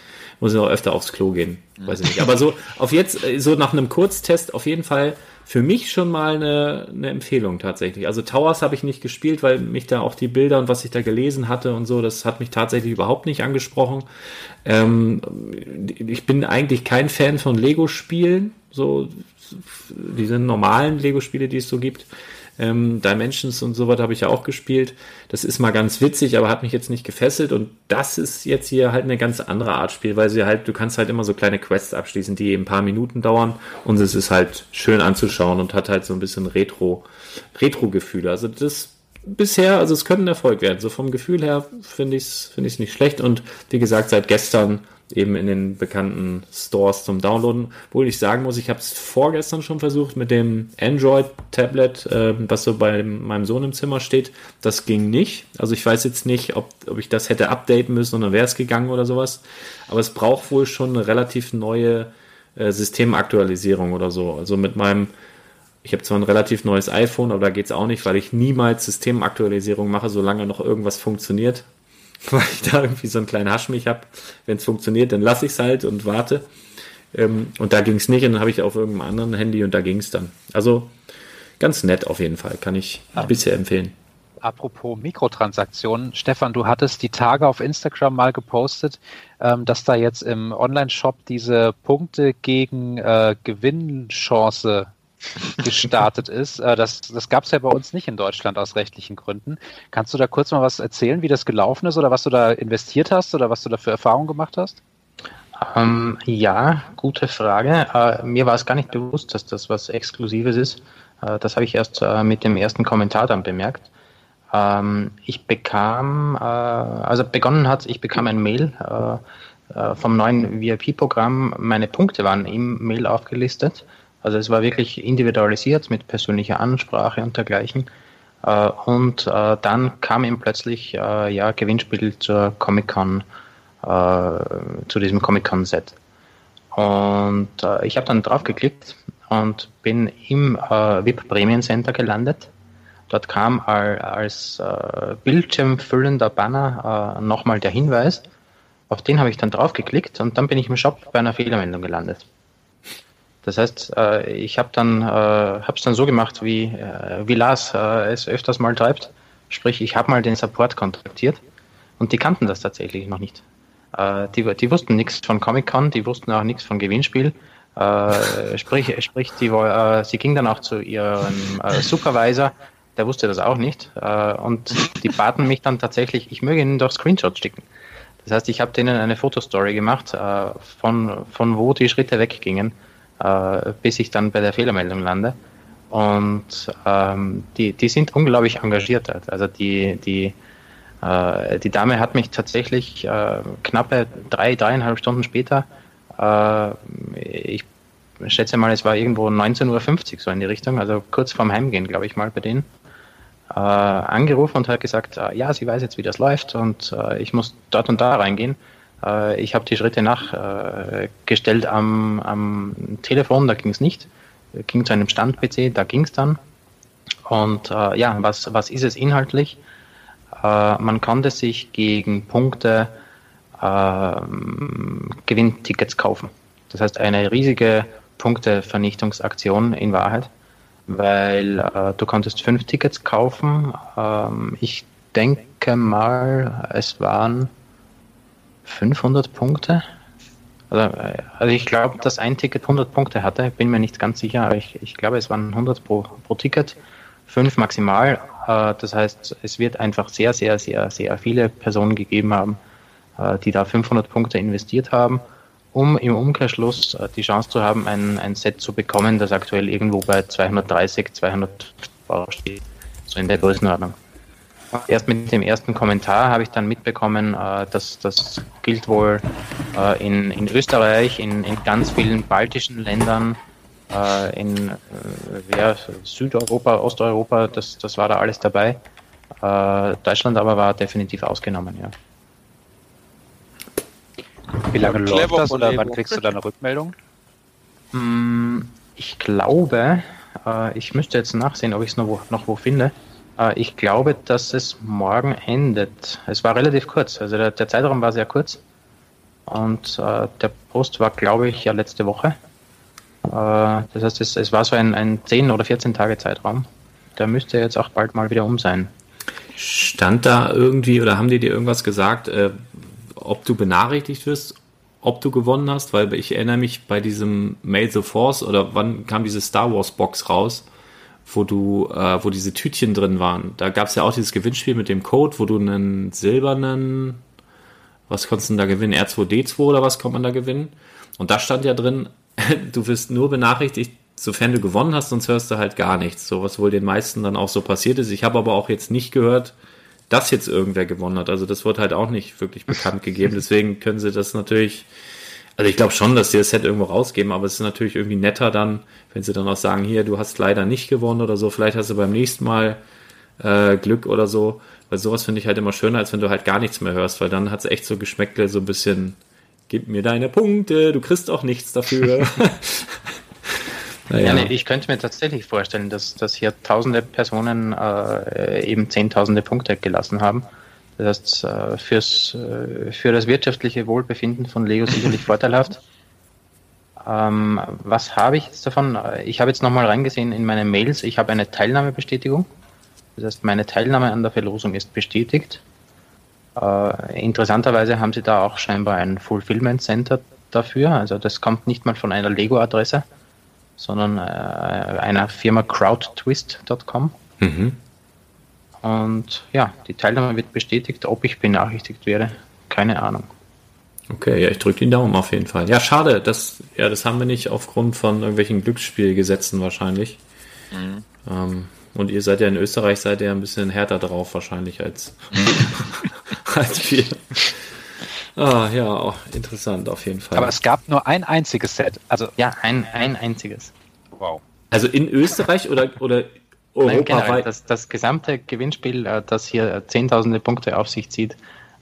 muss ich noch öfter aufs Klo gehen. Weiß ich nicht. Aber so auf jetzt, äh, so nach einem Kurztest auf jeden Fall für mich schon mal eine, eine Empfehlung tatsächlich. Also Towers habe ich nicht gespielt, weil mich da auch die Bilder und was ich da gelesen hatte und so, das hat mich tatsächlich überhaupt nicht angesprochen. Ähm, ich bin eigentlich kein Fan von Lego-Spielen, so diese normalen Lego-Spiele, die es so gibt. Ähm, Dimensions und so was habe ich ja auch gespielt. Das ist mal ganz witzig, aber hat mich jetzt nicht gefesselt. Und das ist jetzt hier halt eine ganz andere Art Spiel, weil sie halt, du kannst halt immer so kleine Quests abschließen, die ein paar Minuten dauern. Und es ist halt schön anzuschauen und hat halt so ein bisschen Retro, Retro-Gefühle. Also das bisher, also es könnte ein Erfolg werden. So vom Gefühl her finde ich es finde ich nicht schlecht. Und wie gesagt, seit gestern eben in den bekannten Stores zum Downloaden. Obwohl ich sagen muss, ich habe es vorgestern schon versucht mit dem Android-Tablet, äh, was so bei meinem Sohn im Zimmer steht. Das ging nicht. Also ich weiß jetzt nicht, ob, ob ich das hätte updaten müssen und dann wäre es gegangen oder sowas. Aber es braucht wohl schon eine relativ neue äh, Systemaktualisierung oder so. Also mit meinem ich habe zwar ein relativ neues iPhone, aber da geht es auch nicht, weil ich niemals Systemaktualisierung mache, solange noch irgendwas funktioniert. weil ich da irgendwie so einen kleinen Haschmich habe. Wenn es funktioniert, dann lasse ich es halt und warte. Ähm, und da ging es nicht und dann habe ich auf irgendeinem anderen Handy und da ging es dann. Also ganz nett auf jeden Fall, kann ich ja. bisher empfehlen. Apropos Mikrotransaktionen, Stefan, du hattest die Tage auf Instagram mal gepostet, ähm, dass da jetzt im Online-Shop diese Punkte gegen äh, Gewinnchance gestartet ist. Äh, das das gab es ja bei uns nicht in Deutschland aus rechtlichen Gründen. Kannst du da kurz mal was erzählen, wie das gelaufen ist oder was du da investiert hast oder was du da für Erfahrungen gemacht hast? Ähm, ja, gute Frage. Äh, mir war es gar nicht bewusst, dass das was Exklusives ist. Äh, das habe ich erst äh, mit dem ersten Kommentar dann bemerkt. Ähm, ich bekam, äh, also begonnen hat, ich bekam ein Mail äh, vom neuen VIP-Programm. Meine Punkte waren im Mail aufgelistet also es war wirklich individualisiert mit persönlicher Ansprache und dergleichen. Äh, und äh, dann kam ihm plötzlich äh, ja Gewinnspiel zur Comic Con, zu diesem Comic Con Set. Und ich habe dann drauf geklickt und bin im VIP Premium Center gelandet. Dort kam als bildschirmfüllender Banner nochmal der Hinweis. Auf den habe ich dann drauf geklickt und dann bin ich im Shop bei einer Fehlermeldung gelandet. Das heißt, äh, ich habe dann, äh, hab's dann so gemacht, wie, äh, wie Lars äh, es öfters mal treibt. Sprich, ich habe mal den Support kontaktiert und die kannten das tatsächlich noch nicht. Äh, die, die wussten nichts von Comic-Con, die wussten auch nichts von Gewinnspiel. Äh, sprich, sprich die, äh, sie ging dann auch zu ihrem äh, Supervisor, der wusste das auch nicht. Äh, und die baten mich dann tatsächlich, ich möge ihnen doch Screenshots schicken. Das heißt, ich habe denen eine Fotostory gemacht, äh, von, von wo die Schritte weggingen äh, bis ich dann bei der Fehlermeldung lande. Und ähm, die, die sind unglaublich engagiert. Also die, die, äh, die Dame hat mich tatsächlich äh, knappe drei, dreieinhalb Stunden später, äh, ich schätze mal, es war irgendwo 19.50 Uhr so in die Richtung, also kurz vorm Heimgehen, glaube ich mal, bei denen, äh, angerufen und hat gesagt, äh, ja, sie weiß jetzt, wie das läuft und ich muss dort und da reingehen. Äh, ich habe die Schritte nachgestellt am, am Telefon, da ging es nicht. Ging zu einem Stand-PC, da ging es dann. Und äh, ja, was, was ist es inhaltlich? Äh, man konnte sich gegen Punkte äh, Gewinntickets kaufen. Das heißt, eine riesige Punktevernichtungsaktion in Wahrheit, weil äh, du konntest fünf Tickets kaufen. Ähm, ich denke mal, es waren 500 Punkte. Also, also ich glaube, dass ein Ticket 100 Punkte hatte, bin mir nicht ganz sicher, aber ich, ich glaube, es waren 100 pro, pro Ticket, fünf maximal. Äh, das heißt, es wird einfach sehr, sehr, sehr, sehr viele Personen gegeben haben, äh, die da 500 Punkte investiert haben, um im Umkehrschluss äh, die Chance zu haben, ein, ein Set zu bekommen, das aktuell irgendwo bei 230, 200 Euro steht, so in der Größenordnung. Erst mit dem ersten Kommentar habe ich dann mitbekommen, äh, dass das gilt wohl äh, in, in Österreich, in, in ganz vielen baltischen Ländern, äh, in äh, ja, Südeuropa, Osteuropa, das, das war da alles dabei. Äh, Deutschland aber war definitiv ausgenommen, ja. Wie lange Ja, läuft clever das oder wann kriegst du deine Rückmeldung? Mm, Ich glaube, äh, ich müsste jetzt nachsehen, ob ich es noch wo, noch wo finde. Äh, ich glaube, dass es morgen endet. Es war relativ kurz, also der, der Zeitraum war sehr kurz. Und äh, der Post war, glaube ich, ja letzte Woche. Äh, das heißt, es, es war so ein, ein 10 oder 14 Tage Zeitraum. Der müsste jetzt auch bald mal wieder um sein. Stand da irgendwie oder haben die dir irgendwas gesagt, äh, ob du benachrichtigt wirst, ob du gewonnen hast? Weil ich erinnere mich bei diesem Mail the Force oder wann kam diese Star Wars Box raus, wo du, äh, wo diese Tütchen drin waren. Da gab es ja auch dieses Gewinnspiel mit dem Code, wo du einen silbernen, was konntest du denn da gewinnen? R2D2 oder was kommt man da gewinnen? Und da stand ja drin, du wirst nur benachrichtigt, sofern du gewonnen hast, sonst hörst du halt gar nichts. So was wohl den meisten dann auch so passiert ist. Ich habe aber auch jetzt nicht gehört, dass jetzt irgendwer gewonnen hat. Also das wird halt auch nicht wirklich bekannt gegeben. Deswegen können sie das natürlich, also ich glaube schon, dass sie das Set irgendwo rausgeben, aber es ist natürlich irgendwie netter dann, wenn sie dann auch sagen, hier, du hast leider nicht gewonnen oder so, vielleicht hast du beim nächsten Mal äh, Glück oder so. Weil sowas finde ich halt immer schöner, als wenn du halt gar nichts mehr hörst, weil dann hat es echt so Geschmäckle, so ein bisschen, gib mir deine Punkte, du kriegst auch nichts dafür. naja. Ja, nee, ich könnte mir tatsächlich vorstellen, dass, dass hier tausende Personen äh, eben zehntausende Punkte gelassen haben. Das heißt, äh, fürs, äh, für das wirtschaftliche Wohlbefinden von Lego sicherlich vorteilhaft. Ähm, was habe ich jetzt davon? Ich habe jetzt nochmal reingesehen in meine Mails. Ich habe eine Teilnahmebestätigung. Das heißt, meine Teilnahme an der Verlosung ist bestätigt. Äh, interessanterweise haben sie da auch scheinbar ein Fulfillment Center dafür. Also das kommt nicht mal von einer Lego-Adresse, sondern äh, einer Firma crowdtwist.com. Mhm. Und ja, die Teilnahme wird bestätigt. Ob ich benachrichtigt werde, keine Ahnung. Okay, ja, ich drücke den Daumen auf jeden Fall. Ja, schade, das, ja, das haben wir nicht aufgrund von irgendwelchen Glücksspielgesetzen wahrscheinlich. Ähm, und ihr seid ja in Österreich, seid ihr ein bisschen härter drauf wahrscheinlich als, als wir. Ah, ja, auch interessant auf jeden Fall. Aber es gab nur ein einziges Set. Also, Ja, ein, ein einziges. wow. also in Österreich oder, oder Nein, generell, das, das gesamte Gewinnspiel, äh, das hier zehntausende Punkte auf sich zieht,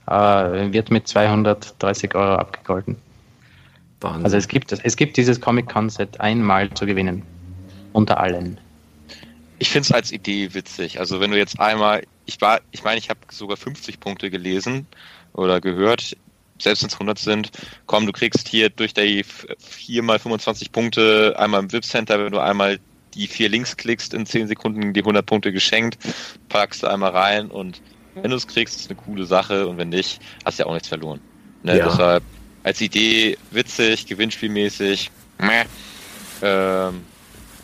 äh, wird mit 230 Euro abgegolten. Wahnsinn. Also es gibt, es gibt dieses Comic-Con-Set einmal zu gewinnen. Unter allen. Ich finde es als Idee witzig. Also wenn du jetzt einmal, ich war, ich meine, ich habe sogar 50 Punkte gelesen oder gehört, selbst wenn es 100 sind, komm, du kriegst hier durch die 4 mal 25 Punkte einmal im VIP-Center, wenn du einmal die vier Links klickst, in 10 Sekunden die 100 Punkte geschenkt, packst du einmal rein und wenn du es kriegst, ist eine coole Sache und wenn nicht, hast du ja auch nichts verloren. Ne? Ja. Deshalb als Idee witzig, gewinnspielmäßig, meh. Ähm,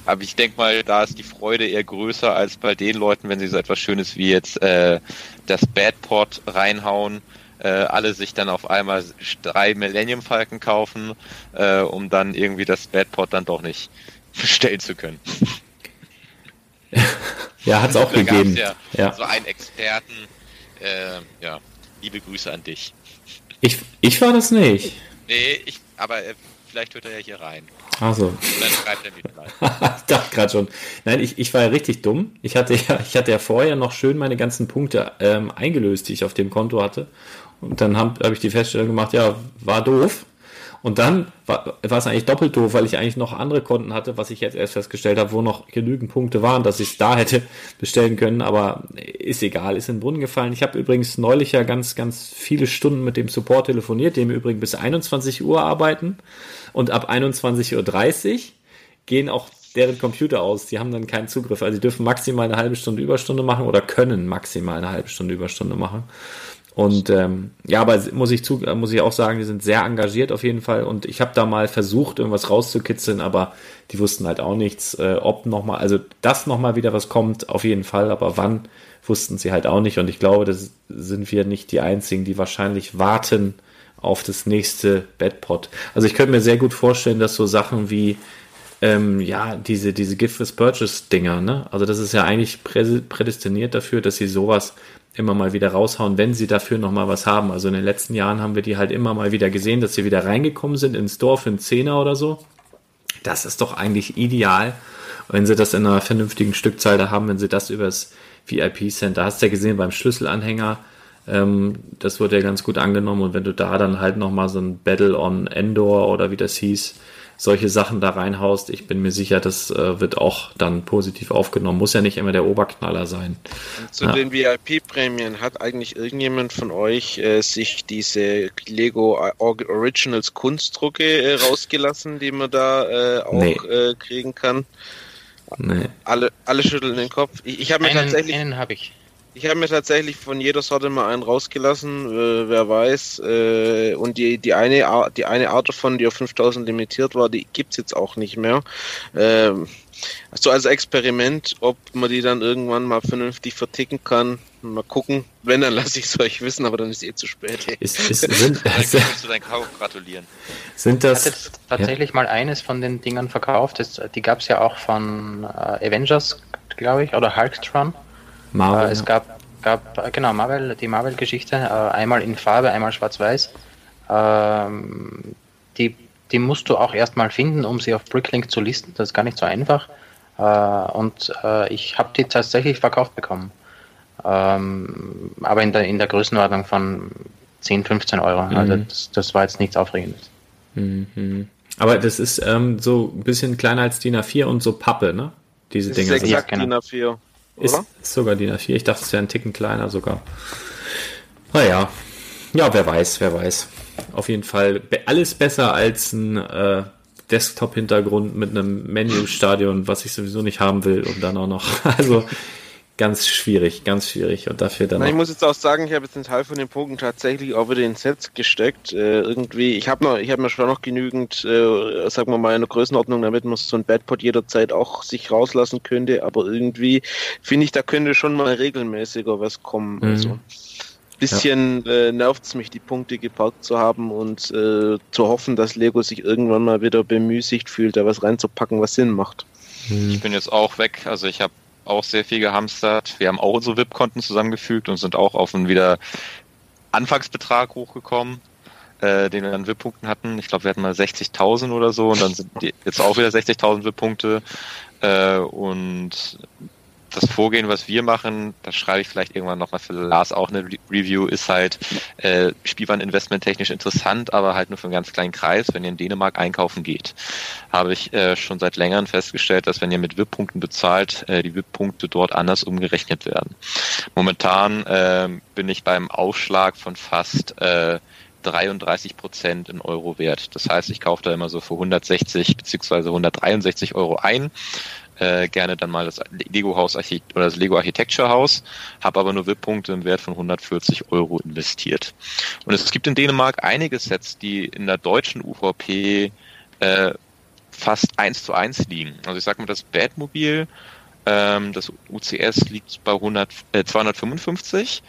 aber ich denke mal, da ist die Freude eher größer als bei den Leuten, wenn sie so etwas Schönes wie jetzt äh, das Badpot reinhauen, äh, alle sich dann auf einmal drei Millennium Falken kaufen, äh, um dann irgendwie das Badpot dann doch nicht bestellen zu können. ja, hat es auch gegeben. Ja, Ja. so einen Experten. Äh, ja, liebe Grüße an dich. Ich, ich war das nicht. Nee, ich, aber äh, vielleicht hört er ja hier rein. Also. Und dann schreibt er mir vielleicht. ich dachte gerade schon. Nein, ich, ich war ja richtig dumm. Ich hatte ja, ich hatte ja vorher noch schön meine ganzen Punkte ähm, eingelöst, die ich auf dem Konto hatte. Und dann habe hab ich die Feststellung gemacht, ja, war doof. Und dann war, war es eigentlich doppelt doof, weil ich eigentlich noch andere Konten hatte, was ich jetzt erst festgestellt habe, wo noch genügend Punkte waren, dass ich es da hätte bestellen können. Aber ist egal, ist in den Brunnen gefallen. Ich habe übrigens neulich ja ganz, ganz viele Stunden mit dem Support telefoniert, die im Übrigen bis 21 Uhr arbeiten. Und ab 21.30 Uhr gehen auch deren Computer aus. Die haben dann keinen Zugriff. Also die dürfen maximal eine halbe Stunde Überstunde machen oder können maximal eine halbe Stunde Überstunde machen. Und ähm, ja, aber muss ich zu, muss ich auch sagen, die sind sehr engagiert auf jeden Fall. Und ich habe da mal versucht, irgendwas rauszukitzeln, aber die wussten halt auch nichts, äh, ob nochmal, also dass nochmal wieder was kommt, auf jeden Fall, aber wann wussten sie halt auch nicht. Und ich glaube, das sind wir nicht die einzigen, die wahrscheinlich warten auf das nächste Bedpot. Also ich könnte mir sehr gut vorstellen, dass so Sachen wie ähm, ja, diese, diese Gift with Purchase Dinger, ne? Also das ist ja eigentlich prä prädestiniert dafür, dass sie sowas immer mal wieder raushauen, wenn sie dafür nochmal was haben. Also in den letzten Jahren haben wir die halt immer mal wieder gesehen, dass sie wieder reingekommen sind ins für einen Zehner oder so. Das ist doch eigentlich ideal, wenn sie das in einer vernünftigen Stückzahl da haben, wenn sie das übers VIP-Center, hast du ja gesehen beim Schlüsselanhänger, ähm, das wurde ja ganz gut angenommen und wenn du da dann halt nochmal so ein Battle on Endor oder wie das hieß, solche Sachen da reinhaust, ich bin mir sicher, das äh, wird auch dann positiv aufgenommen. Muss ja nicht immer der Oberknaller sein. Zu ja. den VIP-Prämien hat eigentlich irgendjemand von euch äh, sich diese Lego Originals Kunstdrucke äh, rausgelassen, die man da äh, auch nee. Äh, kriegen kann? Nee. Alle, alle schütteln den Kopf. Ich, ich habe mir einen, tatsächlich. Einen habe ich. Ich habe mir tatsächlich von jeder Sorte mal einen rausgelassen, äh, wer weiß. Äh, und die, die, eine, Art, die eine Art davon, die auf 5000 limitiert war, die gibt's jetzt auch nicht mehr. Ähm, so als Experiment, ob man die dann irgendwann mal vernünftig verticken kann. Mal gucken. Wenn, dann lasse ich es euch wissen, aber dann ist eh zu spät. Ist, ist, sind, also, du deinen Kauf gratulieren. Sind das... Ich hatte tatsächlich ja. mal eines von den Dingern verkauft. Das, die gab es ja auch von äh, Avengers, glaube ich, oder Hulktron. Marvel. Äh, es gab, gab, genau, Marvel, die Marvel-Geschichte, äh, einmal in Farbe, einmal schwarz-weiß. Ähm, die, die musst du auch erstmal finden, um sie auf Bricklink zu listen. Das ist gar nicht so einfach. Äh, und äh, ich habe die tatsächlich verkauft bekommen. Ähm, aber in der, in der Größenordnung von 10, 15 Euro. Mhm. Also das, das war jetzt nichts Aufregendes. Mhm. Aber das ist ähm, so ein bisschen kleiner als DIN A4 und so Pappe, ne? Diese das Dinger. Ist exakt ja, genau. DIN A4. Ist, ist sogar DIN A4. Ich dachte, es wäre ein Ticken kleiner sogar. Naja. Ja, wer weiß, wer weiß. Auf jeden Fall alles besser als ein äh, Desktop-Hintergrund mit einem Menü-Stadion, was ich sowieso nicht haben will und dann auch noch. Also ganz schwierig, ganz schwierig. Und dafür dann. Na, ich muss jetzt auch sagen, ich habe jetzt einen Teil von den Punkten tatsächlich auch wieder in Sets gesteckt. Äh, irgendwie, ich habe noch, ich habe mir schon noch genügend, äh, sagen wir mal, eine Größenordnung, damit man so ein Badpot jederzeit auch sich rauslassen könnte. Aber irgendwie finde ich, da könnte schon mal regelmäßiger was kommen. Mhm. Also bisschen ja. äh, nervt mich, die Punkte geparkt zu haben und äh, zu hoffen, dass Lego sich irgendwann mal wieder bemüßigt fühlt, da was reinzupacken, was Sinn macht. Ich bin jetzt auch weg, also ich habe auch sehr viel gehamstert. Wir haben auch unsere VIP-Konten zusammengefügt und sind auch auf einen wieder Anfangsbetrag hochgekommen, äh, den wir an VIP-Punkten hatten. Ich glaube, wir hatten mal 60.000 oder so und dann sind jetzt auch wieder 60.000 VIP-Punkte. Äh, und das Vorgehen, was wir machen, das schreibe ich vielleicht irgendwann nochmal für Lars auch eine Re Review, ist halt äh, Spielwareninvestment technisch interessant, aber halt nur für einen ganz kleinen Kreis. Wenn ihr in Dänemark einkaufen geht, habe ich äh, schon seit längerem festgestellt, dass wenn ihr mit VIP-Punkten bezahlt, äh, die VIP-Punkte dort anders umgerechnet werden. Momentan äh, bin ich beim Aufschlag von fast äh, 33 Prozent in Euro wert. Das heißt, ich kaufe da immer so für 160 beziehungsweise 163 Euro ein äh, gerne dann mal das Lego Haus oder das Lego Architecture Haus, habe aber nur VIP-Punkte im Wert von 140 Euro investiert. Und es gibt in Dänemark einige Sets, die in der deutschen UVP äh, fast eins zu eins liegen. Also ich sag mal, das Batmobil, ähm, das UCS liegt bei 100, äh, 255.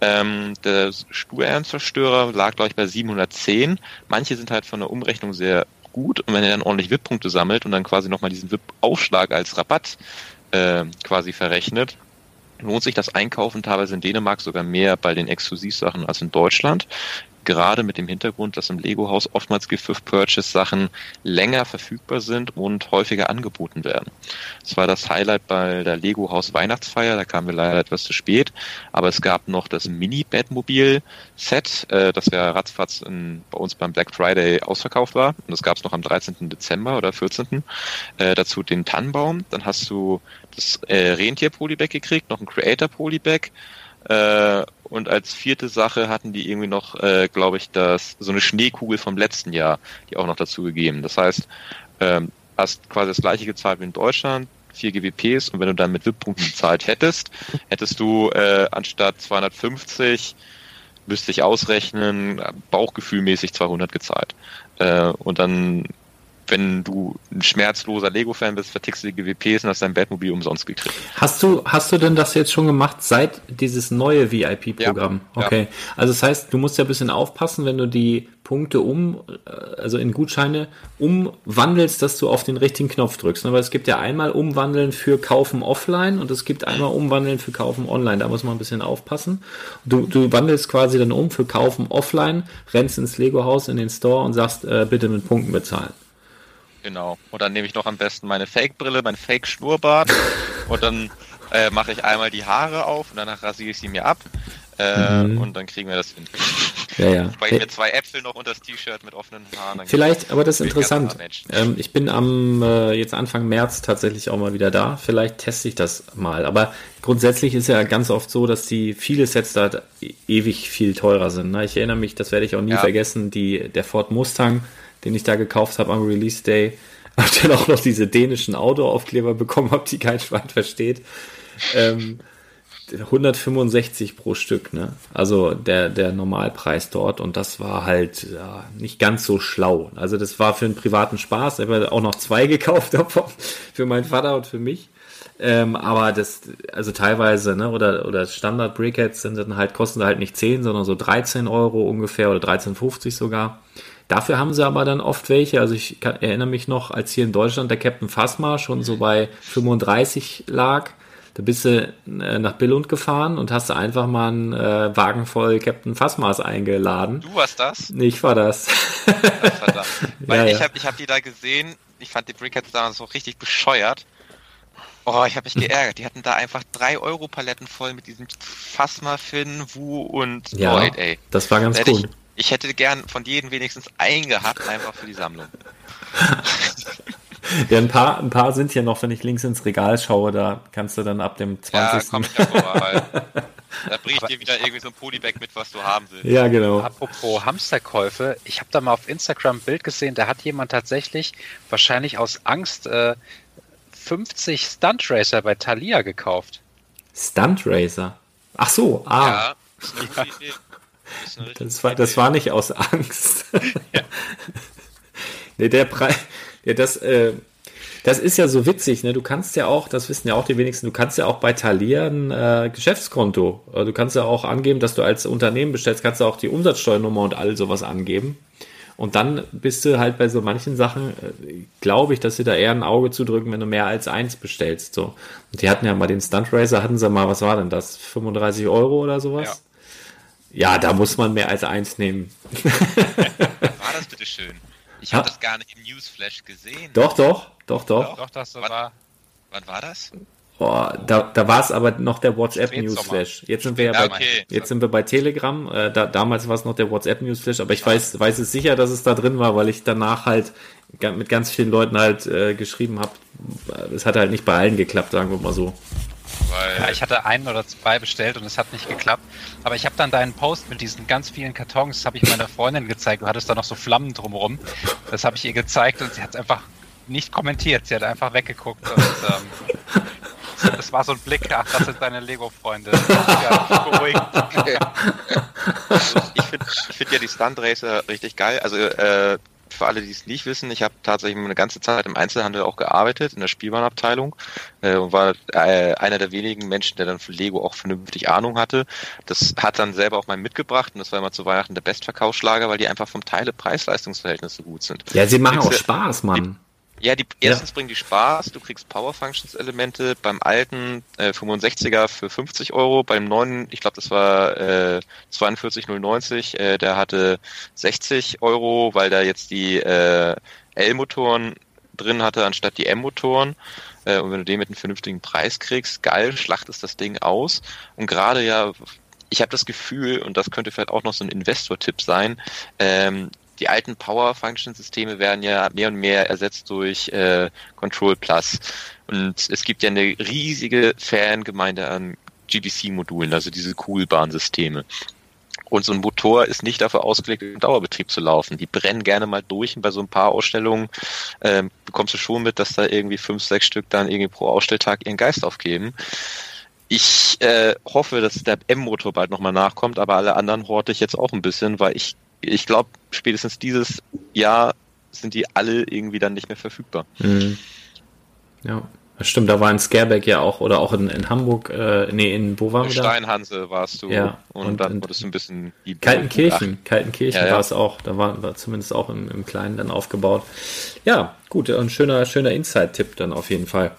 Ähm, der Sturmzerstörer lag, glaube ich, bei 710. Manche sind halt von der Umrechnung sehr gut. Und wenn er dann ordentlich VIP-Punkte sammelt und dann quasi nochmal diesen VIP-Aufschlag als Rabatt äh, quasi verrechnet, lohnt sich das Einkaufen teilweise in Dänemark sogar mehr bei den Exklusivsachen als in Deutschland gerade mit dem Hintergrund, dass im Lego-Haus oftmals Gift-with-Purchase-Sachen länger verfügbar sind und häufiger angeboten werden. Das war das Highlight bei der Lego-Haus Weihnachtsfeier, da kamen wir leider etwas zu spät, aber es gab noch das Mini-Batmobil-Set, äh, das ja ratzfatz in, bei uns beim Black Friday ausverkauft war und das gab es noch am 13. Dezember oder 14. Äh, dazu den Tannenbaum, dann hast du das äh, Rentier-Polybag gekriegt, noch ein Creator-Polybag, äh, und als vierte Sache hatten die irgendwie noch, äh, glaube ich, das so eine Schneekugel vom letzten Jahr, die auch noch dazu gegeben. Das heißt, ähm, hast quasi das gleiche gezahlt wie in Deutschland, vier GWPs und wenn du dann mit VIP-Punkten bezahlt hättest, hättest du äh, anstatt 250 müsste ich ausrechnen, bauchgefühlmäßig 200 gezahlt. Äh, und dann wenn du ein schmerzloser Lego-Fan bist, vertickst du die GWPs und hast dein Batmobil umsonst gekriegt. Hast du, hast du denn das jetzt schon gemacht seit dieses neue VIP-Programm? Ja, okay. Also das heißt, du musst ja ein bisschen aufpassen, wenn du die Punkte um, äh, also in Gutscheine umwandelst, dass du auf den richtigen Knopf drückst. Ne? Weil es gibt ja einmal umwandeln für kaufen offline und es gibt einmal umwandeln für kaufen online. Da muss man ein bisschen aufpassen. Du, du wandelst quasi dann um für kaufen offline, rennst ins Lego-Haus in den Store und sagst, äh, bitte mit Punkten bezahlen. Genau. Und dann nehme ich noch am besten meine Fake-Brille, mein Fake-Schnurrbart und dann äh, mache ich einmal die Haare auf und danach rasiere ich sie mir ab äh, Mhm. und dann kriegen wir das hin. Ja, ja. Weil ich mir zwei Äpfel noch unter das T-Shirt mit offenen Haaren. Vielleicht, aber das ist interessant. Ähm, ich bin am äh, jetzt Anfang März tatsächlich auch mal wieder da. Vielleicht teste ich das mal. Aber grundsätzlich ist ja ganz oft so, dass die viele Sets da e- ewig viel teurer sind. Ne? Ich erinnere mich, das werde ich auch nie Ja. vergessen, die der Ford Mustang, den ich da gekauft habe am Release Day, und dann auch noch diese dänischen Autoaufkleber bekommen habe, die kein Schwein versteht. Ähm, 165 pro Stück, ne? Also der, der Normalpreis dort und das war halt ja, nicht ganz so schlau. Also das war für einen privaten Spaß. Ich habe auch noch zwei gekauft davon, für meinen Vater und für mich. Ähm, aber das, also teilweise, ne, oder, oder Standard Briquettes sind dann halt, kosten halt nicht 10, sondern so 13 Euro ungefähr oder 13,50 sogar. Dafür haben sie aber dann oft welche, also ich kann, erinnere mich noch, als hier in Deutschland der Captain Phasma schon so bei 35 lag, da bist du äh, nach Billund gefahren und hast einfach mal einen äh, Wagen voll Captain Phasmas eingeladen. Du warst das? Nee, ich war das. Verdammt. Weil Ja, ich habe ich hab die da gesehen, ich fand die Brickheads damals so richtig bescheuert. Oh, ich habe mich geärgert. Die hatten da einfach drei Euro Paletten voll mit diesem Phasma, Finn, Wu und Ja, Lloyd, ey. das war ganz Da cool. Ich, ich hätte gern von jedem wenigstens einen gehabt, einfach für die Sammlung. Ja, ein paar, ein paar sind hier noch, wenn ich links ins Regal schaue, da kannst du dann ab dem Ja, 20. komm ich davor, weil da bricht dir wieder irgendwie so ein Polybag mit, was du haben willst. Ja, genau. Apropos Hamsterkäufe, ich habe da mal auf Instagram ein Bild gesehen, da hat jemand tatsächlich wahrscheinlich aus Angst äh, 50 Stunt Racer bei Thalia gekauft. Stunt Racer. Ach so, ah. Ja, ist eine gute Idee. Das war, das war nicht aus Angst. nee, der Preis, ja, das, äh, das ist ja so witzig, ne? Du kannst ja auch, das wissen ja auch die wenigsten, du kannst ja auch bei Thalia ein äh, Geschäftskonto. Äh, Du kannst ja auch angeben, dass du als Unternehmen bestellst, kannst du auch die Umsatzsteuernummer und all sowas angeben. Und dann bist du halt bei so manchen Sachen, äh, glaube ich, dass sie da eher ein Auge zudrücken, wenn du mehr als eins bestellst. So. Und die hatten ja mal den Stunt Racer, hatten sie mal, was war denn das? 35 Euro oder sowas? Ja, da muss man mehr als eins nehmen. war das bitte schön? Ich Ha? habe das gar nicht im Newsflash gesehen. Doch, doch, doch, doch. Doch, das war. Wann war das? Boah, da, da war es aber noch der WhatsApp Spätsommer. Newsflash. Jetzt sind wir ja Ja, bei, okay. jetzt sind wir bei Telegram. Äh, da, damals war es noch der WhatsApp Newsflash, aber ich weiß, weiß es sicher, dass es da drin war, weil ich danach halt mit ganz vielen Leuten halt äh, geschrieben habe. Es hat halt nicht bei allen geklappt, sagen wir mal so. Weil Ja, ich hatte einen oder zwei bestellt und es hat nicht geklappt. Aber ich habe dann deinen Post mit diesen ganz vielen Kartons, das habe ich meiner Freundin gezeigt. Du hattest da noch so Flammen drumherum. Das habe ich ihr gezeigt und sie hat es einfach nicht kommentiert. Sie hat einfach weggeguckt und ähm, das war so ein Blick, ach, das sind deine Lego-Freunde. Ja, beruhigt. Also ich finde find ja die Stunt Racer richtig geil. Also äh, für alle, die es nicht wissen, ich habe tatsächlich eine ganze Zeit im Einzelhandel auch gearbeitet, in der Spielwarenabteilung äh, und war äh, einer der wenigen Menschen, der dann für Lego auch vernünftig Ahnung hatte. Das hat dann selber auch mal mitgebracht und das war immer zu Weihnachten der Bestverkaufsschlager, weil die einfach vom Teile Preis-Leistungs-Verhältnis so gut sind. Ja, sie machen auch Spaß, Mann. Ja, die erstens bringen die Spaß, du kriegst Power Functions Elemente beim alten äh, 65er für 50 Euro, beim neuen, ich glaube das war äh, 42090, äh, der hatte 60 Euro, weil da jetzt die äh, L-Motoren drin hatte anstatt die M-Motoren. Äh, und wenn du den mit einem vernünftigen Preis kriegst, geil, schlachtest das Ding aus. Und gerade ja, ich habe das Gefühl, und das könnte vielleicht auch noch so ein Investor-Tipp sein, ähm, die alten Power-Function-Systeme werden ja mehr und mehr ersetzt durch äh, Control Plus. Und es gibt ja eine riesige Fangemeinde an GDC-Modulen, also diese Coolbahn-Systeme. Und so ein Motor ist nicht dafür ausgelegt, im Dauerbetrieb zu laufen. Die brennen gerne mal durch und bei so ein paar Ausstellungen ähm, bekommst du schon mit, dass da irgendwie fünf, sechs Stück dann irgendwie pro Ausstelltag ihren Geist aufgeben. Ich äh, hoffe, dass der M-Motor bald nochmal nachkommt, aber alle anderen horte ich jetzt auch ein bisschen, weil ich, ich glaube, spätestens dieses Jahr sind die alle irgendwie dann nicht mehr verfügbar. Mhm. Ja, das stimmt, da war in Scareback ja auch, oder auch in, in Hamburg, äh, nee, in, wo waren wir da? Steinhanse warst du Ja, und, und- dann wurdest du ein bisschen die Kaltenkirchen, Kaltenkirchen Ja, ja. war es auch, da war, war zumindest auch im, im Kleinen dann aufgebaut. Ja, gut, ein schöner, schöner Inside-Tipp dann auf jeden Fall.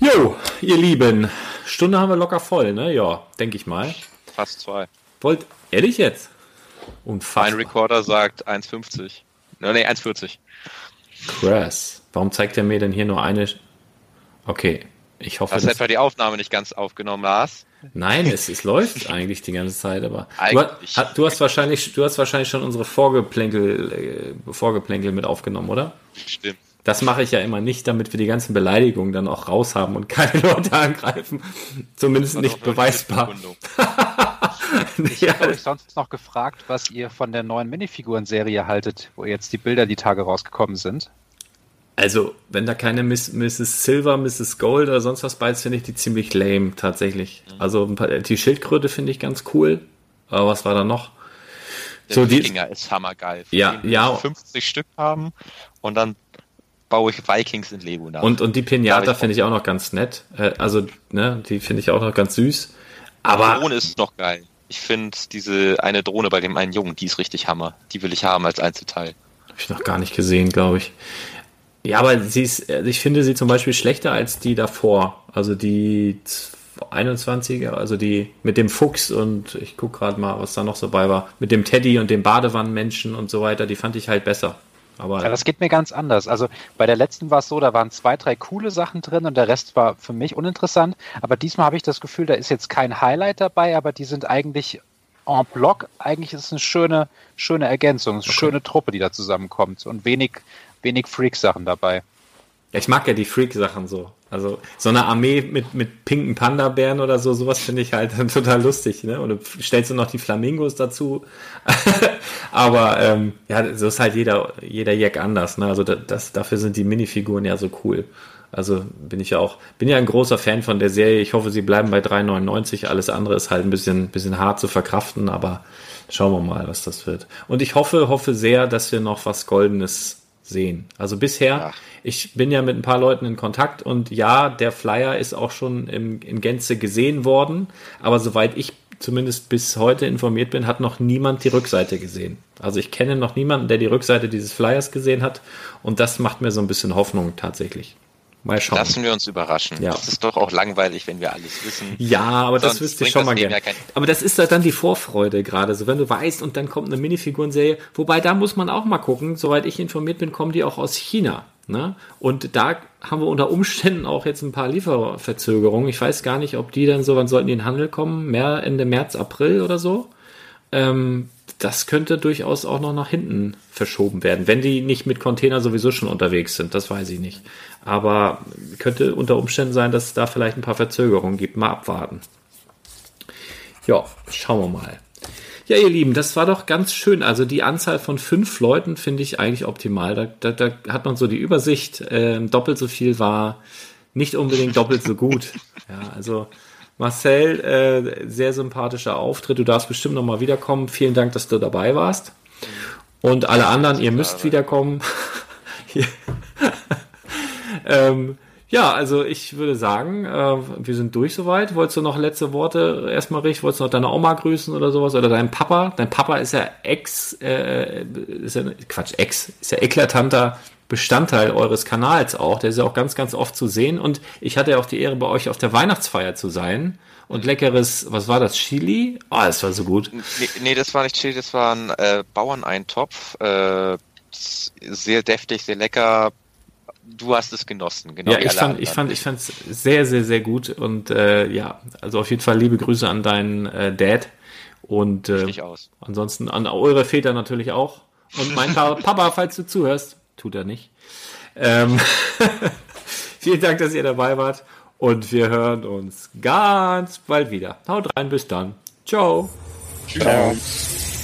Jo, ihr Lieben, Stunde haben wir locker voll, ne? Ja, denke ich mal. fast zwei. Wollt, ehrlich jetzt? Mein Unfassbar. Recorder sagt 1,50. No, nee, 1,40. Krass. Warum zeigt er mir denn hier nur eine? Okay, ich hoffe, Hast du etwa die Aufnahme nicht ganz aufgenommen, Lars? nein, es, es läuft eigentlich die ganze Zeit, aber du, Eigentlich. hast- du hast wahrscheinlich, du hast wahrscheinlich schon unsere Vorgeplänkel, äh, Vorgeplänkel mit aufgenommen, oder? Stimmt. Das mache ich ja immer nicht, damit wir die ganzen Beleidigungen dann auch raus haben und keine Leute angreifen. Zumindest nicht beweisbar. Ich ja, habe euch sonst noch gefragt, was ihr von der neuen Minifiguren-Serie haltet, wo jetzt die Bilder die Tage rausgekommen sind. also, wenn da keine Miss, Mrs. Silver, Mrs. Gold oder sonst was bei ist, finde ich die ziemlich lame, tatsächlich. Also, ein paar, die Schildkröte finde ich ganz cool. Aber was war da noch? Der So, die- Wikinger ist hammergeil. Ja, ja. ich 50 Stück haben und dann baue ich Vikings in Lego nach. Und, und die Da Pinata finde ich auch noch ganz nett. Äh, also, ne, die finde ich auch noch ganz süß. die Aber Drohne ist noch geil. Ich finde diese eine Drohne bei dem einen Jungen, die ist richtig Hammer. Die will ich haben als Einzelteil. Habe ich noch gar nicht gesehen, glaube ich. Ja, aber sie ist, also ich finde sie zum Beispiel schlechter als die davor. Also die 21er, also die mit dem Fuchs und ich gucke gerade mal, was da noch so bei war. Mit dem Teddy und dem Badewannenmenschen und so weiter, die fand ich halt besser. Aber Ja, das geht mir ganz anders. Also bei der letzten war es so, da waren zwei, drei coole Sachen drin und der Rest war für mich uninteressant. Aber diesmal habe ich das Gefühl, da ist jetzt kein Highlight dabei, aber die sind eigentlich en bloc. Eigentlich ist es eine schöne, schöne Ergänzung, eine schöne Truppe, die da zusammenkommt und wenig, wenig Freak-Sachen dabei. Ja, ich mag ja die Freak-Sachen so. Also so eine Armee mit, mit pinken Panda-Bären oder so, sowas finde ich halt total lustig. Ne? Und du stellst du noch die Flamingos dazu. Aber ähm, ja, so ist halt jeder, jeder Jack anders. Ne? Also das, dafür sind die Minifiguren ja so cool. Also bin ich ja auch, bin ja ein großer Fan von der Serie. Ich hoffe, sie bleiben bei 3,99. Alles andere ist halt ein bisschen, bisschen hart zu verkraften, aber schauen wir mal, was das wird. Und ich hoffe, hoffe sehr, dass wir noch was Goldenes sehen. Also bisher, ich bin ja mit ein paar Leuten in Kontakt und ja, der Flyer ist auch schon im, in Gänze gesehen worden, aber soweit ich zumindest bis heute informiert bin, hat noch niemand die Rückseite gesehen. Also ich kenne noch niemanden, der die Rückseite dieses Flyers gesehen hat und das macht mir so ein bisschen Hoffnung tatsächlich. Mal schauen. Lassen wir uns überraschen. Ja. Das ist doch auch langweilig, wenn wir alles wissen. Ja, aber das Sonst wüsste ich schon das mal gerne. ja kein- aber das ist dann die Vorfreude gerade, so wenn du weißt und dann kommt eine Minifigurenserie, wobei da muss man auch mal gucken, soweit ich informiert bin, kommen die auch aus China. Ne? Und da haben wir unter Umständen auch jetzt ein paar Lieferverzögerungen. Ich weiß gar nicht, ob die dann so, wann sollten die in den Handel kommen? Mehr Ende März, April oder so? Ähm, das könnte durchaus auch noch nach hinten verschoben werden, wenn die nicht mit Container sowieso schon unterwegs sind, das weiß ich nicht. Aber könnte unter Umständen sein, dass es da vielleicht ein paar Verzögerungen gibt. Mal abwarten. Ja, schauen wir mal. Ja, ihr Lieben, das war doch ganz schön. Also die Anzahl von fünf Leuten finde ich eigentlich optimal. Da, da, da hat man so die Übersicht. Ähm, doppelt so viel war nicht unbedingt doppelt so gut. Ja, also Marcel, äh, sehr sympathischer Auftritt. Du darfst bestimmt noch mal wiederkommen. Vielen Dank, dass du dabei warst. Und alle anderen, ihr müsst wiederkommen. Ähm, ja, also ich würde sagen, äh, wir sind durch soweit. Wolltest du noch letzte Worte erstmal richten? Wolltest du noch deine Oma grüßen oder sowas? Oder deinen Papa? Dein Papa ist ja ex, äh, ist ja, Quatsch, ex, ist ja eklatanter Bestandteil eures Kanals auch. Der ist ja auch ganz, ganz oft zu sehen. Und ich hatte ja auch die Ehre, bei euch auf der Weihnachtsfeier zu sein. Und leckeres, was war das? Chili? Ah, das war so gut. Nee, nee, das war nicht Chili, das war ein äh, Bauerneintopf. Äh, sehr deftig, sehr lecker. Du hast es genossen, genau. ja, ich fand, ich fand, ich fand es sehr, sehr, sehr gut und äh, ja, also auf jeden Fall liebe Grüße an deinen äh, Dad und äh, Richtig aus. ansonsten an eure Väter natürlich auch und mein Pa- Papa, falls du zuhörst, tut er nicht. Ähm, vielen Dank, dass ihr dabei wart und wir hören uns ganz bald wieder. Haut rein, bis dann. Ciao. Tschüss.